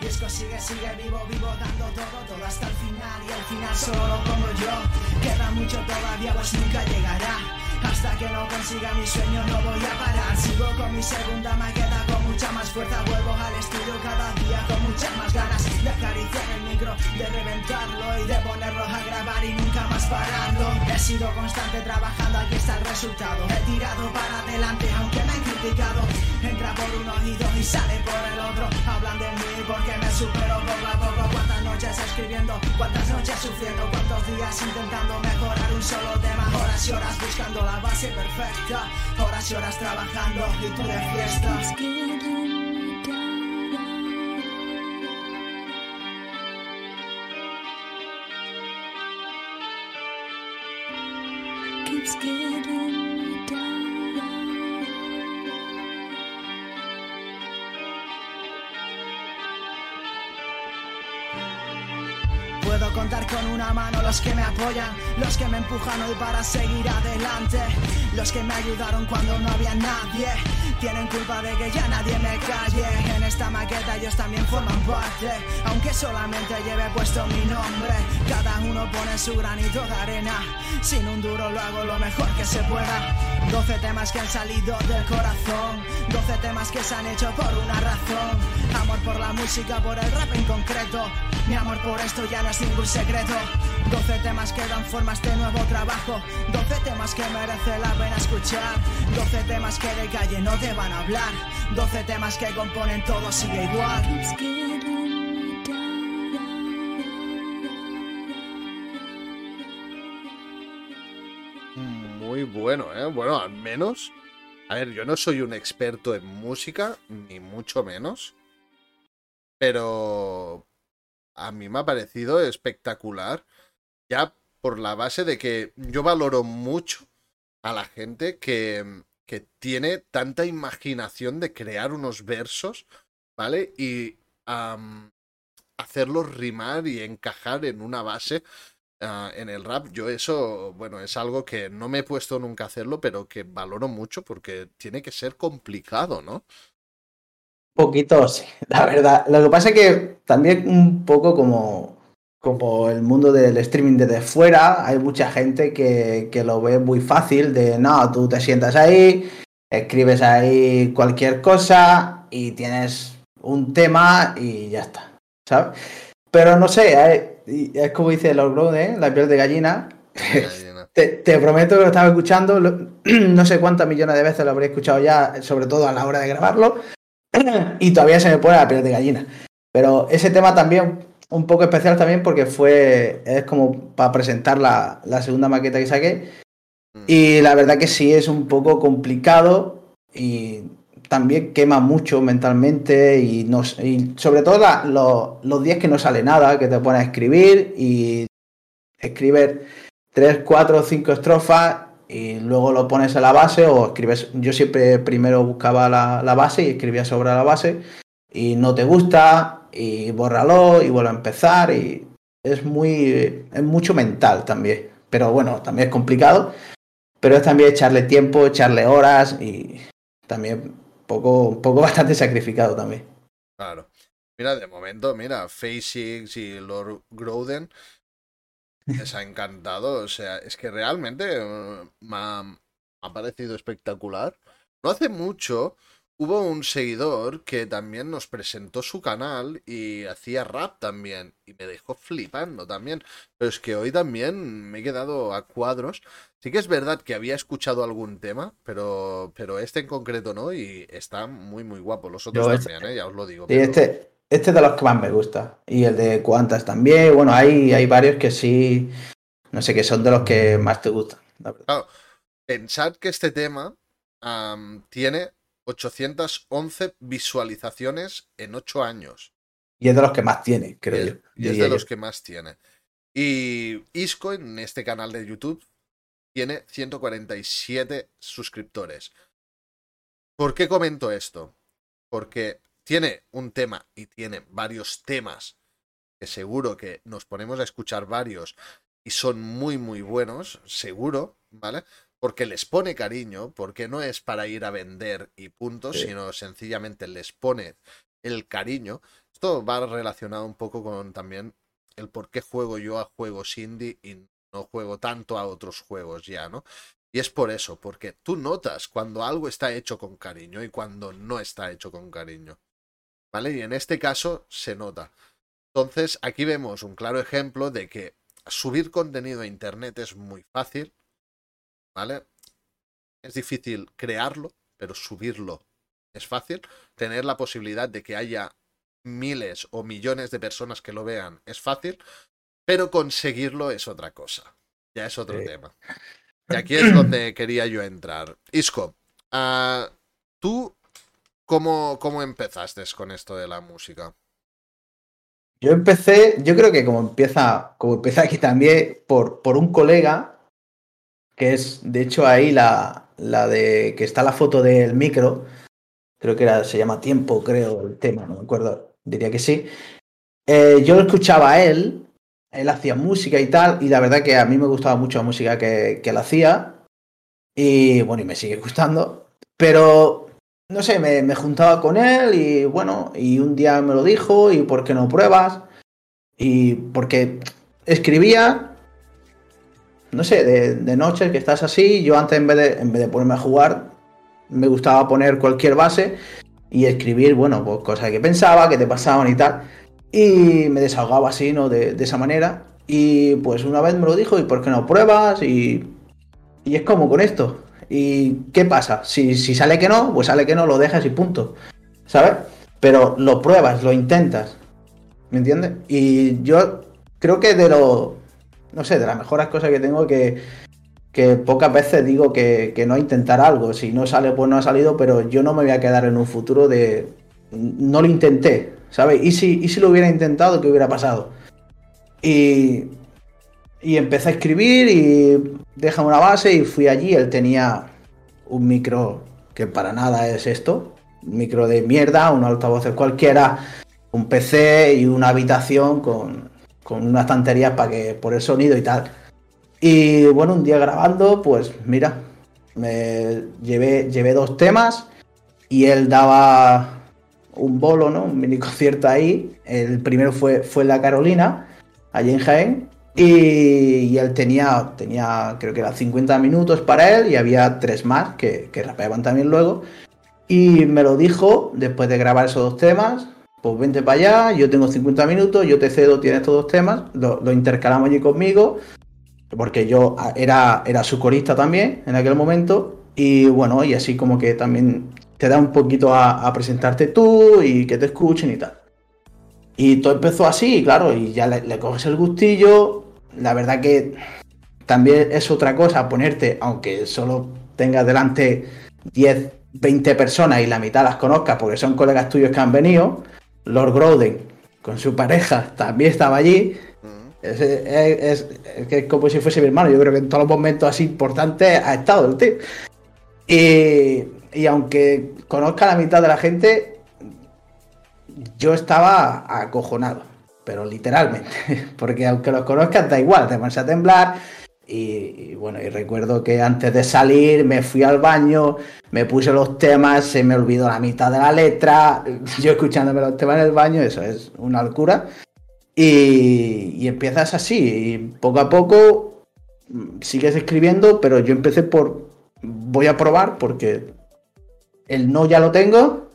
Y esto sigue, sigue vivo, vivo dando todo, todo hasta el final Y al final solo como yo. Queda mucho todavía, pues nunca llegará Hasta que no consiga mi sueño no voy a parar. Sigo con mi segunda maqueta con mucha más fuerza. Vuelvo al estudio cada día con muchas más ganas De acariciar el micro, de reventarlo Y de ponerlo a grabar y nunca más parando He sido constante trabajando, aquí está el resultado. He tirado para adelante aunque me han criticado. Entra por un oído y sale por el otro. Hablan de mí porque me supero poco a poco. Cuántas noches escribiendo, cuántas noches sufriendo Cuántos días intentando mejorar un solo tema. Horas y horas buscando la base perfecta. Horas y horas trabajando y tú de fiesta con una mano los que me apoyan, los que me empujan hoy para seguir adelante, los que me ayudaron cuando no había nadie. Tienen culpa de que ya nadie me calle. En esta maqueta ellos también forman parte, aunque solamente lleve puesto mi nombre. Cada uno pone su granito de arena. Sin un duro lo hago lo mejor que se pueda. 12 temas que han salido del corazón, 12 temas que se han hecho por una razón. Amor por la música, por el rap en concreto. Mi amor por esto ya no es ningún secreto. 12 temas que dan forma a este nuevo trabajo. 12 temas que merece la pena escuchar. 12 temas que de calle no te van a hablar. 12 temas que componen todo sigue igual. Bueno, ¿eh? Bueno, al menos. A ver, yo no soy un experto en música, ni mucho menos. Pero a mí me ha parecido espectacular. Ya por la base de que yo valoro mucho a la gente que, que tiene tanta imaginación de crear unos versos, ¿vale? Y hacerlos rimar y encajar en una base ah, en el rap. Yo eso, bueno, es algo que no me he puesto nunca a hacerlo, pero que valoro mucho porque tiene que ser complicado, ¿no? Poquito, sí, [laughs] la verdad. Lo que pasa es que también un poco como, como el mundo del streaming desde fuera, hay mucha gente que, que lo ve muy fácil de, no, tú te sientas ahí, escribes ahí cualquier cosa y tienes un tema y ya está, ¿sabes? Pero no sé, hay- y es como dice Lord Brown, ¿eh? La piel de gallina. [laughs] Te, te prometo que lo estaba escuchando, lo- [clears throat] no sé cuántas millones de veces lo habré escuchado ya, sobre todo a la hora de grabarlo, [clears throat] y todavía se me pone la piel de gallina. Pero ese tema también, un poco especial también porque fue, es como para presentar la, la segunda maqueta que saqué, y la verdad que sí es un poco complicado y también quema mucho mentalmente y, no, sé- y sobre todo la- lo- los días que no sale nada, que te pones a escribir y escribir tres, cuatro, cinco estrofas y luego lo pones a la base o escribes. Yo siempre primero buscaba la, la base y escribía sobre la base y no te gusta y bórralo y vuelve a empezar y es muy es mucho mental también. Pero bueno, también es complicado. Pero es también echarle tiempo, echarle horas y también poco, un poco [laughs] bastante sacrificado también. Claro. Mira, de momento, mira, Face y Lord Groden les ha [laughs] encantado. O sea, es que realmente eh, me ha, me ha parecido espectacular. No hace mucho hubo un seguidor que también nos presentó su canal y hacía rap también. Y me dejó flipando también. Pero es que hoy también me he quedado a cuadros. Sí que es verdad que había escuchado algún tema, pero, pero este en concreto no. Y está muy, muy guapo. Los otros Yo este- también, ¿eh? ya os lo digo. Pero- este, este es de los que más me gusta. Y el de cuantas también. Bueno, hay, hay varios que sí, no sé, que son de los que más te gustan. la verdad. Pensad que este tema am, tiene 811 visualizaciones en 8 años. Y es de los que más tiene, creo y yo. y es de yo. los que más tiene. Y Isco en este canal de YouTube tiene 147 suscriptores. ¿Por qué comento esto? Porque tiene un tema y tiene varios temas que seguro que nos ponemos a escuchar varios y son muy muy buenos, seguro, ¿vale? Porque les pone cariño, porque no es para ir a vender y punto, Sí. sino sencillamente les pone el cariño. Esto va relacionado un poco con también el por qué juego yo a juegos indie y no juego tanto a otros juegos ya, ¿no? Y es por eso, porque tú notas cuando algo está hecho con cariño y cuando no está hecho con cariño. ¿Vale? Y en este caso se nota. Entonces, aquí vemos un claro ejemplo de que subir contenido a internet es muy fácil. ¿Vale? Es difícil crearlo, pero subirlo es fácil. Tener la posibilidad de que haya miles o millones de personas que lo vean es fácil, pero conseguirlo es otra cosa. Ya es otro Sí. tema. Y aquí es donde [clears throat] quería yo entrar. Isco, ah, ¿tú cómo, cómo empezaste con esto de la música? Yo empecé, yo creo que como empieza, como empieza aquí también, por, por un colega, que es, de hecho, ahí la, la de que está la foto del micro, creo que era, se llama Tiempo, creo, el tema, no me acuerdo, diría que sí. Eh, yo lo escuchaba a él, él hacía música y tal, y la verdad que a mí me gustaba mucho la música que, que él hacía, y bueno, y me sigue gustando, pero no sé, me, me juntaba con él y bueno, y un día me lo dijo, y ¿por qué no pruebas? Y porque escribía, no sé, de, de noche que estás así, yo antes en vez, de, en vez de ponerme a jugar, me gustaba poner cualquier base y escribir, bueno, pues cosas que pensaba, que te pasaban y tal. Y me desahogaba así, ¿no? De, esa manera. Y pues una vez me lo dijo, ¿y por qué no pruebas? Y, y es como con esto. ¿Y qué pasa? Si, si sale que no, pues sale que no, lo dejas y punto. ¿Sabes? Pero lo pruebas, lo intentas. ¿Me entiendes? Y yo creo que de lo. No sé, de las mejores cosas que tengo que. Que pocas veces digo que, que no intentar algo. Si no sale, pues no ha salido, pero yo no me voy a quedar en un futuro de. No lo intenté, ¿sabes? ¿Y si, y si lo hubiera intentado, qué hubiera pasado? Y, y empecé a escribir y déjame una base y fui allí. Él tenía un micro que para nada es esto. Un micro de mierda, un altavoz cualquiera, un PC y una habitación con, con unas estanterías para que por el sonido y tal. Y bueno, un día grabando, pues mira, me llevé, llevé dos temas y él daba un bolo, ¿no? Un mini concierto ahí. El primero fue, fue la Carolina, allí en Jaén. Y, y él tenía, tenía, creo que eran 50 minutos para él y había tres más que, que rapeaban también luego. Y me lo dijo después de grabar esos dos temas. Pues vente para allá, yo tengo 50 minutos, yo te cedo, tienes estos dos temas, lo, lo intercalamos allí conmigo, porque yo ah, era, era su corista también en aquel momento. Y bueno, y así como que también te da un poquito a, a presentarte tú y que te escuchen y tal. Y todo empezó así, claro, y ya le, le coges el gustillo. La verdad que también es otra cosa ponerte, aunque solo tengas delante 10, 20 personas y la mitad las conozcas porque son colegas tuyos que han venido. Lord Groden con su pareja también estaba allí. Es, es- es- es que es como si fuese mi hermano. Yo creo que en todos los momentos así importantes ha estado el tío. Y, y aunque conozca la mitad de la gente, yo estaba acojonado, pero literalmente, [laughs] porque aunque los conozcas da igual, te pones a temblar. Y, y bueno, y recuerdo que antes de salir me fui al baño, me puse los temas, se me olvidó la mitad de la letra, [laughs] yo escuchándome los temas en el baño, eso es una locura. Y, y empiezas así, y poco a poco mm, sigues escribiendo, pero yo empecé por, voy a probar porque el no ya lo tengo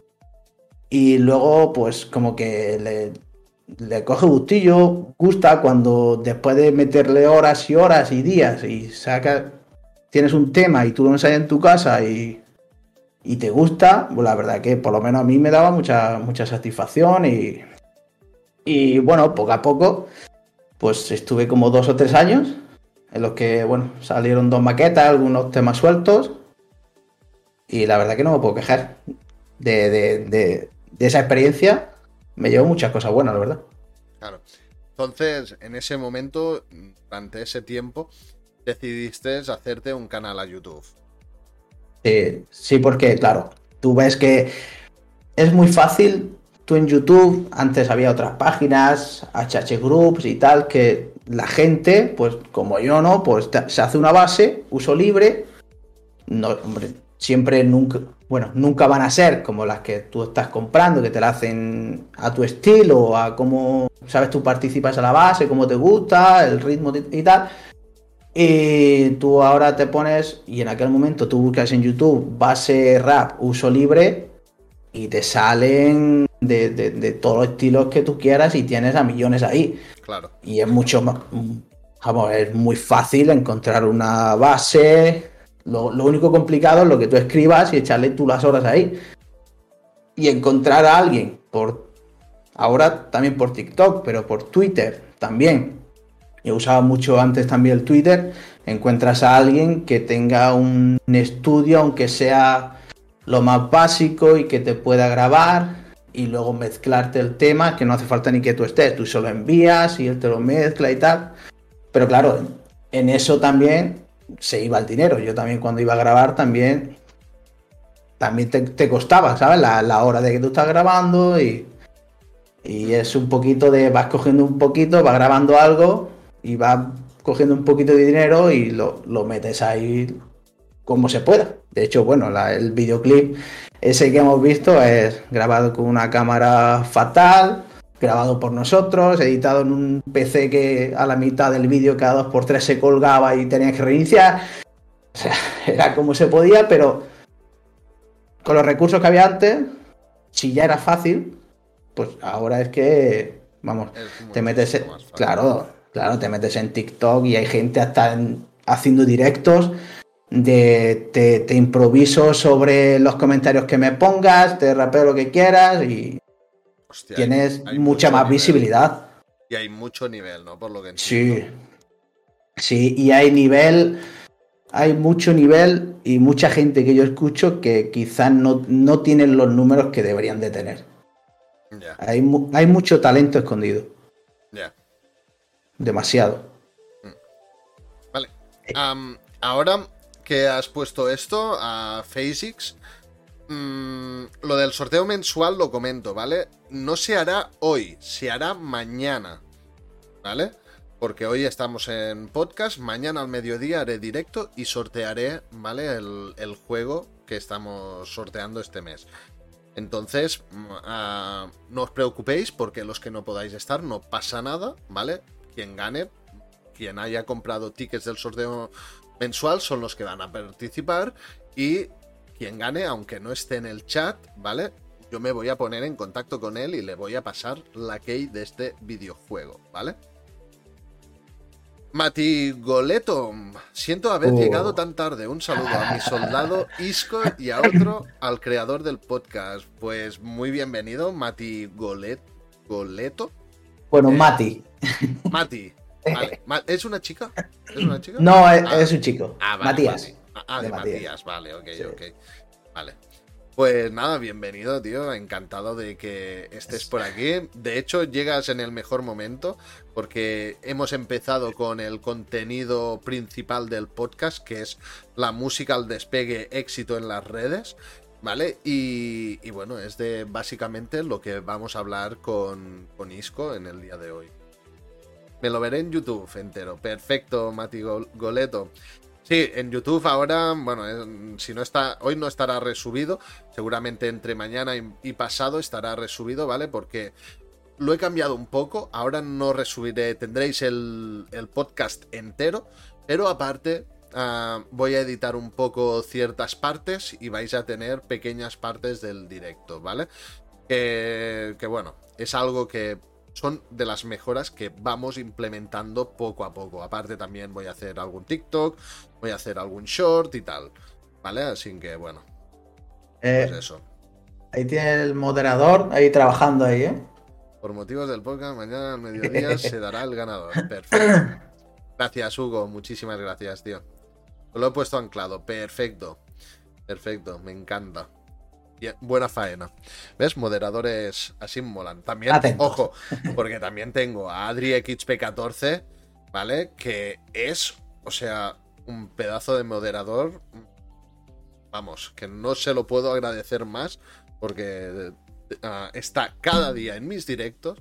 y luego pues como que le, coge gustillo, gusta cuando después de meterle horas y horas y días y sacas, tienes un tema y tú lo ensayas en tu casa y, y te gusta, pues la verdad que por lo menos a mí me daba mucha, mucha satisfacción y, y bueno, poco a poco pues estuve como dos o tres años en los que, bueno, salieron dos maquetas, algunos temas sueltos y la verdad que no me puedo quejar de, de- de- de esa experiencia. Me llevó muchas cosas buenas, la verdad. Claro. Entonces, en ese momento, durante ese tiempo, decidiste hacerte un canal a YouTube. Sí, sí, porque, claro, tú ves que es muy fácil. Tú en YouTube, antes había otras páginas, HH Groups y tal, que la gente, pues como yo no, pues se hace una base, uso libre. No, hombre, siempre nunca, bueno, nunca van a ser como las que tú estás comprando, que te la hacen a tu estilo, a cómo, sabes, tú participas a la base, cómo te gusta, el ritmo y tal. Y tú ahora te pones, y en aquel momento tú buscas en YouTube base rap uso libre y te salen de, de- de todos los estilos que tú quieras y tienes a millones ahí. Claro. Y es mucho más, vamos, es muy fácil encontrar una base. Lo, lo único complicado es lo que tú escribas y echarle tú las horas ahí. Y encontrar a alguien por, ahora también por TikTok, pero por Twitter también. Yo usaba mucho antes también el Twitter. Encuentras a alguien que tenga un estudio, aunque sea lo más básico y que te pueda grabar y luego mezclarte el tema, que no hace falta ni que tú estés, tú solo envías y él te lo mezcla y tal. Pero claro, en eso también se iba el dinero. Yo también cuando iba a grabar también también te, costaba, ¿sabes? La, la hora de que tú estás grabando y, y es un poquito de, vas cogiendo un poquito, vas grabando algo y vas cogiendo un poquito de dinero y lo, lo metes ahí como se pueda. De hecho, bueno, el videoclip ese que hemos visto es grabado con una cámara fatal, grabado por nosotros, editado en un PC que a la mitad del vídeo cada dos por tres se colgaba y tenías que reiniciar. O sea, [laughs] era como se podía, pero con los recursos que había antes, si ya era fácil, pues ahora es que, vamos, te metes en, claro, claro, te metes en TikTok y hay gente hasta en- haciendo directos de te, te improviso sobre los comentarios que me pongas, te rapeo lo que quieras y Hostia, tienes hay- hay mucha más nivel. visibilidad. Y hay mucho nivel, ¿no? Por lo que Sí. entiendo. Sí, y hay nivel, hay mucho nivel y mucha gente que yo escucho que quizás no, no tienen los números que deberían de tener. Ya, Hay, hay mucho talento escondido, ya. demasiado. Vale. Am, ahora que has puesto esto a FaceX, mm, lo del sorteo mensual lo comento, ¿vale? No se hará hoy, se hará mañana, ¿vale? Porque hoy estamos en podcast, mañana al mediodía haré directo y sortearé, ¿vale? El, juego que estamos sorteando este mes. Entonces, mm, ah, no os preocupéis porque los que no podáis estar no pasa nada, ¿vale? Quien gane, quien haya comprado tickets del sorteo mensual son los que van a participar y quien gane, aunque no esté en el chat, ¿vale? Yo me voy a poner en contacto con él y le voy a pasar la key de este videojuego, ¿vale? Mati Goleto, siento haber Oh. llegado tan tarde. Un saludo a mi soldado Isco y a otro al creador del podcast. Pues muy bienvenido, Mati Golet Goleto. Bueno, Eh, Mati. Mati. Vale. [laughs] ¿Es una chica? ¿Es una chica? No, es, Ah. es un chico. Ah, vale, Matías. Mati. Ah, de, De Matías. Matías. vale, ok, Sí. ok. Vale. Pues nada, bienvenido, tío. Encantado de que estés por aquí. De hecho, llegas en el mejor momento porque hemos empezado con el contenido principal del podcast, que es la música al despegue éxito en las redes. ¿Vale? Y, y bueno, es de básicamente lo que vamos a hablar con, con Isco en el día de hoy. Me lo veré en YouTube entero. Perfecto, Mati Gol- Goleto. Sí, en YouTube ahora, bueno, eh, si no está, hoy no estará resubido, seguramente entre mañana y, pasado estará resubido, ¿vale? Porque lo he cambiado un poco, ahora no resubiré, tendréis el, el podcast entero, pero aparte ah, voy a editar un poco ciertas partes y vais a tener pequeñas partes del directo, ¿vale? Que, que bueno, es algo que son de las mejoras que vamos implementando poco a poco. Aparte también voy a hacer algún TikTok, voy a hacer algún short y tal. ¿Vale? Así que bueno, Eh, pues eso. ahí tiene el moderador, ahí trabajando ahí, ¿eh? Por motivos del podcast, mañana al mediodía [laughs] se dará el ganador. Perfecto. Gracias, Hugo. Muchísimas gracias, tío. Lo he puesto anclado. Perfecto. Perfecto. Me encanta. Bien, buena faena. ¿Ves? Moderadores así molan. También, Atentos. ojo, porque también tengo a AdriXP14, ¿vale? Que es, o sea, un pedazo de moderador. Vamos, que no se lo puedo agradecer más porque ah, está cada día en mis directos.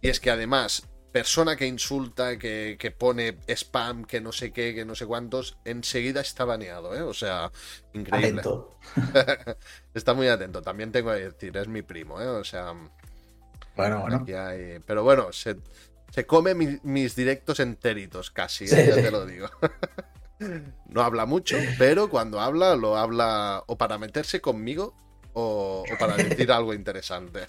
Y es que además, persona que insulta, que, que pone spam, que no sé qué, que no sé cuántos, enseguida está baneado, ¿eh? O sea, increíble. Atento. [laughs] Está muy atento. También tengo que decir, es mi primo, ¿eh? O sea, Bueno, bueno. hay... Pero bueno, se- Se come mi- mis directos enteritos, casi, ¿eh? Sí, ya sí. te lo digo. [laughs] No habla mucho, pero cuando habla, lo habla o para meterse conmigo o, o para decir algo interesante.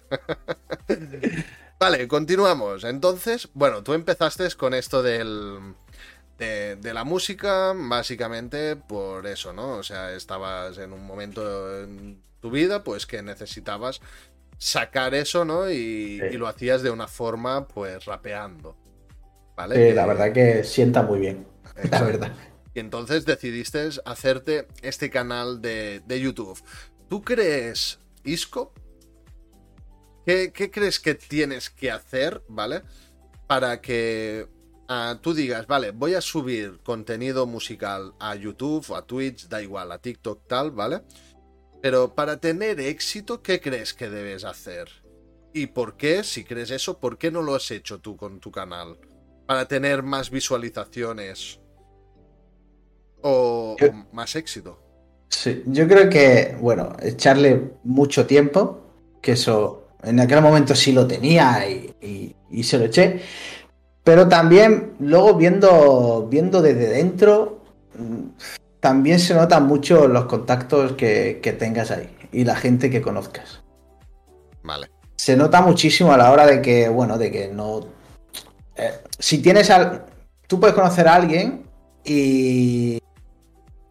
[laughs] Vale, continuamos. Entonces, bueno, tú empezaste con esto del, de, de la música, básicamente por eso, ¿no? O sea, estabas en un momento en tu vida, pues que necesitabas sacar eso, ¿no? Y, Sí. y lo hacías de una forma, pues, rapeando. ¿Vale? Sí, la verdad que sienta muy bien. La verdad. Entonces decidiste hacerte este canal de, de YouTube. ¿Tú crees, Isco? ¿Qué, qué crees que tienes que hacer, ¿vale? Para que ah, tú digas, vale, voy a subir contenido musical a YouTube, a Twitch, da igual, a TikTok, tal, ¿vale? Pero para tener éxito, ¿qué crees que debes hacer? ¿Y por qué, si crees eso, por qué no lo has hecho tú con tu canal? Para tener más visualizaciones o, Yo- o más éxito. Sí, yo creo que, bueno, echarle mucho tiempo, que eso en aquel momento sí lo tenía y, y- y se lo eché, pero también luego viendo, viendo desde dentro, mm, también se notan mucho los contactos que, que tengas ahí y la gente que conozcas. Vale. se nota muchísimo a la hora de que, bueno, de que no. eh, si tienes al. Tú puedes conocer a alguien y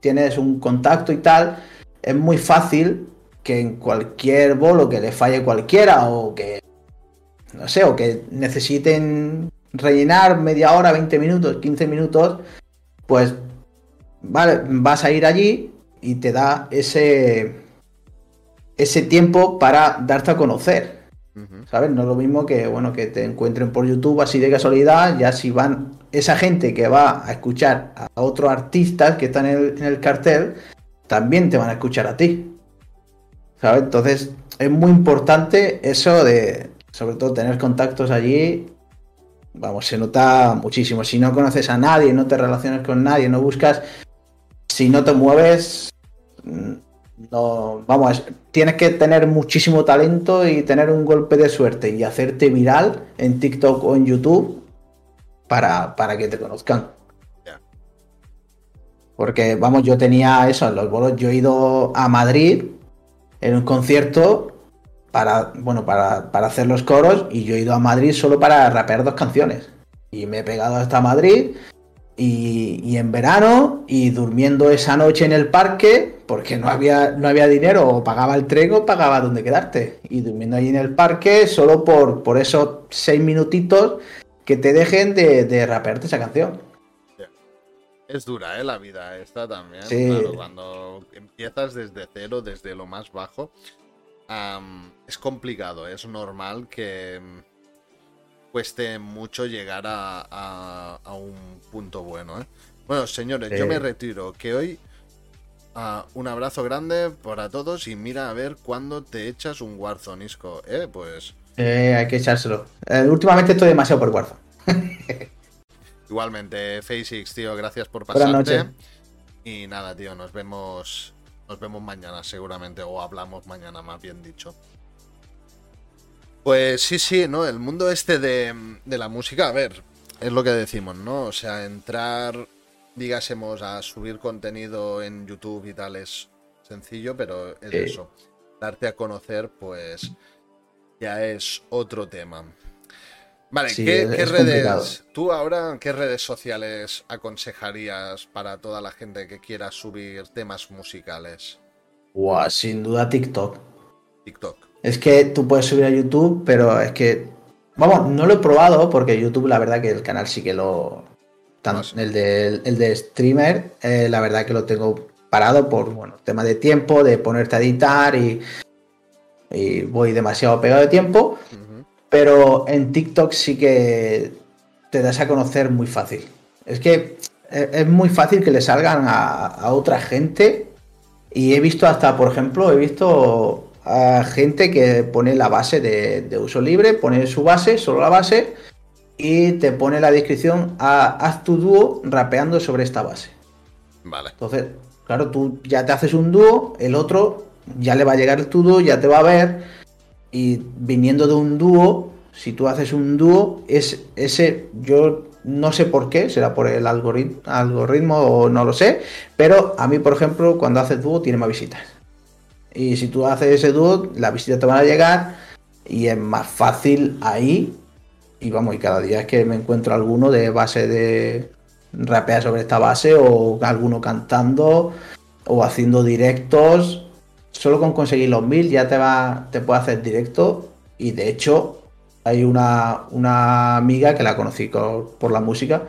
tienes un contacto y tal, es muy fácil que en cualquier bolo que le falle cualquiera o que. No sé, o que necesiten rellenar media hora, 20 minutos, 15 minutos, pues. Vale, vas a ir allí y te da ese. ese tiempo para darte a conocer. ¿Sabes? No es lo mismo que, bueno, que te encuentren por YouTube así de casualidad, ya si van esa gente que va a escuchar a otros artistas que están en el, en el cartel, también te van a escuchar a ti. ¿Sabes? Entonces, es muy importante eso de, sobre todo, tener contactos allí. Vamos, se nota muchísimo. Si no conoces a nadie, no te relacionas con nadie, no buscas, si no te mueves, mm, no, vamos, tienes que tener muchísimo talento y tener un golpe de suerte y hacerte viral en TikTok o en YouTube para, para que te conozcan. Porque, vamos, yo tenía eso, en los bolos, yo he ido a Madrid en un concierto para, bueno, para, para hacer los coros y yo he ido a Madrid solo para rapear dos canciones. Y me he pegado hasta Madrid y, y en verano y durmiendo esa noche en el parque porque no había, no había dinero o pagaba el tren o pagaba donde quedarte. Y durmiendo allí en el parque solo por, por esos seis minutitos que te dejen de, de rapearte esa canción. Es dura, ¿eh? La vida esta también. Sí. Claro, cuando empiezas desde cero, desde lo más bajo, es complicado. Es normal que mm, cueste mucho llegar a, a- a un punto bueno, ¿eh? Bueno, señores, yo me retiro. Que hoy un abrazo grande para todos y mira a ver cuándo te echas un Warzone, Isco. ¿Eh? Pues Eh, hay que echárselo. Eh, últimamente estoy demasiado por Warzone. [laughs] igualmente, FaceX, tío, gracias por Buenas pasarte. noches. Y nada, tío, nos vemos. Nos vemos mañana, seguramente. O hablamos mañana, más bien dicho. Pues sí, sí, ¿no? El mundo este de, de la música, a ver, es lo que decimos, ¿no? O sea, entrar, digásemos, a subir contenido en YouTube y tal es sencillo, pero es eso. Darte a conocer, pues ya es otro tema. Vale, Sí, ¿qué, complicado. redes? ¿Tú ahora qué redes sociales aconsejarías para toda la gente que quiera subir temas musicales? Buah, sin duda TikTok. TikTok. Es que tú puedes subir a YouTube, pero es que. Vamos, no lo he probado porque YouTube, la verdad que el canal sí que lo. El, de, el de streamer, eh, la verdad que lo tengo parado por, bueno, tema de tiempo, de ponerte a editar y. Y voy demasiado pegado de tiempo. Pero en TikTok sí que te das a conocer muy fácil. Es que eh, es muy fácil que le salgan a, a otra gente. Y he visto hasta, por ejemplo, he visto a gente que pone la base de, de uso libre, pone su base, solo la base, y te pone la descripción, a, haz tu dúo rapeando sobre esta base. Vale. Entonces, claro, tú ya te haces un dúo, el otro ya le va a llegar tu dúo, ya te va a ver, y viniendo de un dúo, si tú haces un dúo, es ese, yo no sé por qué, será por el algoritmo, algoritmo o no lo sé, pero a mí, por ejemplo, cuando haces dúo tiene más visitas. Y si tú haces ese dúo, las visitas te van a llegar y es más fácil ahí. Y vamos, y cada día es que me encuentro alguno de base de rapea sobre esta base o alguno cantando o haciendo directos. Solo con conseguir los mil ya te va, te puede hacer directo. Y de hecho, hay una, una amiga que la conocí co- por la música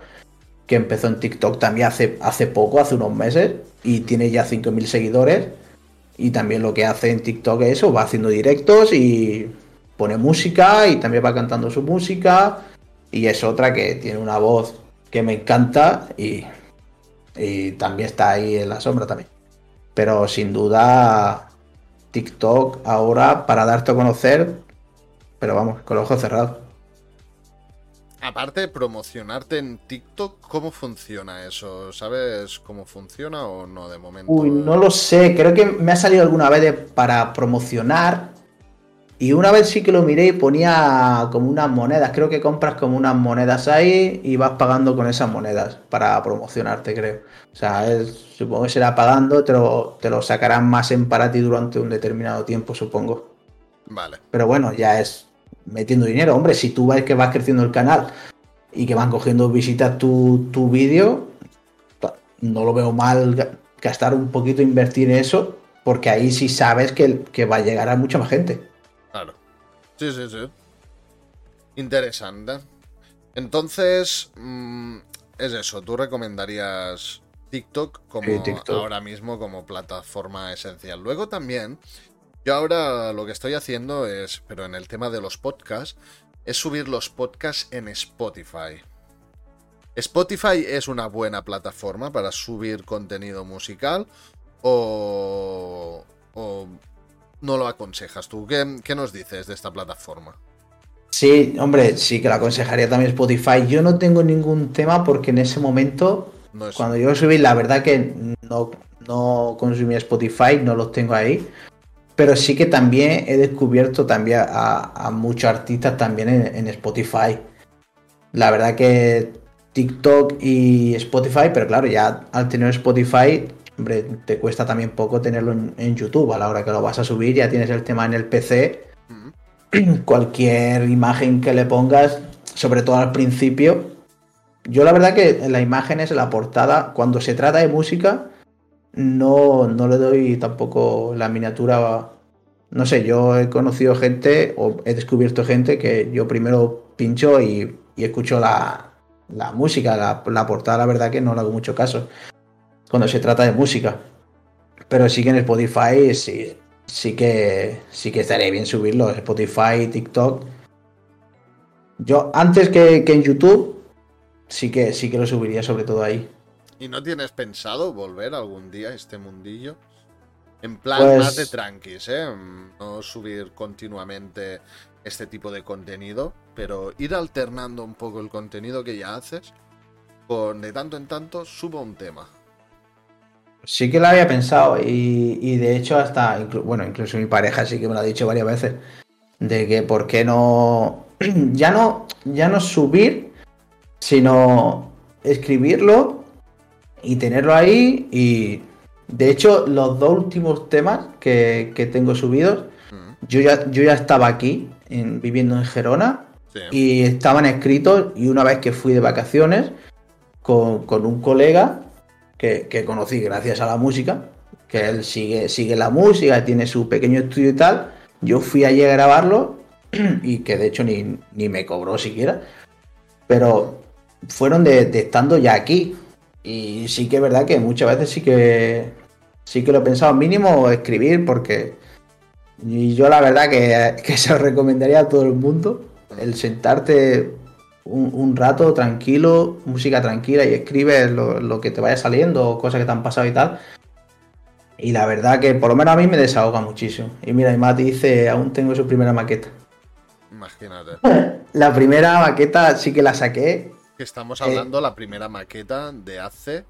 que empezó en TikTok también hace, hace poco, hace unos meses, y tiene ya 5.000 seguidores. Y también lo que hace en TikTok es eso, va haciendo directos y pone música y también va cantando su música. Y es otra que tiene una voz que me encanta y, y también está ahí en la sombra también. Pero sin duda, TikTok ahora para darte a conocer, pero vamos, con los ojos cerrados. Aparte de promocionarte en TikTok, ¿cómo funciona eso? ¿Sabes cómo funciona o no de momento? Uy, no lo sé, creo que me ha salido alguna vez de- para promocionar. Y una vez sí que lo miré y ponía como unas monedas. Creo que compras como unas monedas ahí y vas pagando con esas monedas para promocionarte, creo. O sea, es- supongo que será pagando, te lo, te lo sacarán más en para ti durante un determinado tiempo, supongo. Vale. Pero bueno, ya es metiendo dinero. Hombre, si tú ves que vas creciendo el canal y que van cogiendo visitas tu, tu vídeo, no lo veo mal ga- gastar un poquito, invertir en eso, porque ahí sí sabes que, que va a llegar a mucha más gente. Sí, sí, sí. Interesante. Entonces, mm, es eso. ¿Tú recomendarías TikTok como Sí, TikTok. ahora mismo como plataforma esencial? Luego también, yo ahora lo que estoy haciendo es, pero en el tema de los podcasts, es subir los podcasts en Spotify. Spotify es una buena plataforma para subir contenido musical o, o no lo aconsejas tú. ¿Qué, qué nos dices de esta plataforma? Sí, hombre, sí que lo aconsejaría también Spotify. Yo no tengo ningún tema porque en ese momento, No es... cuando yo subí, la verdad que no, no consumí Spotify, no los tengo ahí. Pero sí que también he descubierto también a, a muchos artistas también en, en Spotify. La verdad que TikTok y Spotify, pero claro, ya al tener Spotify, hombre, te cuesta también poco tenerlo en, en YouTube. A la hora que lo vas a subir, ya tienes el tema en el PC. [clears throat] Cualquier imagen que le pongas, sobre todo al principio. Yo la verdad que en las imágenes, en la portada, cuando se trata de música, no, no le doy tampoco la miniatura. No sé, yo he conocido gente o he descubierto gente que yo primero pincho y, y escucho la, la música, la, la portada, la verdad que no le hago mucho caso cuando se trata de música. Pero sí que en Spotify sí, sí que sí que estaría bien subirlo. Spotify, TikTok. Yo antes que, que en YouTube, sí que sí que lo subiría sobre todo ahí. ¿Y no tienes pensado volver algún día a este mundillo? En plan Pues- más de tranquis, ¿eh? No subir continuamente este tipo de contenido, pero ir alternando un poco el contenido que ya haces, con de tanto en tanto subo un tema. Sí que lo había pensado y, y de hecho hasta, inclu- bueno, incluso mi pareja sí que me lo ha dicho varias veces, de que por qué no, [clears throat] ya no, ya no subir, sino escribirlo y tenerlo ahí y de hecho los dos últimos temas que, que tengo subidos, Mm, yo ya, yo ya estaba aquí, en- viviendo en Gerona Sí. y estaban escritos y una vez que fui de vacaciones con, con un colega que, conocí gracias a la música, que él sigue, sigue la música, tiene su pequeño estudio y tal, yo fui allí a grabarlo [clears throat] y que de hecho ni, ni me cobró siquiera, pero fueron de, estando ya aquí. Y sí que es verdad que muchas veces sí que sí que lo he pensado mínimo escribir porque y yo la verdad que, [laughs] que se lo recomendaría a todo el mundo el sentarte un, un rato tranquilo, música tranquila y escribes lo, lo que te vaya saliendo, cosas que te han pasado y tal. Y la verdad que por lo menos a mí me desahoga muchísimo. Y mira, y Mati dice, aún tengo su primera maqueta. Imagínate. [laughs] La primera maqueta sí que la saqué. Estamos Eh, hablando la primera maqueta de hace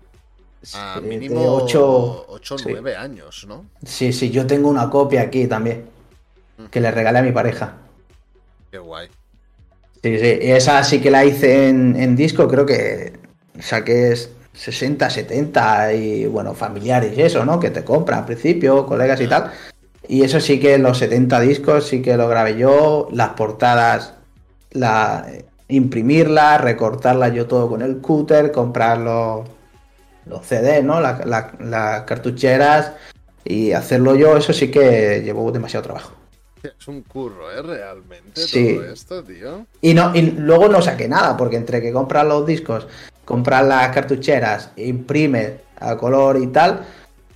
a mínimo ocho- 8 o sí. 9 años, ¿no? Sí, sí, yo tengo una copia aquí también. Que le regalé a mi pareja. Qué guay. Sí, sí, esa sí que la hice en, disco, creo que saqué 60, 70 y bueno, familiares y eso, ¿no? Que te compran al principio, colegas y tal. Y eso sí que los 70 discos sí que lo grabé yo, las portadas, la, imprimirlas, recortarlas yo todo con el cúter, comprar los, los CDs, ¿no? La- la- las cartucheras y hacerlo yo, eso sí que llevó demasiado trabajo. Es un curro, ¿eh? Realmente Sí. todo esto, tío. Y, no, y luego no saqué nada, porque entre que compras los discos, compras las cartucheras, imprimes a color y tal,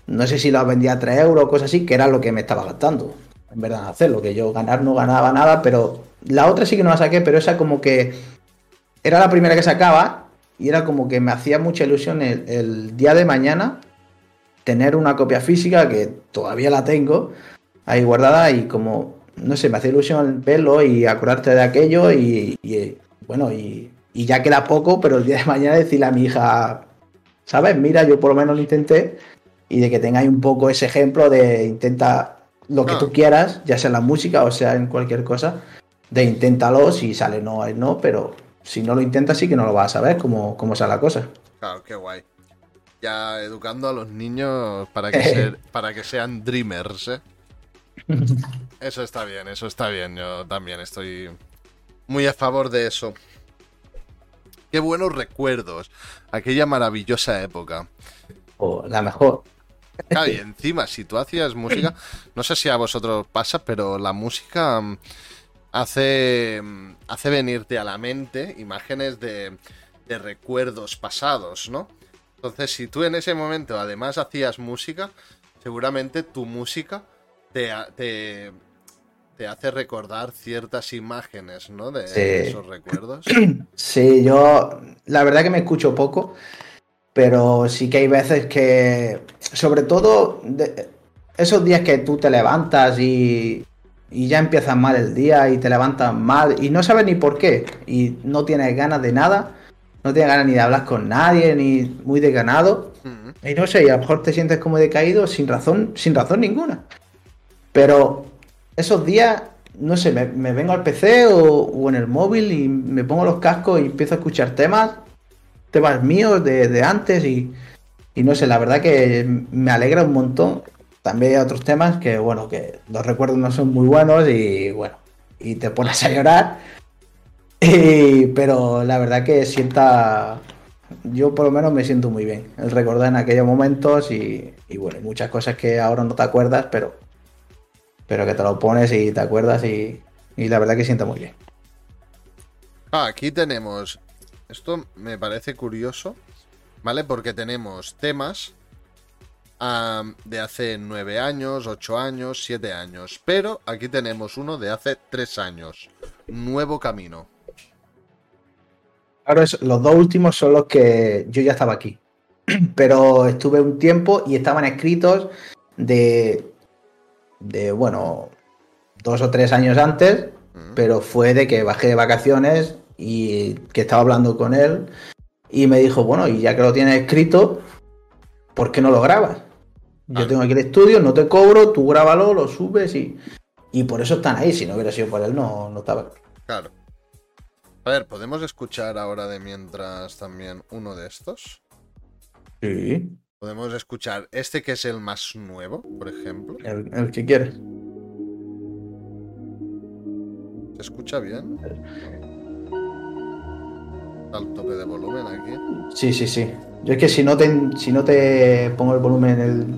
no sé si los vendía a 3 euros o cosas así, que era lo que me estaba gastando. En verdad, hacerlo, que yo ganar no ganaba nada, pero la otra sí que no la saqué, pero esa como que era la primera que sacaba y era como que me hacía mucha ilusión el, el día de mañana tener una copia física que todavía la tengo ahí guardada y como, no sé, me hace ilusión verlo y acordarte de aquello y, y, bueno, y, y ya queda poco, pero el día de mañana decirle a mi hija, ¿sabes? Mira, yo por lo menos lo intenté y de que tengáis un poco ese ejemplo de intenta lo que Ah. tú quieras, ya sea en la música o sea en cualquier cosa, de inténtalo, si sale no es no, pero si no lo intentas sí que no lo vas a saber cómo, cómo sale la cosa. Claro, qué guay. Ya educando a los niños para que, [laughs] se- para que sean dreamers, ¿eh? Eso está bien, eso está bien. Yo también estoy muy a favor de eso. Qué buenos recuerdos. Aquella maravillosa época. O la mejor. Claro, y encima, si tú hacías música, no sé si a vosotros pasa, pero la música mm, hace, mm, hace venirte a la mente imágenes de, de recuerdos pasados, ¿no? Entonces, si tú en ese momento además hacías música, seguramente tu música te, te, te hace recordar ciertas imágenes, ¿no? De Sí. esos recuerdos. [clears throat] Sí, yo la verdad que me escucho poco, pero sí que hay veces que, sobre todo de- esos días que tú te levantas y, y ya empiezas mal el día y te levantas mal y no sabes ni por qué y no tienes ganas de nada, no tienes ganas ni de hablar con nadie, ni muy desganado. Mm, Y no sé, y a lo mejor te sientes como decaído sin razón, sin razón ninguna. Pero esos días, no sé, me, vengo al PC o, o en el móvil y me pongo los cascos y empiezo a escuchar temas, temas míos de, de antes y, y no sé, la verdad que me alegra un montón. También hay otros temas que, bueno, que los recuerdos no son muy buenos y bueno, y te pones a llorar. [laughs] Y- pero la verdad que sienta, yo por lo menos me siento muy bien. El recordar en aquellos momentos y, y bueno, muchas cosas que ahora no te acuerdas, pero, pero que te lo pones y te acuerdas y, y la verdad que sienta muy bien. Ah, aquí tenemos. Esto me parece curioso, ¿vale? Porque tenemos temas de hace nueve años, ocho años, siete años. Pero aquí tenemos uno de hace tres años. Nuevo camino. Es- los dos últimos son los que yo ya estaba aquí, [clears throat] pero estuve un tiempo y estaban escritos de, de bueno, dos o tres años antes, pero fue de que bajé de vacaciones y que estaba hablando con él y me dijo, bueno, y ya que lo tienes escrito, ¿por qué no lo grabas? Yo Ah. tengo aquí el estudio, no te cobro, tú grábalo, lo subes y, y por eso están ahí. Si no hubiera sido por él, no, no estaba. Claro. A ver, ¿podemos escuchar ahora de mientras también uno de estos? Sí. Podemos escuchar este que es el más nuevo, por ejemplo. El, el que quieres. ¿Se escucha bien? Al tope de volumen aquí. Sí, sí, sí. Yo es que si no te, si no te pongo el volumen en el,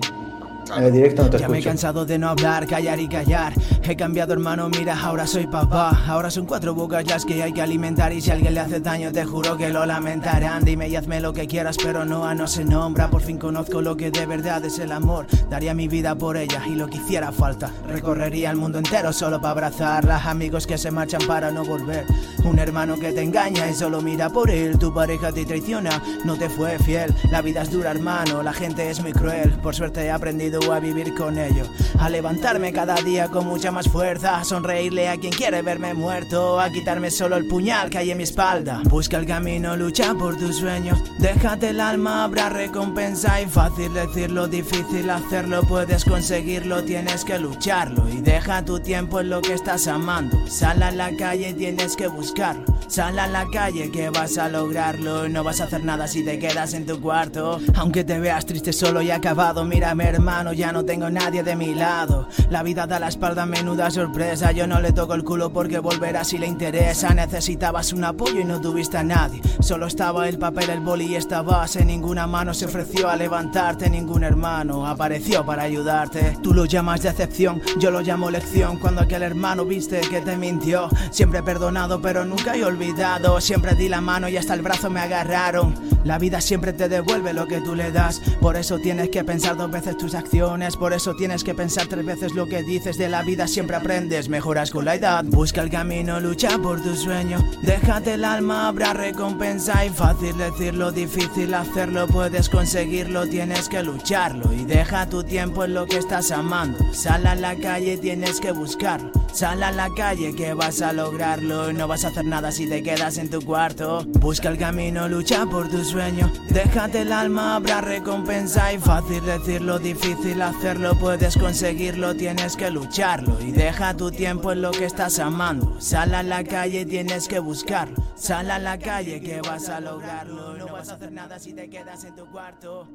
el directo no te Ya me he cansado de no hablar, callar y callar. He cambiado, hermano, mira, ahora soy papá. Ahora son cuatro bocas las que hay que alimentar. Y si alguien le hace daño, te juro que lo lamentarán. Dime y hazme lo que quieras, pero no a no se nombra. Por fin conozco lo que de verdad es el amor. Daría mi vida por ella y lo que hiciera falta. Recorrería el mundo entero solo para abrazarla. Amigos que se marchan para no volver. Un hermano que te engaña y solo mira por él. Tu pareja te traiciona, no te fue fiel. La vida es dura, hermano, la gente es muy cruel. Por suerte he aprendido a vivir con ello. A levantarme cada día con mucha más fuerza, a sonreírle a quien quiere verme muerto, a quitarme solo el puñal que hay en mi espalda. Busca el camino, lucha por tus sueños. Déjate el alma, habrá recompensa. Y fácil decirlo, difícil hacerlo. Puedes conseguirlo, tienes que lucharlo. Y deja tu tiempo en lo que estás amando. Sal a la calle, tienes que buscarlo. Sal a la calle que vas a lograrlo. No vas a hacer nada si te quedas en tu cuarto. Aunque te veas triste, solo y acabado. Mírame, hermano, ya no tengo nadie de mi lado. La vida da la espalda, menuda sorpresa. Yo no le toco el culo porque volverá si le interesa. Necesitabas un apoyo y no tuviste a nadie. Solo estaba el papel, el boli y esta base. Ninguna mano se ofreció a levantarte. Ningún hermano apareció para ayudarte. Tú lo llamas decepción, yo lo llamo lección. Cuando aquel hermano viste que te mintió. Siempre he perdonado, pero nunca he olvidado. Siempre di la mano y hasta el brazo me agarraron. La vida siempre te devuelve lo que tú le das. Por eso tienes que pensar dos veces tus acciones. Por eso tienes que pensar tres veces lo que dices de la vida. Siempre aprendes, mejoras con la edad. Busca el camino, lucha por tu sueño. Déjate el alma, habrá recompensa. Y fácil decirlo, difícil hacerlo. Puedes conseguirlo, tienes que lucharlo. Y deja tu tiempo en lo que estás amando. Sal a la calle, tienes que buscarlo. Sal a la calle que vas a lograrlo. No vas a hacer nada si te quedas en tu cuarto. Busca el camino, lucha por tu sueño. Déjate el alma, habrá recompensa. Y fácil decirlo, difícil hacerlo. Puedes conseguirlo, tienes que lucharlo. Y deja tu tiempo en lo que estás amando. Sal a la calle, tienes que buscarlo. Sal a la calle que vas a lograrlo. No vas a hacer nada si te quedas en tu cuarto.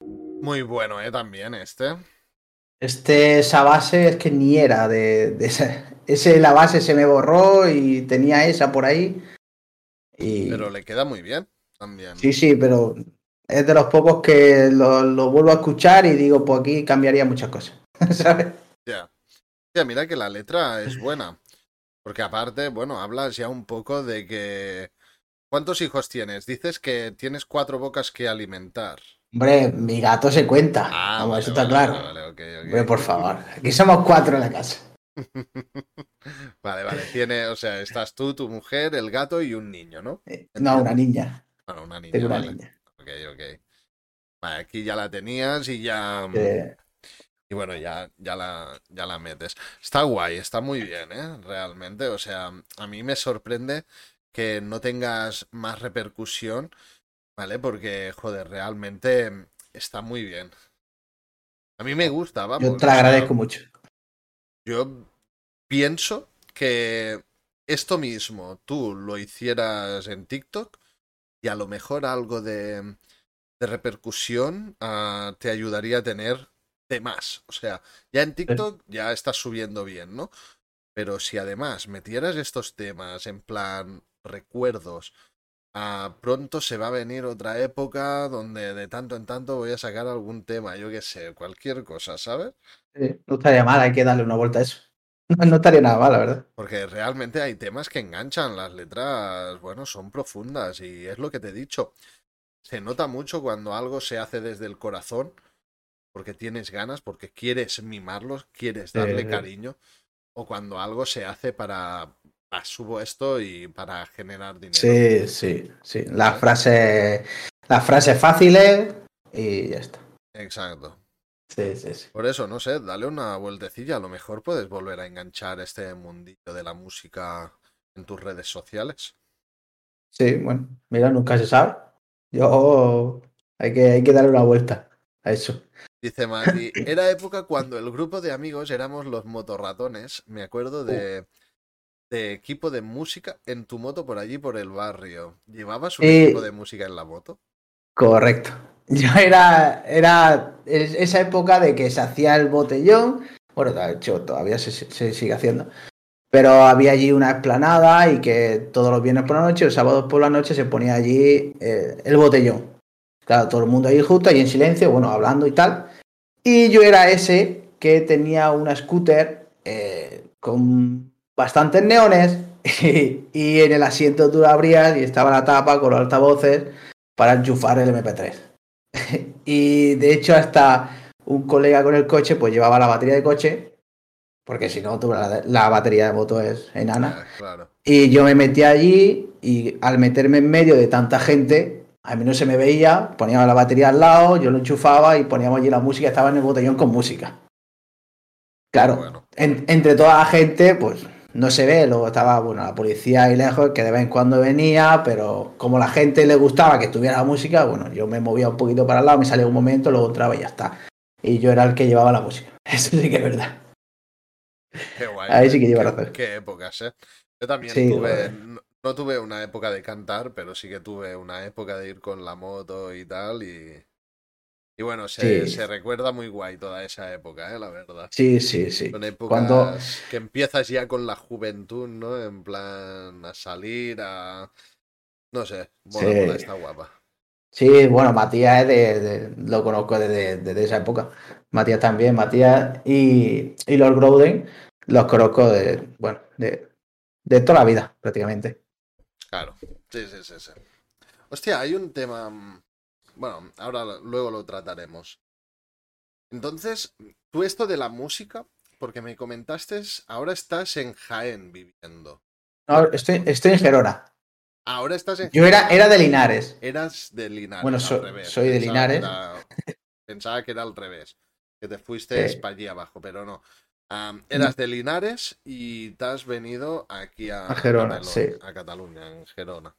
Muy bueno, ¿eh? También este. Este, esa base es que ni era de, de esa- ese, la base se me borró y tenía esa por ahí. Y Pero le queda muy bien también. sí, sí, pero es de los pocos que lo, lo vuelvo a escuchar y digo, pues aquí cambiaría muchas cosas. [laughs] ¿Sabes? Ya. Ya, mira que la letra es buena. Porque aparte, bueno, hablas ya un poco de que... ¿Cuántos hijos tienes? Dices que tienes cuatro bocas que alimentar. Hombre, mi gato se cuenta. Ah, Vamos, vale, eso está vale, claro. vale. Hombre, por favor. Aquí somos cuatro en la casa. [laughs] Vale, vale. Tiene, o sea, estás tú, tu mujer, el gato y un niño, ¿no? Eh, No, una niña. Bueno, una niña. Ok, ok. Vale, aquí ya la tenías y ya. Eh, Y bueno, ya, ya, la, ya la metes. Está guay, está muy bien, ¿eh? Realmente. O sea, a mí me sorprende que no tengas más repercusión, ¿vale? Porque, joder, realmente está muy bien. A mí me gusta, vamos. yo te lo agradezco mucho. Yo pienso que esto mismo tú lo hicieras en TikTok y a lo mejor algo de, de repercusión ah, te ayudaría a tener de más. O sea, ya en TikTok ya estás subiendo bien, ¿no? Pero si además metieras estos temas en plan recuerdos, ah, pronto se va a venir otra época donde de tanto en tanto voy a sacar algún tema, yo qué sé, cualquier cosa, ¿sabes? No estaría mal, hay que darle una vuelta a eso. [laughs] No estaría nada mal, la verdad. Porque realmente hay temas que enganchan, las letras, bueno, son profundas y es lo que te he dicho. Se nota mucho cuando algo se hace desde el corazón, porque tienes ganas, porque quieres mimarlos, quieres darle sí. cariño, o cuando algo se hace para, "Ah, subo esto y para generar dinero. Sí, sí, sí. Las frases, las frases fáciles y ya está. Exacto. Sí, sí, sí. Por eso, no sé, dale una vueltecilla, a lo mejor puedes volver a enganchar este mundillo de la música en tus redes sociales. Sí, bueno, mira, nunca se sabe. Yo hay que, hay que darle una vuelta a eso. Dice Mati, [laughs] era época cuando el grupo de amigos éramos los motorratones. Me acuerdo de, de equipo de música en tu moto por allí, por el barrio. ¿Llevabas un Eh, equipo de música en la moto? Correcto. [laughs] Yo era, era es- esa época de que se hacía el botellón. Bueno, de hecho, todavía se, sigue haciendo. Pero había allí una explanada y que todos los viernes por la noche, los sábados por la noche, se ponía allí eh, el botellón. Todo el mundo ahí justo, ahí en silencio, bueno, hablando y tal. Y yo era ese que tenía una scooter eh, con bastantes neones [laughs] y, y en el asiento tú la abrías y estaba la tapa con los altavoces para enchufar el MP3. [laughs] y de hecho hasta un colega con el coche pues llevaba la batería de coche, porque si no tú, la, la batería de moto es enana. Ah, claro. Y yo me metí allí y al meterme en medio de tanta gente, a mí no se me veía, poníamos la batería al lado, yo lo enchufaba y poníamos allí la música, estaba en el botellón con música. Claro, Bueno. en- entre toda la gente, pues no se ve, luego estaba, bueno, la policía ahí lejos, que de vez en cuando venía, pero como la gente le gustaba que estuviera la música, bueno, yo me movía un poquito para el lado, me salía un momento, luego entraba y ya está. Y yo era el que llevaba la música. [laughs] Eso sí que es verdad. Qué guay. Ahí sí que lleva razón. Qué épocas, ¿eh? Yo también Sí, tuve, no, no tuve una época de cantar, pero sí que tuve una época de ir con la moto y tal, y, y bueno, se, Sí. se recuerda muy guay toda esa época, ¿eh? La verdad. Sí, sí, sí. Son épocas Cuando- que empiezas ya con la juventud, ¿no? En plan, a salir, a... No sé, mola, Sí. mola, está guapa. Sí, bueno, Matías es de, de- lo conozco desde, desde esa época. Matías también, Matías y, y Lord Grouden los conozco de, bueno, de, de toda la vida, prácticamente. Claro, sí, sí, sí, sí. Hostia, hay un tema. Bueno, ahora luego lo trataremos. Entonces, tú esto de la música, porque me comentaste, ahora estás en Jaén viviendo. No, estoy, estoy en Gerona. Ahora estás en Yo era, era de Linares. Eras de Linares. Bueno, al revés. soy de Pensaba que Linares. era- Pensaba que era al revés. Que te fuiste Sí. para allí abajo, pero no. Eras de Linares y te has venido aquí a, A Gerona, sí. a Cataluña, en Gerona.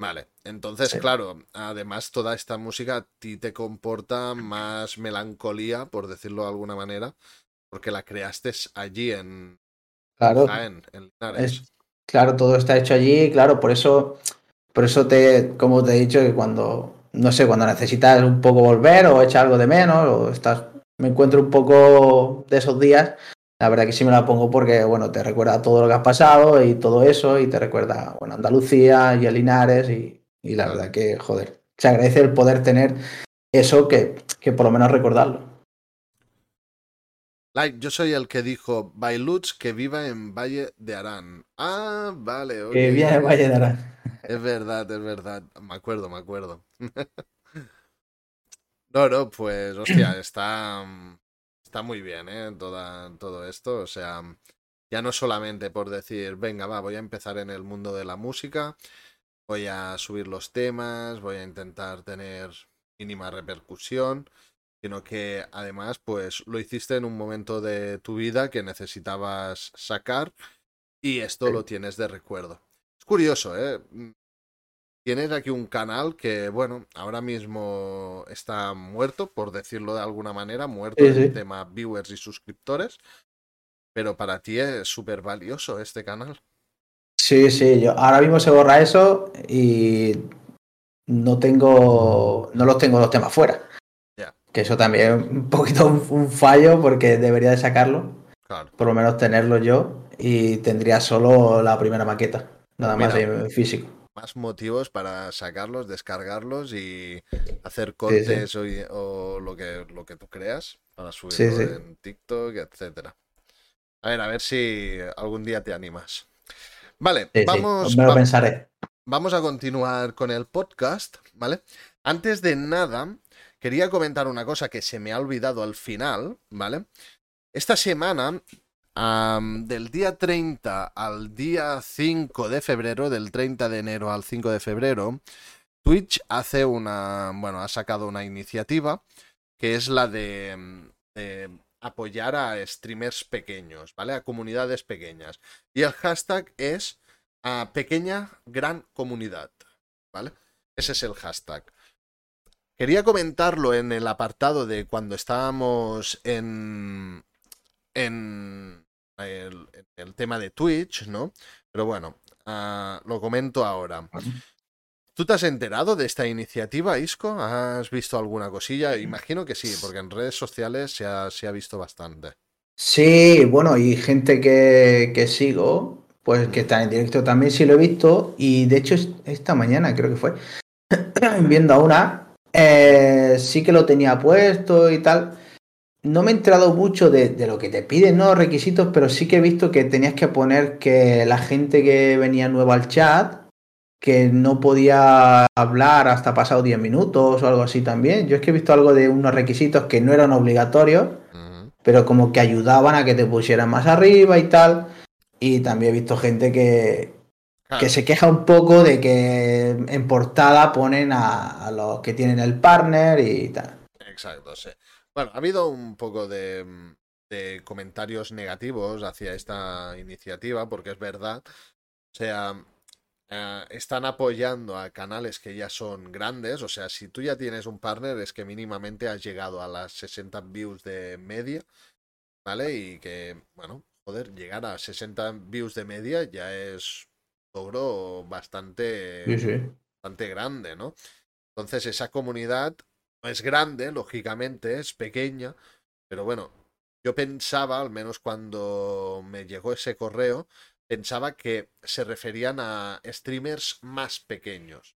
Vale, entonces, Sí. claro, además toda esta música a ti te comporta más melancolía, por decirlo de alguna manera, porque la creaste allí en Claro. Jaén, en Linares. Es- claro, todo está hecho allí, claro, por eso, por eso te, como te he dicho, que cuando, no sé, cuando necesitas un poco volver o echar algo de menos, o estás, me encuentro un poco de esos días, la verdad que sí me la pongo porque, bueno, te recuerda todo lo que has pasado y todo eso, y te recuerda, bueno, Andalucía y a Linares, y, y la verdad que, joder, se agradece el poder tener eso que, que por lo menos recordarlo. Like, yo soy el que dijo Bailuts que viva en Valle de Arán. Ah, vale, ok. Que viene Valle de Arán. [laughs] Es verdad, es verdad. Me acuerdo, me acuerdo. [laughs] No, no, pues, hostia, está, mm, está muy bien, ¿eh? Toda, todo esto. O sea, ya no solamente por decir, venga, va, voy a empezar en el mundo de la música, voy a subir los temas, voy a intentar tener mínima repercusión, sino que además, pues, lo hiciste en un momento de tu vida que necesitabas sacar y esto Sí. lo tienes de recuerdo. Es curioso, ¿eh? Tienes aquí un canal que, bueno, ahora mismo está muerto, por decirlo de alguna manera, muerto Sí, en sí. tema viewers y suscriptores, pero para ti es súper valioso este canal. Sí, sí, yo ahora mismo se borra eso y no tengo, no los tengo los temas fuera. Ya. Que eso también es un poquito un, un fallo porque debería de sacarlo, Claro. por lo menos tenerlo yo y tendría solo la primera maqueta, nada más en físico. Más motivos para sacarlos, descargarlos y hacer cortes o, o lo, que, lo que tú creas para subirlo sí. en TikTok, etcétera. A ver, a ver si algún día te animas. Vale, vamos, me lo va- pensaré. Vamos a continuar con el podcast, ¿vale? Antes de nada, quería comentar una cosa que se me ha olvidado al final, ¿vale? Esta semana, del día 30 al día 5 de febrero, del 30 de enero al 5 de febrero, Twitch hace una, bueno, ha sacado una iniciativa que es la de, mm, de apoyar a streamers pequeños, ¿vale? A comunidades pequeñas. Y el hashtag es a pequeña gran comunidad, ¿vale? Ese es el hashtag. Quería comentarlo en el apartado de cuando estábamos en, en el, tema de Twitch, ¿no? Pero bueno, ah, lo comento ahora. ¿Tú te has enterado de esta iniciativa, Isco? ¿Has visto alguna cosilla? Imagino que sí, porque en redes sociales se ha, visto bastante. Sí, bueno, y gente que, sigo, pues que está en directo también sí lo he visto. Y de hecho, es- esta mañana creo que fue, [clears throat] viendo a una, eh, sí que lo tenía puesto y tal. No me he enterado mucho de, de lo que te piden, ¿no? Requisitos, pero sí que he visto que tenías que poner que la gente que venía nueva al chat, que no podía hablar hasta pasado 10 minutos o algo así también. Yo es que he visto algo de unos requisitos que no eran obligatorios pero como que ayudaban a que te pusieran más arriba y tal. Y también he visto gente que, Claro. que se queja un poco de que en portada ponen a, a los que tienen el partner y tal. Exacto, sí. Bueno, ha habido un poco de, mm, de comentarios negativos hacia esta iniciativa, porque es verdad. O sea, eh, están apoyando a canales que ya son grandes. O sea, si tú ya tienes un partner, es que mínimamente has llegado a las 60 views de media, ¿vale? Y que, bueno, joder, llegar a 60 views de media ya es logro bastante Sí, sí. bastante grande, ¿no? Entonces esa comunidad no es grande, lógicamente, es pequeña, pero bueno, yo pensaba, al menos cuando me llegó ese correo, pensaba que se referían a streamers más pequeños,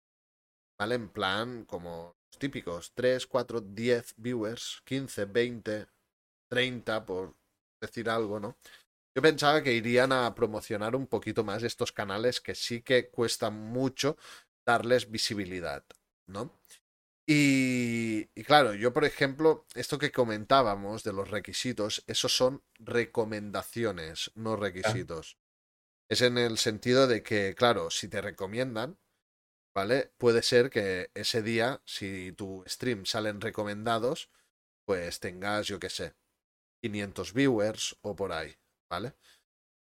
¿vale? En plan, como los típicos, 3, 4, 10 viewers, 15, 20, 30, por decir algo, ¿no? Yo pensaba que irían a promocionar un poquito más estos canales que sí que cuesta mucho darles visibilidad, ¿no? Y, y claro, yo por ejemplo, esto que comentábamos de los requisitos, esos son recomendaciones, no requisitos. Es en el sentido de que, claro, si te recomiendan, ¿vale? Puede ser que ese día, si tu stream salen recomendados, pues tengas, yo qué sé, 500 viewers o por ahí, ¿vale?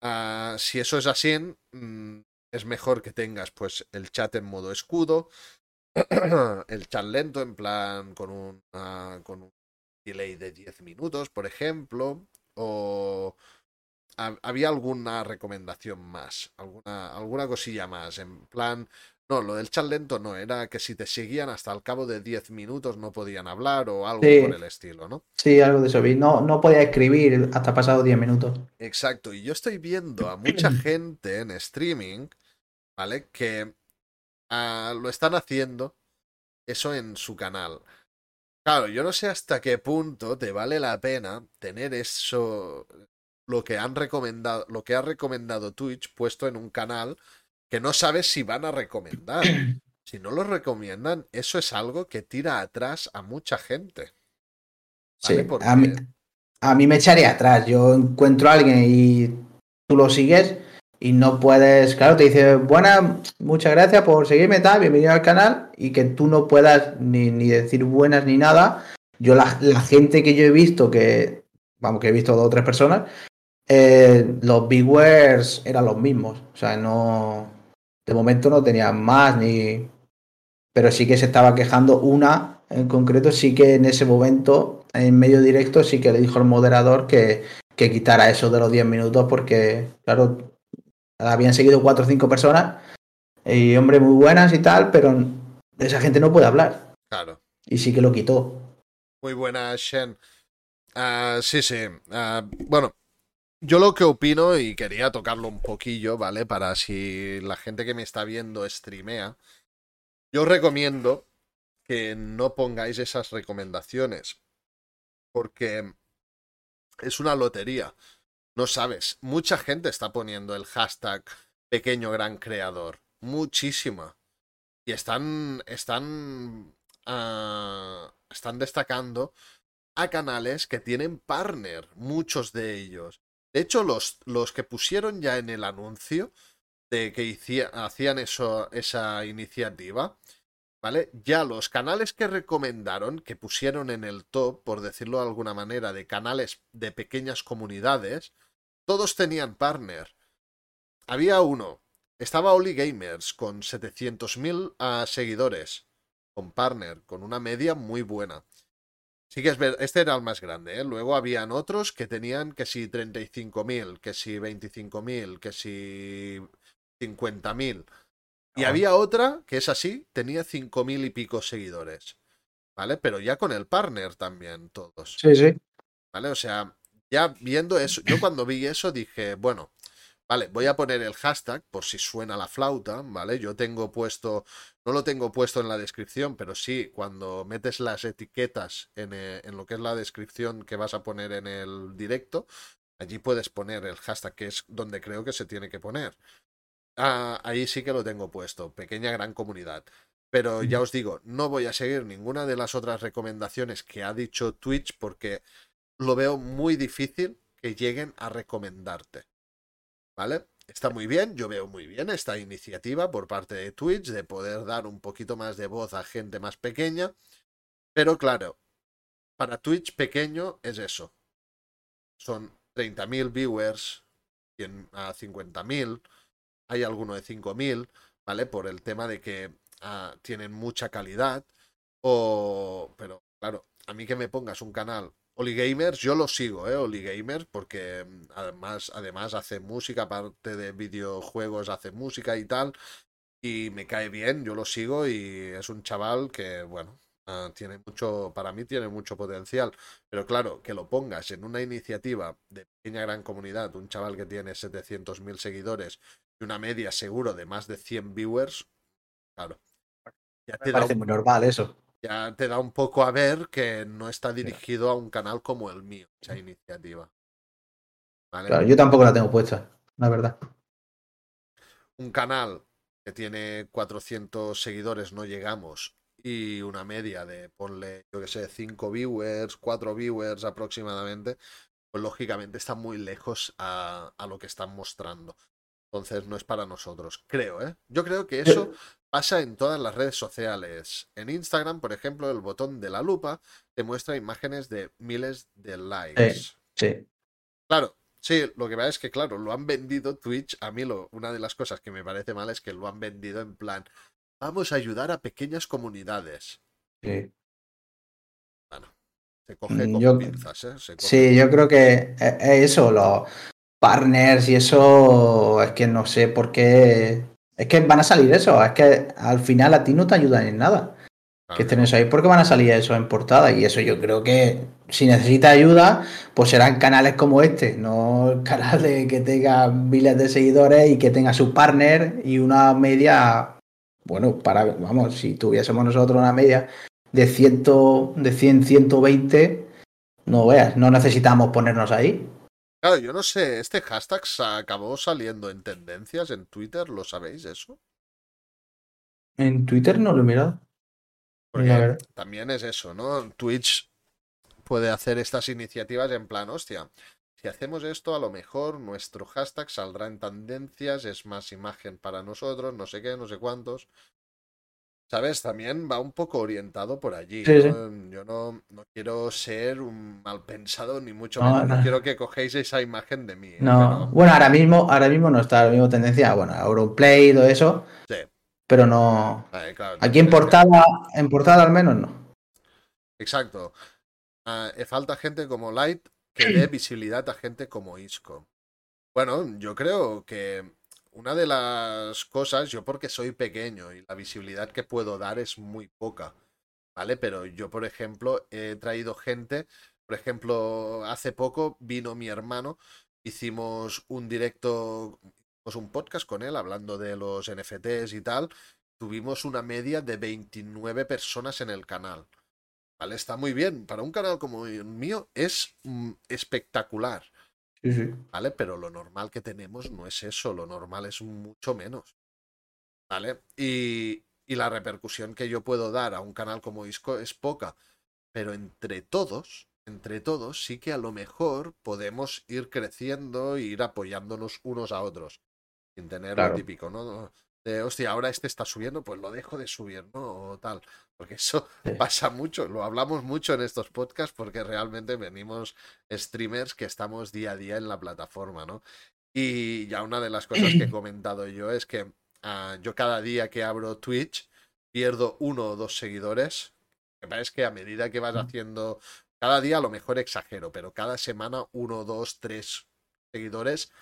Ah, si eso es así, mm, es mejor que tengas pues el chat en modo escudo, [clears throat] el chat lento en plan con un, con un delay de 10 minutos, por ejemplo, o ha- había alguna recomendación más, alguna, alguna cosilla más, en plan, no, lo del chat lento no, era que si te seguían hasta el cabo de 10 minutos no podían hablar o algo Sí. por el estilo, ¿no? Sí, algo de eso. No, no podía escribir hasta pasados 10 minutos. Exacto, y yo estoy viendo a [clears throat] mucha gente en streaming, ¿vale? Que ah, lo están haciendo eso en su canal. Claro, yo no sé hasta qué punto te vale la pena tener eso, lo que han recomendado, lo que ha recomendado Twitch puesto en un canal que no sabes si van a recomendar. [clears throat] Si no lo recomiendan, eso es algo que tira atrás a mucha gente. Sí, a mí, a mí me echaría atrás. Yo encuentro a alguien y tú lo sigues y no puedes, claro, te dice, buenas, muchas gracias por seguirme, tal, bienvenido al canal, y que tú no puedas ni, ni decir buenas ni nada. Yo, la, la gente que yo he visto, que, vamos, que he visto dos o tres personas, eh, los viewers eran los mismos. O sea, no, de momento no tenían más ni... Pero sí que se estaba quejando una en concreto, sí que en ese momento, en medio directo, sí que le dijo el moderador que, que quitara eso de los 10 minutos porque, claro, habían seguido cuatro o cinco personas y, hombre, muy buenas y tal, pero esa gente no puede hablar. Claro. Y sí que lo quitó. Muy buena, Shen. Ah, sí, sí. Ah, bueno, yo lo que opino, y quería tocarlo un poquillo, ¿vale? Para si la gente que me está viendo streamea, yo os recomiendo que no pongáis esas recomendaciones. Porque es una lotería. No sabes. Mucha gente está poniendo el hashtag pequeño gran creador. Muchísima. Y están. Están. ah, están destacando a canales que tienen partner, muchos de ellos. De hecho, los, los que pusieron ya en el anuncio de que hacían eso, esa iniciativa, ¿vale? Ya los canales que recomendaron, que pusieron en el top, por decirlo de alguna manera, de canales de pequeñas comunidades, todos tenían partner. Había uno, estaba Oli Gamers con 700.000 ah, seguidores, con partner, con una media muy buena. Sí que es ver, este era el más grande, ¿eh? Luego habían otros que tenían que si 35.000, que si 25.000, que si 50.000. Y Ah. había otra que es así, tenía 5.000 y pico seguidores. ¿Vale? Pero ya con el partner también, todos. Sí, sí. ¿Vale? O sea, ya viendo eso, yo cuando vi eso dije, bueno, vale, voy a poner el hashtag por si suena la flauta, ¿vale? Yo tengo puesto, no lo tengo puesto en la descripción, pero sí, cuando metes las etiquetas en, eh, en lo que es la descripción que vas a poner en el directo, allí puedes poner el hashtag, que es donde creo que se tiene que poner. Ah, ahí sí que lo tengo puesto, pequeña gran comunidad. Pero ya os digo, no voy a seguir ninguna de las otras recomendaciones que ha dicho Twitch porque lo veo muy difícil que lleguen a recomendarte. ¿vale? Está muy bien, yo veo muy bien esta iniciativa por parte de Twitch de poder dar un poquito más de voz a gente más pequeña, pero claro, para Twitch pequeño es eso. Son 30.000 viewers cien- a 50.000, hay alguno de 5.000, ¿vale? Por el tema de que ah, tienen mucha calidad, o... Pero claro, a mí que me pongas un canal Oli Gamers, yo lo sigo, ¿eh? Oli Gamers, porque mm, además, además hace música, aparte de videojuegos, hace música y tal. Y me cae bien, yo lo sigo y es un chaval que, bueno, ah, tiene mucho, para mí tiene mucho potencial. Pero claro, que lo pongas en una iniciativa de pequeña gran comunidad, un chaval que tiene 700.000 seguidores y una media seguro de más de 100 viewers, claro. Ya Me te da parece un muy normal eso. Ya te da un poco a ver que no está dirigido a un canal como el mío, esa iniciativa. ¿Vale? Claro, yo tampoco la tengo puesta, la verdad. Un canal que tiene 400 seguidores, no llegamos, y una media de, ponle, yo que sé, 5 viewers, 4 viewers aproximadamente, pues lógicamente está muy lejos a, a lo que están mostrando. Entonces no es para nosotros, creo, ¿eh? Yo creo que eso pasa en todas las redes sociales. En Instagram, por ejemplo, el botón de la lupa te muestra imágenes de miles de likes. Sí. Claro, sí, lo que pasa es que, claro, lo han vendido Twitch. A mí lo, una de las cosas que me parece mal es que lo han vendido en plan, vamos a ayudar a pequeñas comunidades. sí. Se coge Mm, con yo- pinzas, ¿eh? Se coge Sí, yo creo que es es eso, los partners y eso, es que no sé por qué. Es que van a salir eso, es que al final a ti no te ayudan en nada. Que estén eso ahí porque van a salir eso en portada. Y eso yo creo que si necesitas ayuda, pues serán canales como este, no el canal de que tenga miles de seguidores y que tenga su partner y una media. Bueno, para, vamos, si tuviésemos nosotros una media de 100, de 100 120, no veas, no necesitamos ponernos ahí. Claro, yo no sé, este hashtag acabó saliendo en tendencias en Twitter, ¿lo sabéis eso? En Twitter no lo he mirado. Porque también es eso, ¿no? Twitch puede hacer estas iniciativas en plan, hostia, si hacemos esto, a lo mejor nuestro hashtag saldrá en tendencias, es más imagen para nosotros, no sé qué, no sé cuántos. ¿Sabes? También va un poco orientado por allí. Sí, sí. ¿no? Yo no, no quiero ser un mal pensado, ni mucho No, menos. No, no. quiero que cogéis esa imagen de mí. ¿eh? No, bueno, ahora mismo, ahora mismo no está, ahora mismo tendencia, bueno, Europlay y todo eso, sí, pero no. claro, Aquí en que- portada, en portada al menos no. Exacto. Eh, falta gente como Light que [clears throat] dé visibilidad a gente como Isco. Bueno, yo creo que una de las cosas, yo porque soy pequeño y la visibilidad que puedo dar es muy poca, ¿vale? Pero yo, por ejemplo, he traído gente, por ejemplo, hace poco vino mi hermano, hicimos un directo, hicimos un podcast con él hablando de los NFTs y tal, tuvimos una media de 29 personas en el canal. ¿Vale? Está muy bien. Para un canal como el mío es mm, espectacular. Sí, sí. ¿Vale? Pero lo normal que tenemos no es eso. Lo normal es mucho menos. ¿Vale? Y, y la repercusión que yo puedo dar a un canal como Isco es poca. Pero entre todos, entre todos, sí que a lo mejor podemos ir creciendo e ir apoyándonos unos a otros. Sin tener Claro. lo típico, ¿no? De, hostia, ahora este está subiendo, pues lo dejo de subir, ¿no? O tal. Porque eso Sí. [laughs] pasa mucho, lo hablamos mucho en estos podcasts porque realmente venimos streamers que estamos día a día en la plataforma, ¿no? Y ya una de las cosas que he [clears throat] comentado yo es que ah, yo cada día que abro Twitch pierdo uno o dos seguidores. Me parece que a medida que vas haciendo, cada día a lo mejor exagero, pero cada semana uno, dos, tres seguidores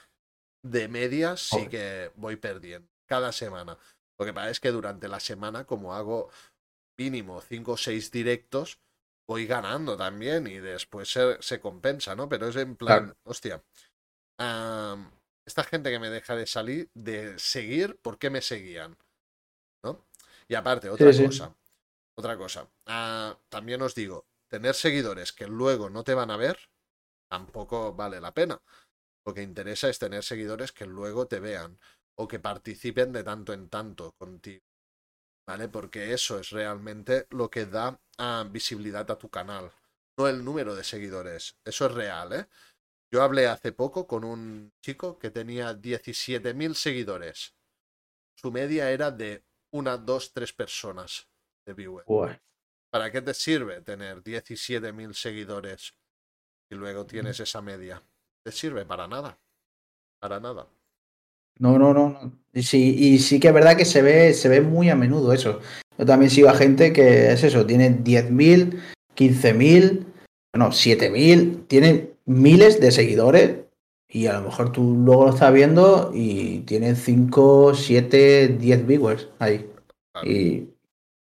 de media sí que voy perdiendo. Cada semana. Lo que pasa es que durante la semana, como hago mínimo 5 o 6 directos, voy ganando también y después se, se compensa, ¿no? Pero es en plan, Claro. hostia, am, esta gente que me deja de salir, de seguir, ¿por qué me seguían? ¿No? Y aparte, otra sí. cosa, otra cosa, ah, también os digo, tener seguidores que luego no te van a ver, tampoco vale la pena. Lo que interesa es tener seguidores que luego te vean o que participen de tanto en tanto contigo. ¿Vale? Porque eso es realmente lo que da ah, visibilidad a tu canal. No el número de seguidores. Eso es real, ¿eh? Yo hablé hace poco con un chico que tenía 17.000 seguidores. Su media era de una, dos, tres personas de viewer. Buah. ¿Para qué te sirve tener 17.000 seguidores y luego tienes esa media? Te sirve para nada. Para nada. No, no, no. sí, y sí que es verdad que se ve, se ve muy a menudo eso. Yo también sigo a gente que es eso, tiene 10.000, 15.000, no, 7.000, tiene miles de seguidores y a lo mejor tú luego lo estás viendo y tiene 5, 7, 10 viewers ahí. Claro, Y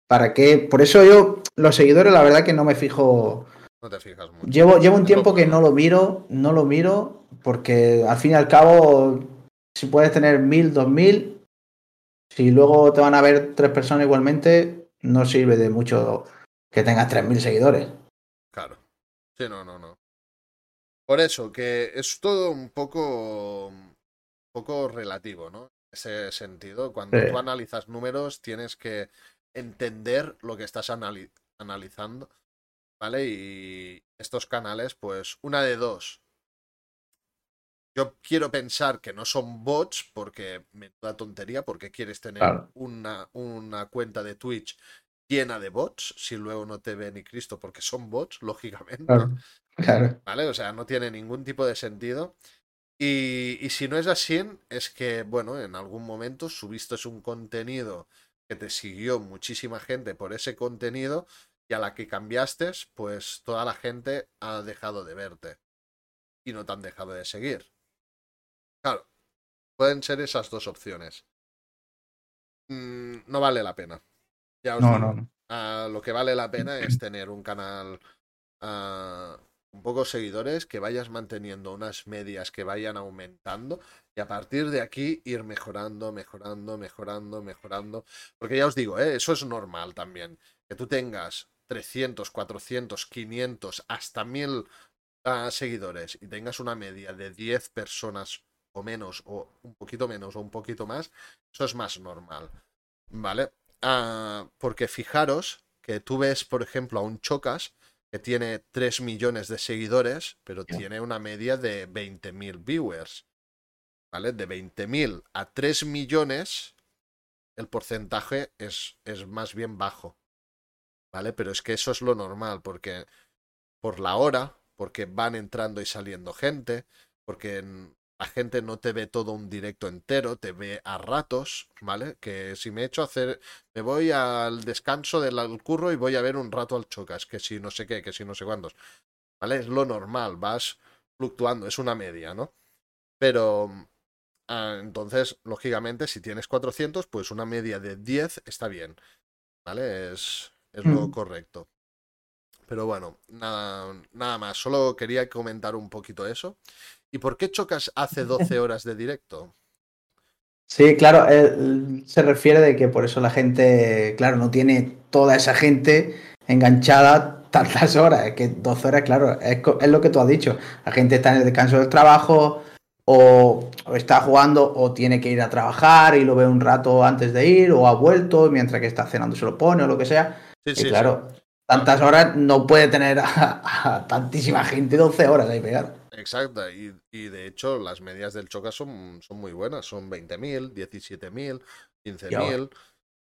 para qué, por eso yo los seguidores la verdad que no me fijo. no te fijas mucho. Llevo, llevo un tiempo que no lo miro, no lo miro, porque al fin y al cabo, si puedes tener mil, dos mil, si luego te van a ver tres personas igualmente, no sirve de mucho que tengas tres mil seguidores. Claro. Sí, no, no, no. Por eso, que es todo un poco, un poco relativo, ¿no? En ese sentido, cuando Sí. tú analizas números, tienes que entender lo que estás anali- analizando, ¿vale? Y estos canales, pues, una de dos. Yo quiero pensar que no son bots, porque me da tontería, porque quieres tener Claro. una, una cuenta de Twitch llena de bots, si luego no te ve ni Cristo, porque son bots, [laughs] lógicamente. Claro, claro. ¿Vale? O sea, no tiene ningún tipo de sentido. Y, y si no es así, es que, bueno, en algún momento subiste un contenido que te siguió muchísima gente por ese contenido y a la que cambiaste, pues toda la gente ha dejado de verte y no te han dejado de seguir. Claro, pueden ser esas dos opciones. Mm, no vale la pena. Ya os No, digo. no, no. Lo que vale la pena es tener un canal ah, con pocos seguidores, que vayas manteniendo unas medias que vayan aumentando y a partir de aquí ir mejorando, mejorando, mejorando, mejorando. Porque ya os digo, ¿eh? eso es normal también. Que tú tengas 300, 400, 500, hasta 1000 ah, seguidores y tengas una media de 10 personas o menos, o un poquito menos o un poquito más, eso es más normal. ¿Vale? Ah, porque fijaros que tú ves, por ejemplo, a un Chocas que tiene 3 millones de seguidores, pero tiene una media de 20.000 viewers. ¿Vale? De 20.000 a 3 millones, el porcentaje es, es más bien bajo. ¿Vale? Pero es que eso es lo normal, porque por la hora, porque van entrando y saliendo gente, porque en- la gente no te ve todo un directo entero, te ve a ratos, ¿vale? Que si me echo a hacer, me voy al descanso del curro y voy a ver un rato al chocas, que si no sé qué, que si no sé cuántos, ¿vale? Es lo normal, vas fluctuando, es una media, ¿no? Pero ah, entonces, lógicamente, si tienes 400, pues una media de 10 está bien, ¿vale? Es, es lo Mm. correcto. Pero bueno, nada, nada más. Solo quería comentar un poquito eso. ¿Y por qué Chocas hace 12 horas de directo? Sí, claro, él se refiere de que por eso la gente, claro, no tiene toda esa gente enganchada tantas [laughs] horas. Es que 12 horas, claro, es, es lo que tú has dicho. La gente está en el descanso del trabajo o, o está jugando o tiene que ir a trabajar y lo ve un rato antes de ir o ha vuelto mientras que está cenando se lo pone o lo que sea. Sí, Y sí, sí. claro, tantas horas no puede tener [laughs] a, a tantísima gente 12 horas ahí pegado. Exacto. Y, y de hecho, las medias del Chocas son, son muy buenas. Son 20.000, 17.000, 15.000,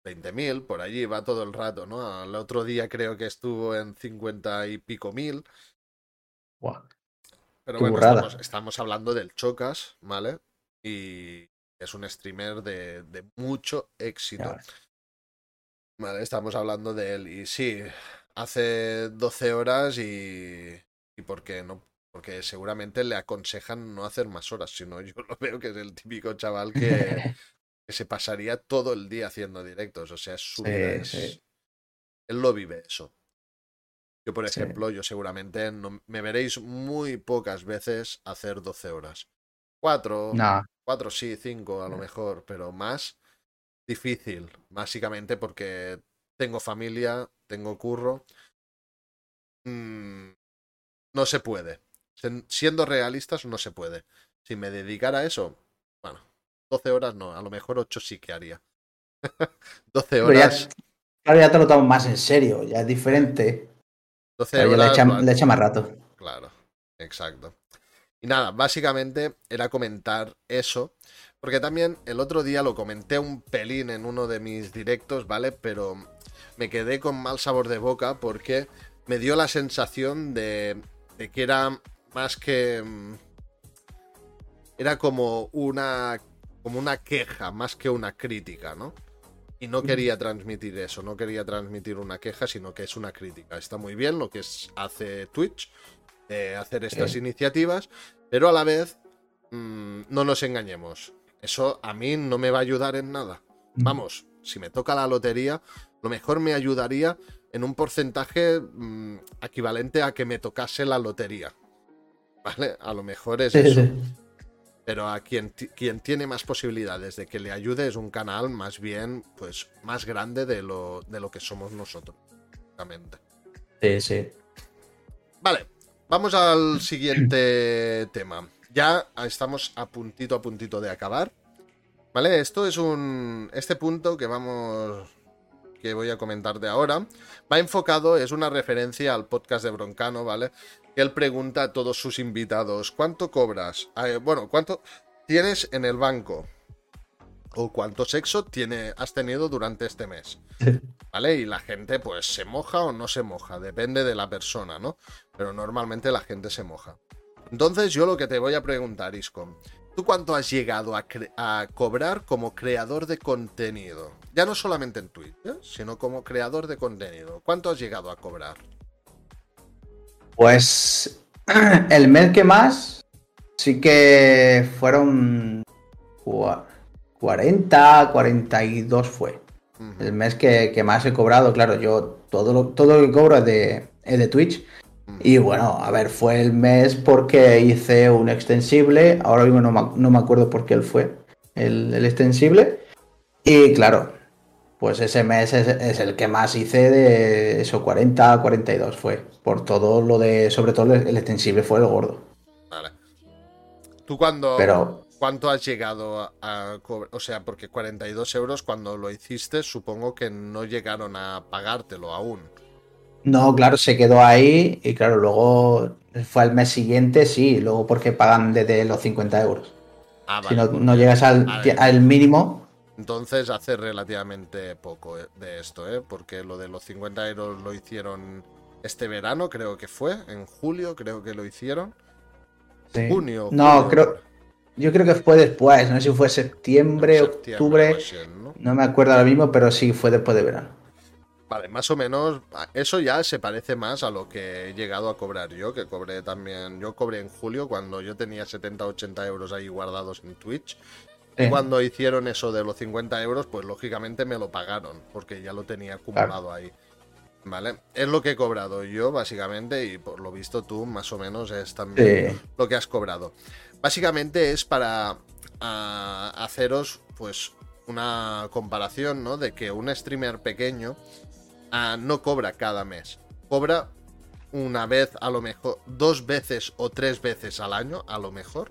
20.000. Por allí va todo el rato, ¿no? El otro día creo que estuvo en 50 y pico mil. Pero Qué bueno, estamos, estamos hablando del Chocas, ¿vale? Y es un streamer de, de mucho éxito. Vale, estamos hablando de él. Y sí, hace 12 horas y. ¿Y por qué no? Porque seguramente le aconsejan no hacer más horas, sino yo lo veo que es el típico chaval que, [laughs] que se pasaría todo el día haciendo directos. O sea, es su Sí, vida, es- sí. Él lo vive eso. Yo, por Sí. ejemplo, yo seguramente no, me veréis muy pocas veces hacer 12 horas. Cuatro, Cuatro sí, cinco a lo mejor, pero más difícil, básicamente porque tengo familia, tengo curro. Mm, no se puede. Siendo realistas, no se puede. Si me dedicara a eso, bueno, 12 horas no, a lo mejor 8 sí que haría. [laughs] 12 pero ya, horas, claro, ya te lo tomas más en serio, ya es diferente. 12 Claro, ya le horas, echa, le echa más rato. Claro, exacto. Y nada, básicamente era comentar eso. Porque también el otro día lo comenté un pelín en uno de mis directos, ¿vale? Pero me quedé con mal sabor de boca porque me dio la sensación de, de que era más que... mm, Era como una, como una queja, más que una crítica, ¿no? Y no quería transmitir eso, no quería transmitir una queja, sino que es una crítica. Está muy bien lo que es- hace Twitch, eh, hacer estas iniciativas, pero a la vez, mm, no nos engañemos. Eso a mí no me va a ayudar en nada. Vamos, si me toca la lotería, lo mejor me ayudaría en un porcentaje mm, equivalente a que me tocase la lotería. ¿Vale? A lo mejor es eso. Pero a quien, quien tiene más posibilidades de que le ayude es un canal más bien, pues, más grande de lo, de lo que somos nosotros. Sí, sí. Vale, vamos al siguiente tema. Ya estamos a puntito a puntito de acabar. Vale, esto es un. Este punto que vamos. Que voy a comentar de ahora. Va enfocado, es una referencia al podcast de Broncano, ¿vale? Él pregunta a todos sus invitados: ¿cuánto cobras? Eh, bueno, ¿cuánto tienes en el banco? O cuánto sexo tiene, has tenido durante este mes. [laughs] ¿Vale? Y la gente, pues, se moja o no se moja, depende de la persona, ¿no? Pero normalmente la gente se moja. Entonces, yo lo que te voy a preguntar, Isco, ¿tú cuánto has llegado a, cobrar como creador de contenido? Ya no solamente en Twitch, ¿eh? sino como creador de contenido. ¿Cuánto has llegado a cobrar? Pues [clears throat] el mes que más sí que fueron cua- 40, 42 fue. El mes que, que más he cobrado, claro, yo todo lo, todo lo que cobro es de, es de Twitch. Y bueno, a ver, fue el mes porque hice un extensible. Ahora mismo no me, no me acuerdo por qué él fue el, el extensible. Y claro, pues ese mes es, es el que más hice de eso, 40, 42 fue. Por todo lo de, sobre todo el, extensible fue el gordo. Vale. ¿Tú cuándo, Pero cuánto has llegado a, a cobrar? O sea, porque 42 euros cuando lo hiciste, supongo que no llegaron a pagártelo aún. No, claro, se quedó ahí. Y claro, luego fue al mes siguiente, sí, luego porque pagan desde los 50 euros. Ah, Si no, no llegas al, mínimo, Entonces hace relativamente poco eh, de esto, ¿eh? Porque lo de los 50 euros lo hicieron este verano, creo que fue, en julio creo que lo hicieron. Sí. Junio. No, julio, creo, yo creo que fue después, no sé si fue septiembre, septiembre, octubre, ¿no? no me acuerdo ahora mismo, pero sí fue después de verano. Vale, más o menos, a- eso ya se parece más a lo que he llegado a cobrar yo, que cobré también, yo cobré en julio cuando yo tenía 70, 80 euros ahí guardados en Twitch. Sí. Cuando hicieron eso de los 50 euros, pues lógicamente me lo pagaron, porque ya lo tenía acumulado ahí. ¿Vale? Es lo que he cobrado yo, básicamente, y por lo visto tú, más o menos, es también Sí. lo que has cobrado. Básicamente es para ah, haceros, pues, una comparación, ¿no? De que un streamer pequeño ah, no cobra cada mes. Cobra una vez, a lo mejor, dos veces o tres veces al año, a lo mejor.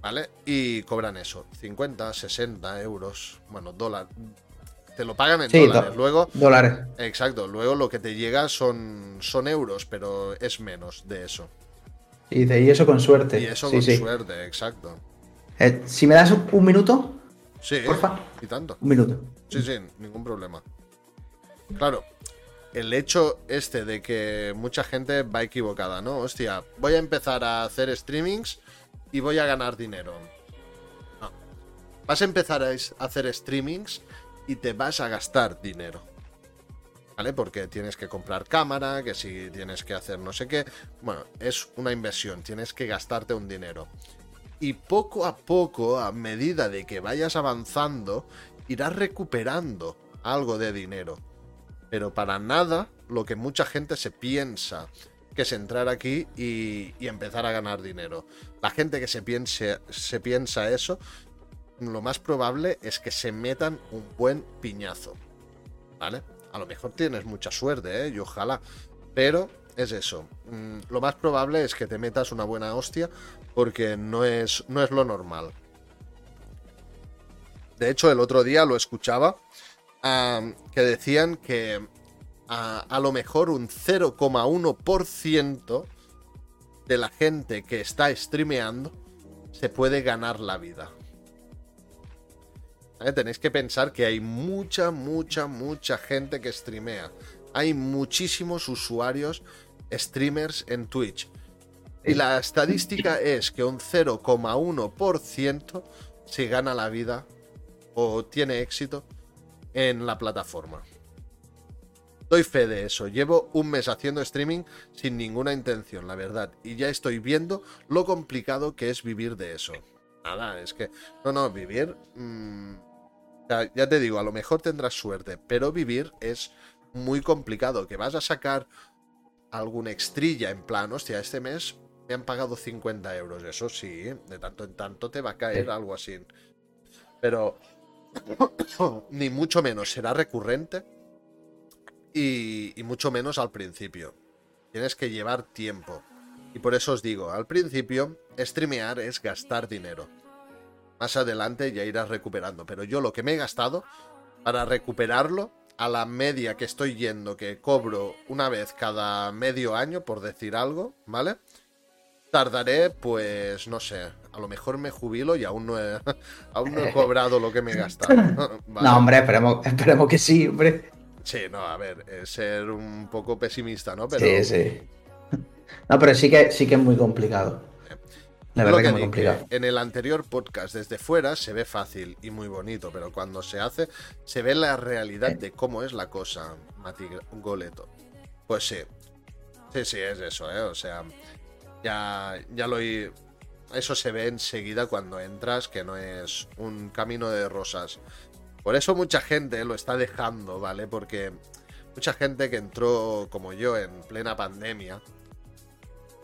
¿Vale? Y cobran eso, 50, 60 euros, bueno, dólar. Te lo pagan en Sí, dólares. Luego, Dólares. exacto, luego lo que te llega son, son euros, pero es menos de eso. Y dice, y eso con suerte. Y eso sí, con sí. suerte, exacto. Eh, si me das un, un minuto, Sí, Porfa. y tanto. un minuto. Sí, sí, ningún problema. Claro, el hecho este de que mucha gente va equivocada, ¿no? Hostia, voy a empezar a hacer streamings y voy a ganar dinero. Vas a empezar a hacer streamings y te vas a gastar dinero. ¿Vale? Porque tienes que comprar cámara, que si tienes que hacer no sé qué. Bueno, es una inversión, tienes que gastarte un dinero. Y poco a poco, a medida de que vayas avanzando, irás recuperando algo de dinero. Pero para nada lo que mucha gente se piensa que es entrar aquí y, empezar a ganar dinero. La gente que se, se piensa eso, lo más probable es que se metan un buen piñazo. ¿Vale? A lo mejor tienes mucha suerte, ¿eh? Y ojalá. Pero es eso. Mm, Lo más probable es que te metas una buena hostia porque no es, no es lo normal. De hecho, el otro día lo escuchaba que decían que a, lo mejor un 0,1% de la gente que está streameando se puede ganar la vida. Tenéis que pensar que hay mucha, mucha, mucha gente que streamea. Hay muchísimos usuarios streamers en Twitch. Y la estadística es que un 0,1% se gana la vida o tiene éxito en la plataforma. Doy fe de eso. Llevo un mes haciendo streaming sin ninguna intención, la verdad. Y ya estoy viendo lo complicado que es vivir de eso. Nada, es que... No, no, vivir... mm, ya, ya te digo, a lo mejor tendrás suerte, pero vivir es muy complicado. Que vas a sacar alguna extrilla en plan, hostia, este mes me han pagado 50 euros. Eso sí, de tanto en tanto te va a caer algo así. Pero ni mucho menos será recurrente y, mucho menos al principio. Tienes que llevar tiempo. Y por eso os digo, al principio, streamear es gastar dinero. Más adelante ya irás recuperando. Pero yo lo que me he gastado para recuperarlo a la media que estoy yendo, que cobro una vez cada medio año, por decir algo, ¿vale? Tardaré, pues, no sé, a lo mejor me jubilo y aún no he, [laughs] aún no he cobrado lo que me he gastado. [laughs] [laughs] ¿vale? No, hombre, esperemos, esperemos que sí, hombre. Sí, no, a ver, es ser un poco pesimista, ¿no? Pero Sí, sí. No, pero sí que, sí que es muy complicado. La verdad que es muy complicado. en el anterior podcast desde fuera se ve fácil y muy bonito, pero cuando se hace se ve la realidad de cómo es la cosa, Mati Goleto. Pues sí, sí, sí, es eso, ¿eh? O sea, ya, ya lo... i- Eso se ve enseguida cuando entras, que no es un camino de rosas. Por eso mucha gente lo está dejando, ¿vale? Porque mucha gente que entró como yo en plena pandemia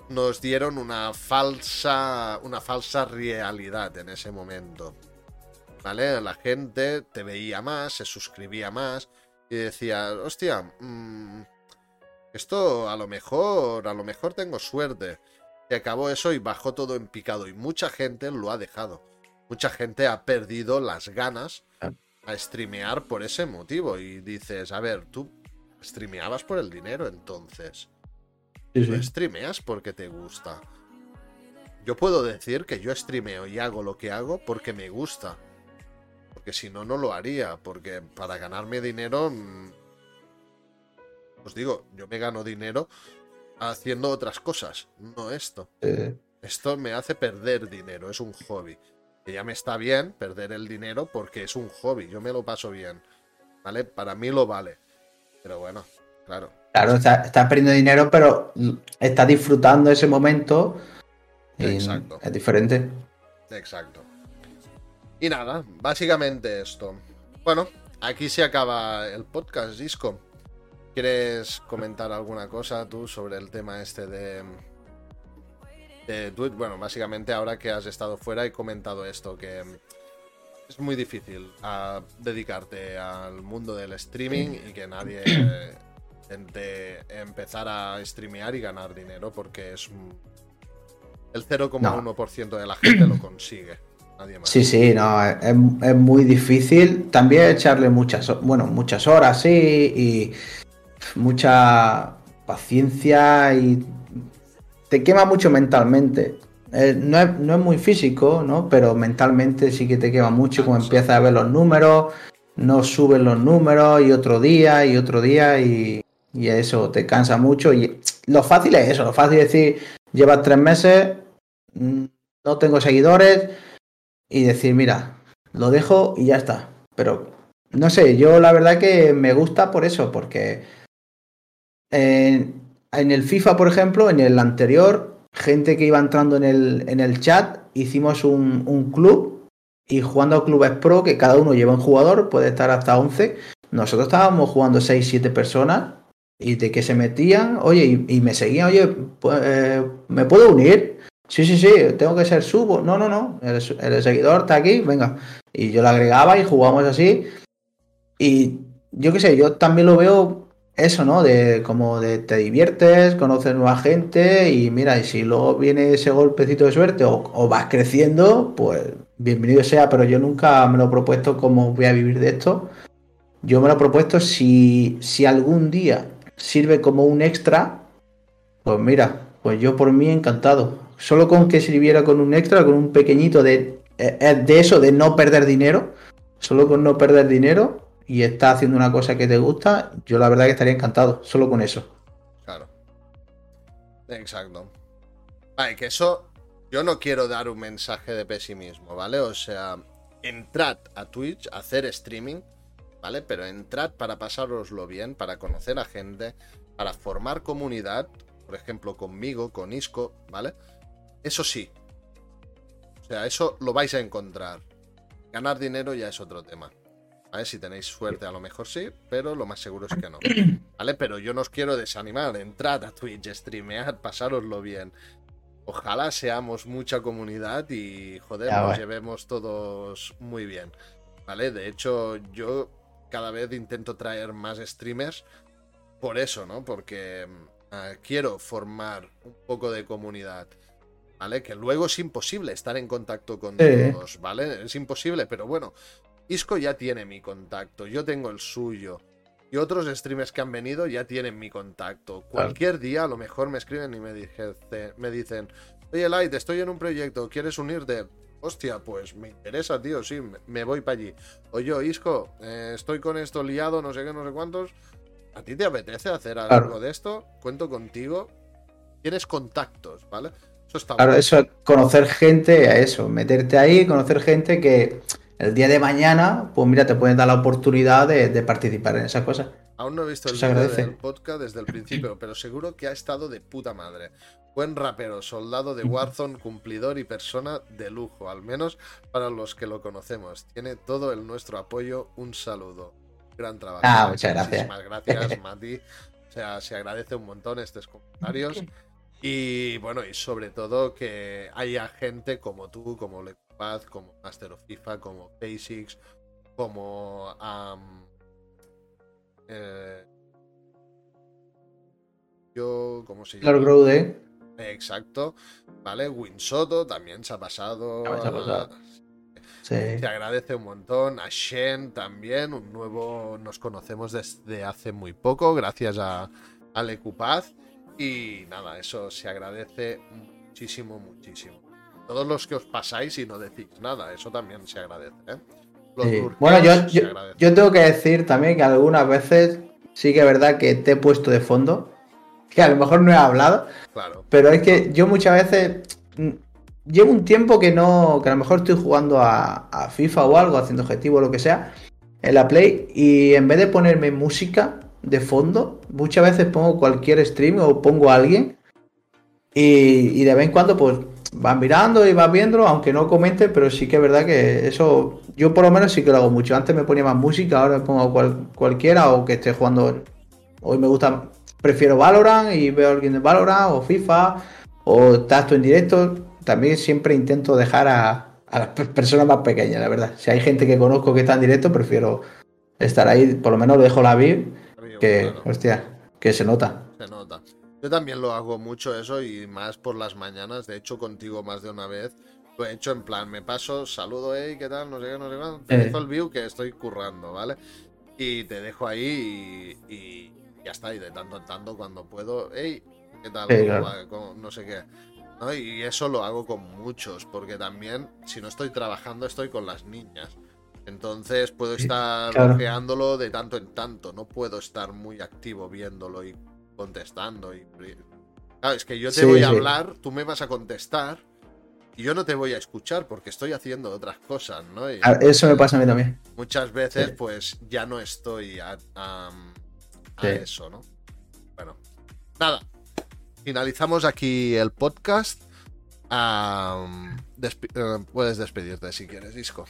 nos dieron una falsa una falsa realidad en ese momento. ¿Vale? La gente te veía más, se suscribía más y decía, hostia, mm, esto a lo mejor, a lo mejor tengo suerte. Y acabó eso y bajó todo en picado y mucha gente lo ha dejado. Mucha gente ha perdido las ganas a streamear por ese motivo y dices, a ver, tú streameabas por el dinero entonces. Sí, Tú streameas porque te gusta. Yo puedo decir que yo streameo y hago lo que hago porque me gusta. Porque si no, no lo haría. Porque para ganarme dinero... mm, Os digo, yo me gano dinero haciendo otras cosas, no esto. Esto me hace perder dinero, es un hobby. Que ya me está bien perder el dinero porque es un hobby, yo me lo paso bien. ¿Vale? Para mí lo vale. Pero bueno, claro. Claro, estás estás perdiendo dinero, pero estás disfrutando ese momento. y Exacto. Es diferente. Exacto. Y nada, básicamente esto. Bueno, aquí se acaba el podcast, Disco. ¿Quieres comentar alguna cosa tú sobre el tema este de, de Twitch? Bueno, básicamente ahora que has estado fuera he comentado esto, que es muy difícil ah, dedicarte al mundo del streaming y que nadie [coughs] intente empezar a streamear y ganar dinero porque es un- el 0,1% de la gente lo consigue. Nadie más. Sí, sí, no, es, es muy difícil. También echarle muchas, bueno, muchas horas, sí, y mucha paciencia y te quema mucho mentalmente. Eh, no, es, no es muy físico, ¿no? Pero mentalmente sí que te quema mucho, como empiezas a ver los números, no suben los números y otro día y otro día y, y eso te cansa mucho. Y lo fácil es eso, lo fácil es decir, llevas tres meses, mm, no tengo seguidores y decir, mira, lo dejo y ya está. Pero no sé, yo la verdad que me gusta por eso, porque en, el FIFA, por ejemplo, en el anterior, gente que iba entrando en el, en el chat, hicimos un, un club y jugando a clubes pro, que cada uno lleva un jugador, puede estar hasta 11. Nosotros estábamos jugando 6, 7 personas y de que se metían, oye, y, me seguían, oye, pues, eh, ¿me puedo unir? Sí, sí, sí, tengo que ser subo. No, no, no, el, el seguidor está aquí, venga. Y yo lo agregaba y jugamos así. Y yo qué sé, yo también lo veo eso, ¿no? De como de te diviertes, conoces nueva gente y mira, y si luego viene ese golpecito de suerte o, vas creciendo, pues bienvenido sea, pero yo nunca me lo he propuesto como voy a vivir de esto. Yo me lo he propuesto si, si algún día sirve como un extra, pues mira, pues yo por mí encantado. Solo con que sirviera con un extra, con un pequeñito de, eh, eh, de eso, de no perder dinero. Solo con no perder dinero y estás haciendo una cosa que te gusta, yo la verdad que estaría encantado. Solo con eso. Claro. Exacto. Vale, que eso. Yo no quiero dar un mensaje de pesimismo, ¿vale? O sea, entrad a Twitch hacer streaming, ¿vale? Pero entrad para pasároslo bien, para conocer a gente, para formar comunidad, por ejemplo, conmigo, con Isco, ¿vale? Eso sí. O sea, eso lo vais a encontrar. Ganar dinero ya es otro tema. ¿Vale? Si tenéis suerte, a lo mejor sí, pero lo más seguro es que no. [clears throat] ¿Vale? Pero yo no os quiero desanimar. Entrad a Twitch, streamead, pasároslo bien. Ojalá seamos mucha comunidad y, joder, Ya, nos llevemos todos muy bien. ¿Vale? De hecho, yo cada vez intento traer más streamers por eso, ¿no? Porque mm, ah, quiero formar un poco de comunidad. ¿Vale? Que luego es imposible estar en contacto con Sí. todos, ¿vale? Es imposible, pero bueno, Isco ya tiene mi contacto, yo tengo el suyo. Y otros streamers que han venido ya tienen mi contacto. Cualquier día a lo mejor me escriben y me, dije- me dicen, oye Light, estoy en un proyecto, ¿quieres unirte? Hostia, pues me interesa, tío, sí, me- voy para allí. Oye, Isco, eh, estoy con esto liado, no sé qué, no sé cuántos. ¿A ti te apetece hacer algo Claro. de esto? Cuento contigo. Tienes contactos, ¿vale? Eso está Claro, bueno. eso es conocer gente, a eso, meterte ahí, conocer gente que el día de mañana, pues mira, te pueden dar la oportunidad de, de participar en esas cosas. Aún no he visto el del podcast desde el principio, pero seguro que ha estado de puta madre. Buen rapero, soldado de Warzone, cumplidor y persona de lujo, al menos para los que lo conocemos. Tiene todo el nuestro apoyo. Un saludo. Gran trabajo. Ah, muchas gracias. Muchísimas gracias, [laughs] Mati. O sea, se agradece un montón estos comentarios. Y bueno, y sobre todo que haya gente como tú, como Como Master of FIFA, como Basics, como eh, yo, ¿cómo se llama? Claro, Growde, Exacto, ¿vale? Winsoto también se ha pasado. Se ha pasado. sí. Se agradece un montón. A Shen también, un nuevo. Nos conocemos desde hace muy poco, gracias a, a Lecupaz. Y nada, eso se agradece muchísimo, muchísimo. Todos los que os pasáis y no decís nada, eso también se agradece. ¿eh? Sí. Bueno, yo, yo, tengo que decir también que algunas veces sí que es verdad que te he puesto de fondo, que a lo mejor no he hablado, Claro, pero es que yo muchas veces mm, llevo un tiempo que no, que a lo mejor estoy jugando a, a FIFA o algo, haciendo objetivo o lo que sea, en la Play, y en vez de ponerme música de fondo, muchas veces pongo cualquier stream o pongo a alguien, y, y de vez en cuando pues van mirando y vas viéndolo, aunque no comente, pero sí que es verdad que eso, yo por lo menos sí que lo hago mucho. Antes me ponía más música, ahora me pongo cual- cualquiera o que esté jugando. Hoy me gusta, prefiero Valorant y veo a alguien de Valorant o FIFA o Tasto en directo. También siempre intento dejar a, a las pe- personas más pequeñas, la verdad. Si hay gente que conozco que está en directo, prefiero estar ahí, por lo menos lo dejo la VIP, que, hostia, que se nota. Yo también lo hago mucho eso y más por las mañanas. De hecho, contigo más de una vez. Lo he hecho en plan, me paso, saludo, hey, ¿qué tal? No sé qué, no sé cuánto. Te Eh. dejo el view que estoy currando, ¿vale? Y te dejo ahí y, y ya está. Y de tanto en tanto, cuando puedo, hey, ¿qué tal? Sí. No sé qué. ¿No? Y eso lo hago con muchos, porque también, si no estoy trabajando, estoy con las niñas. Entonces puedo Sí, estar claro. ojeándolo de tanto en tanto. No puedo estar muy activo viéndolo y contestando. Y... Claro, es que yo te Sí, voy a sí. hablar, tú me vas a contestar y yo no te voy a escuchar porque estoy haciendo otras cosas, ¿no? Y A- Eso me pasa a mí también. muchas veces, Sí. pues ya no estoy a, a- a Sí. eso, ¿no? Bueno, nada. Finalizamos aquí el podcast. Eh, puedes despedirte si quieres, Disco.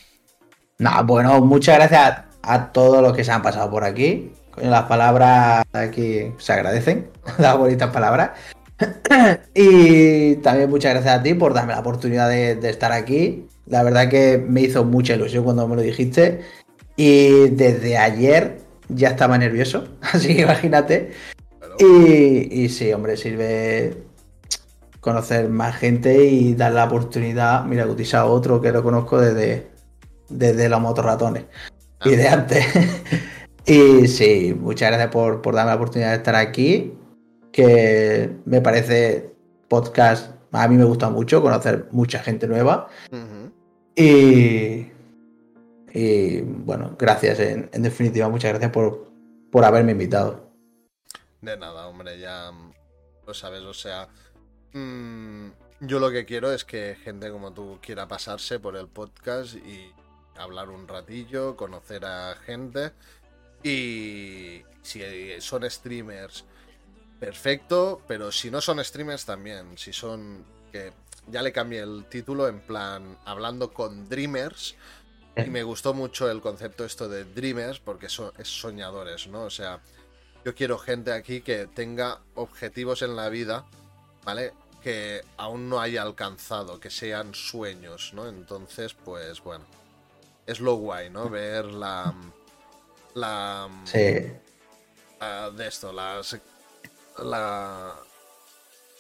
Nah, bueno, muchas gracias a, a todos los que se han pasado por aquí. Coño, las palabras aquí se agradecen, [laughs] las bonitas palabras. [clears throat] y también muchas gracias a ti por darme la oportunidad de, de estar aquí. La verdad que me hizo mucha ilusión cuando me lo dijiste. Y desde ayer ya estaba nervioso, [laughs] así que imagínate. Y, y sí, hombre, sirve conocer más gente y dar la oportunidad. Mira, utiliza otro que lo conozco desde, desde los motorratones y de antes. [laughs] y sí, muchas gracias por, por darme la oportunidad de estar aquí. Que me parece podcast a mí me gusta mucho, conocer mucha gente nueva. Y, y bueno, gracias, en, en definitiva, muchas gracias por, por haberme invitado. De nada, hombre, ya lo sabes, o sea, mm, yo lo que quiero es que gente como tú quiera pasarse por el podcast y hablar un ratillo, conocer a gente y si son streamers, perfecto, pero si no son streamers también, si son que ya le cambié el título en plan hablando con dreamers y me gustó mucho el concepto esto de dreamers porque so- es soñadores, ¿no? O sea, yo quiero gente aquí que tenga objetivos en la vida, ¿vale? Que aún no haya alcanzado, que sean sueños, ¿no? Entonces, pues bueno, es lo guay, ¿no? Ver la... La... Sí, la- de esto, las... La,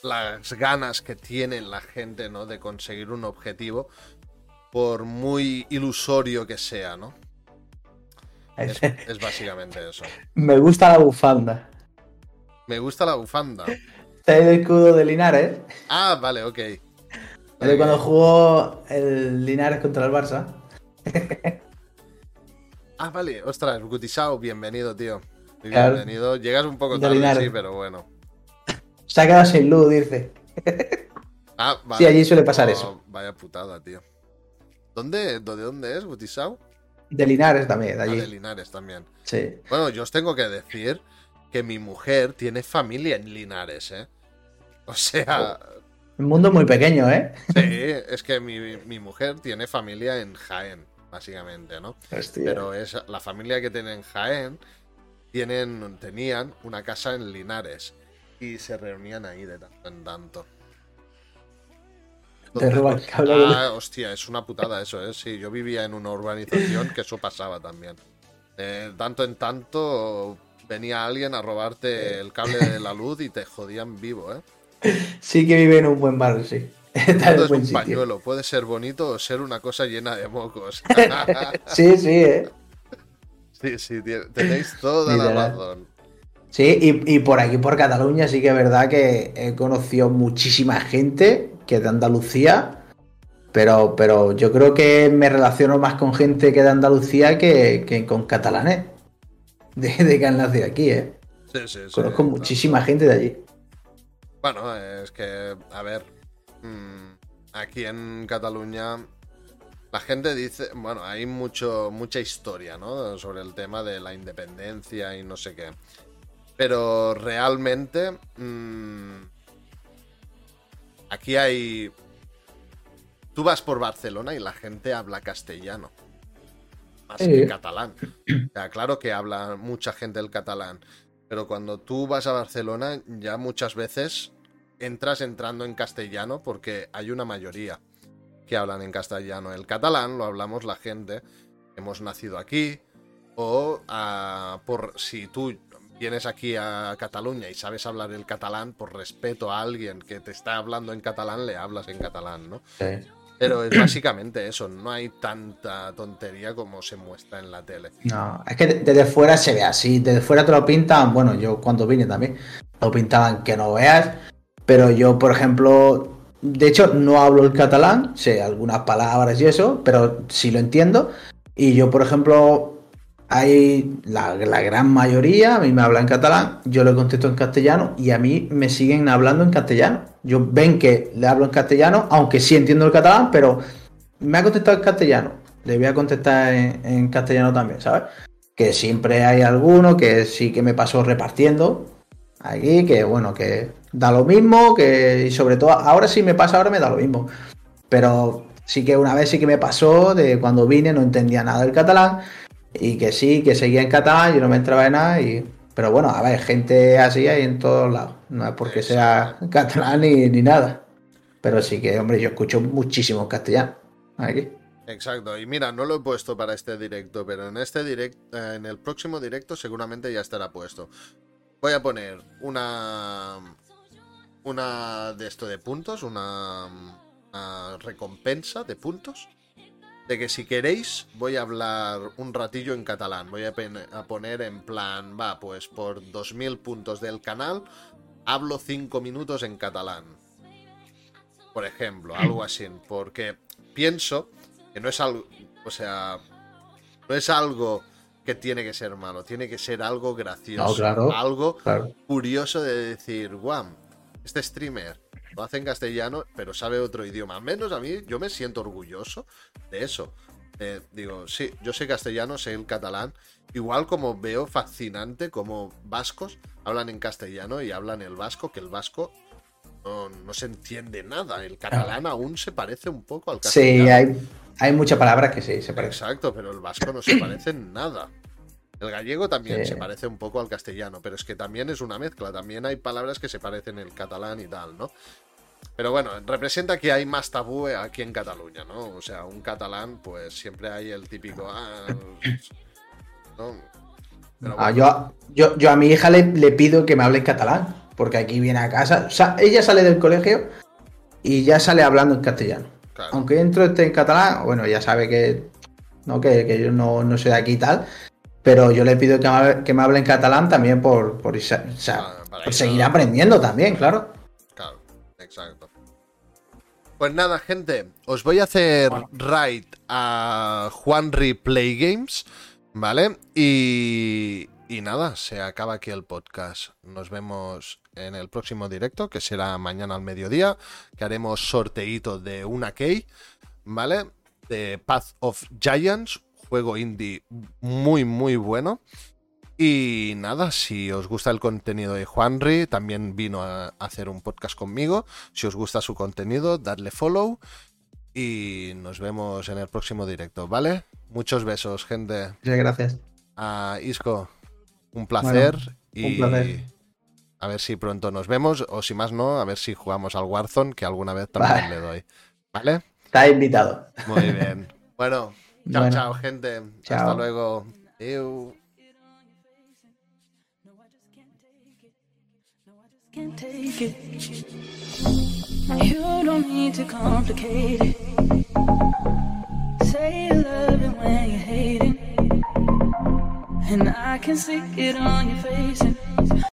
las ganas que tiene la gente, ¿no? De conseguir un objetivo, por muy ilusorio que sea, ¿no? Es, es [laughs] básicamente eso. me gusta la bufanda. Me gusta la bufanda. Este es el escudo de Linares. Ah, vale, ok. De cuando jugó el Linares contra el Barça. [laughs] Ah, vale, ostras, Gutisao, bienvenido, tío. Claro. Bienvenido. Llegas un poco De tarde, sí, pero bueno. Se ha quedado sin luz, dice. [laughs] Ah, vale. Sí, allí suele pasar Oh, eso. Vaya putada, tío. ¿Dónde, ¿De dónde es Gutisao? De Linares también, de Ah, allí. de Linares también. Sí. Bueno, yo os tengo que decir que mi mujer tiene familia en Linares, ¿eh? O sea, Un mundo muy pequeño, ¿eh? sí, [laughs] es que mi, mi mujer tiene familia en Jaén, básicamente, ¿no? Hostia. Pero es la familia que tiene en Jaén tienen, tenían una casa en Linares y se reunían ahí de tanto en tanto. Te roba el cable de- Ah, hostia, es una putada eso, ¿eh? Sí, yo vivía en una urbanización que eso pasaba también. De tanto en tanto venía alguien a robarte el cable de la luz y te jodían vivo, ¿eh? Sí que vive en un buen barrio, sí. [laughs] Es un sitio. pañuelo, puede ser bonito o ser una cosa llena de mocos. [laughs] [laughs] Sí, sí, ¿eh? sí, sí, tenéis toda la razón. Sí, y, y por aquí, por Cataluña, sí que es verdad que he conocido muchísima gente que es de Andalucía, pero, pero yo creo que me relaciono más con gente que de Andalucía que, que con catalanes, de, de que han nacido aquí, ¿eh? Sí, sí, sí. Conozco muchísima gente de allí. Bueno, es que, a ver, aquí en Cataluña la gente dice, bueno, hay mucho, mucha historia, ¿no? Sobre el tema de la independencia y no sé qué. Pero realmente, mm, aquí hay... Tú vas por Barcelona y la gente habla castellano. Más Sí. que catalán. O sea, claro que habla mucha gente el catalán. Pero cuando tú vas a Barcelona, ya muchas veces entras entrando en castellano porque hay una mayoría que hablan en castellano. El catalán lo hablamos la gente hemos nacido aquí o ah, por si tú vienes aquí a Cataluña y sabes hablar el catalán, por respeto a alguien que te está hablando en catalán, le hablas en catalán, ¿no? Sí. Pero es básicamente eso, no hay tanta tontería como se muestra en la tele. No, es que de- desde fuera se ve así, desde fuera te lo pintan, bueno, yo cuando vine también, lo pintaban que no veas, pero yo, por ejemplo, de hecho no hablo el catalán, sé algunas palabras y eso, pero sí lo entiendo, y yo, por ejemplo, hay la, gran mayoría, a mí me habla en catalán, yo le contesto en castellano y a mí me siguen hablando en castellano. Yo ven que le hablo en castellano, aunque sí entiendo el catalán, pero me ha contestado en castellano. Le voy a contestar en, en castellano también, ¿sabes? Que siempre hay alguno que sí que me pasó repartiendo aquí, que bueno, que da lo mismo, que y sobre todo ahora sí me pasa, ahora me da lo mismo. Pero sí que una vez sí que me pasó de cuando vine no entendía nada del catalán y que sí, que seguía en catalán y no me entraba en nada y... Pero bueno, a ver, gente así hay en todos lados. No es porque sea catalán ni, ni nada. Pero sí que, hombre, yo escucho muchísimo castellano. Aquí. Exacto, y mira, no lo he puesto para este directo, pero en este directo, en el próximo directo seguramente ya estará puesto. Voy a poner una una de esto de puntos, una, una recompensa de puntos, de que si queréis voy a hablar un ratillo en catalán, voy a, poner en plan, va, pues por 2000 puntos del canal hablo 5 minutos en catalán. Por ejemplo, algo [laughs] así. Porque pienso que no es algo. O sea. No es algo que tiene que ser malo. Tiene que ser algo gracioso. No, claro, algo claro. curioso de decir, guau, este streamer lo hace en castellano, pero sabe otro idioma. Al menos a mí, yo me siento orgulloso de eso. Eh, digo, sí, yo sé castellano, sé el catalán. Igual como veo fascinante como vascos hablan en castellano y hablan el vasco, que el vasco no, no se entiende nada. El catalán aún se parece un poco al castellano. Sí, hay, hay muchas palabras que sí, se parecen. Exacto, pero el vasco no se parece en nada. El gallego también Sí. se parece un poco al castellano, pero es que también es una mezcla. También hay palabras que se parecen el catalán y tal, ¿no? Pero bueno, representa que hay más tabú aquí en Cataluña, ¿no? O sea, un catalán, pues siempre hay el típico. Ah, [laughs] ¿no? Pero Ah, yo, yo, yo a mi hija le, le pido que me hable en catalán, porque aquí viene a casa. O sea, ella sale del colegio y ya sale hablando en castellano. claro, Aunque dentro esté en catalán, bueno, ya sabe que, no, que, que yo no, no soy de aquí y tal. Pero yo le pido que me hable, que me hable en catalán también por, por, isa- o sea, para por eso- seguir aprendiendo también, claro. claro, exacto. Pues nada, gente, os voy a hacer raid a Juanri Play Games, ¿vale? Y, y nada, se acaba aquí el podcast. Nos vemos en el próximo directo, que será mañana al mediodía, que haremos sorteíto de una key, ¿vale? De Path of Giants, juego indie muy, muy bueno. Y nada, si os gusta el contenido de Juanri, también vino a hacer un podcast conmigo. Si os gusta su contenido, dadle follow. Y nos vemos en el próximo directo, ¿vale? Muchos besos, gente. Muchas gracias. A Isco, un placer. Bueno, y un placer. a ver si pronto nos vemos. O si más no, a ver si jugamos al Warzone, que alguna vez también Vale. le doy. ¿Vale? Está invitado. Muy bien. Bueno, chao, Bueno. chao, gente. Hasta Chao. luego. Adeu. can't take it. You don't need to complicate it. Say you love it when you're hating. And I can see it on your face. And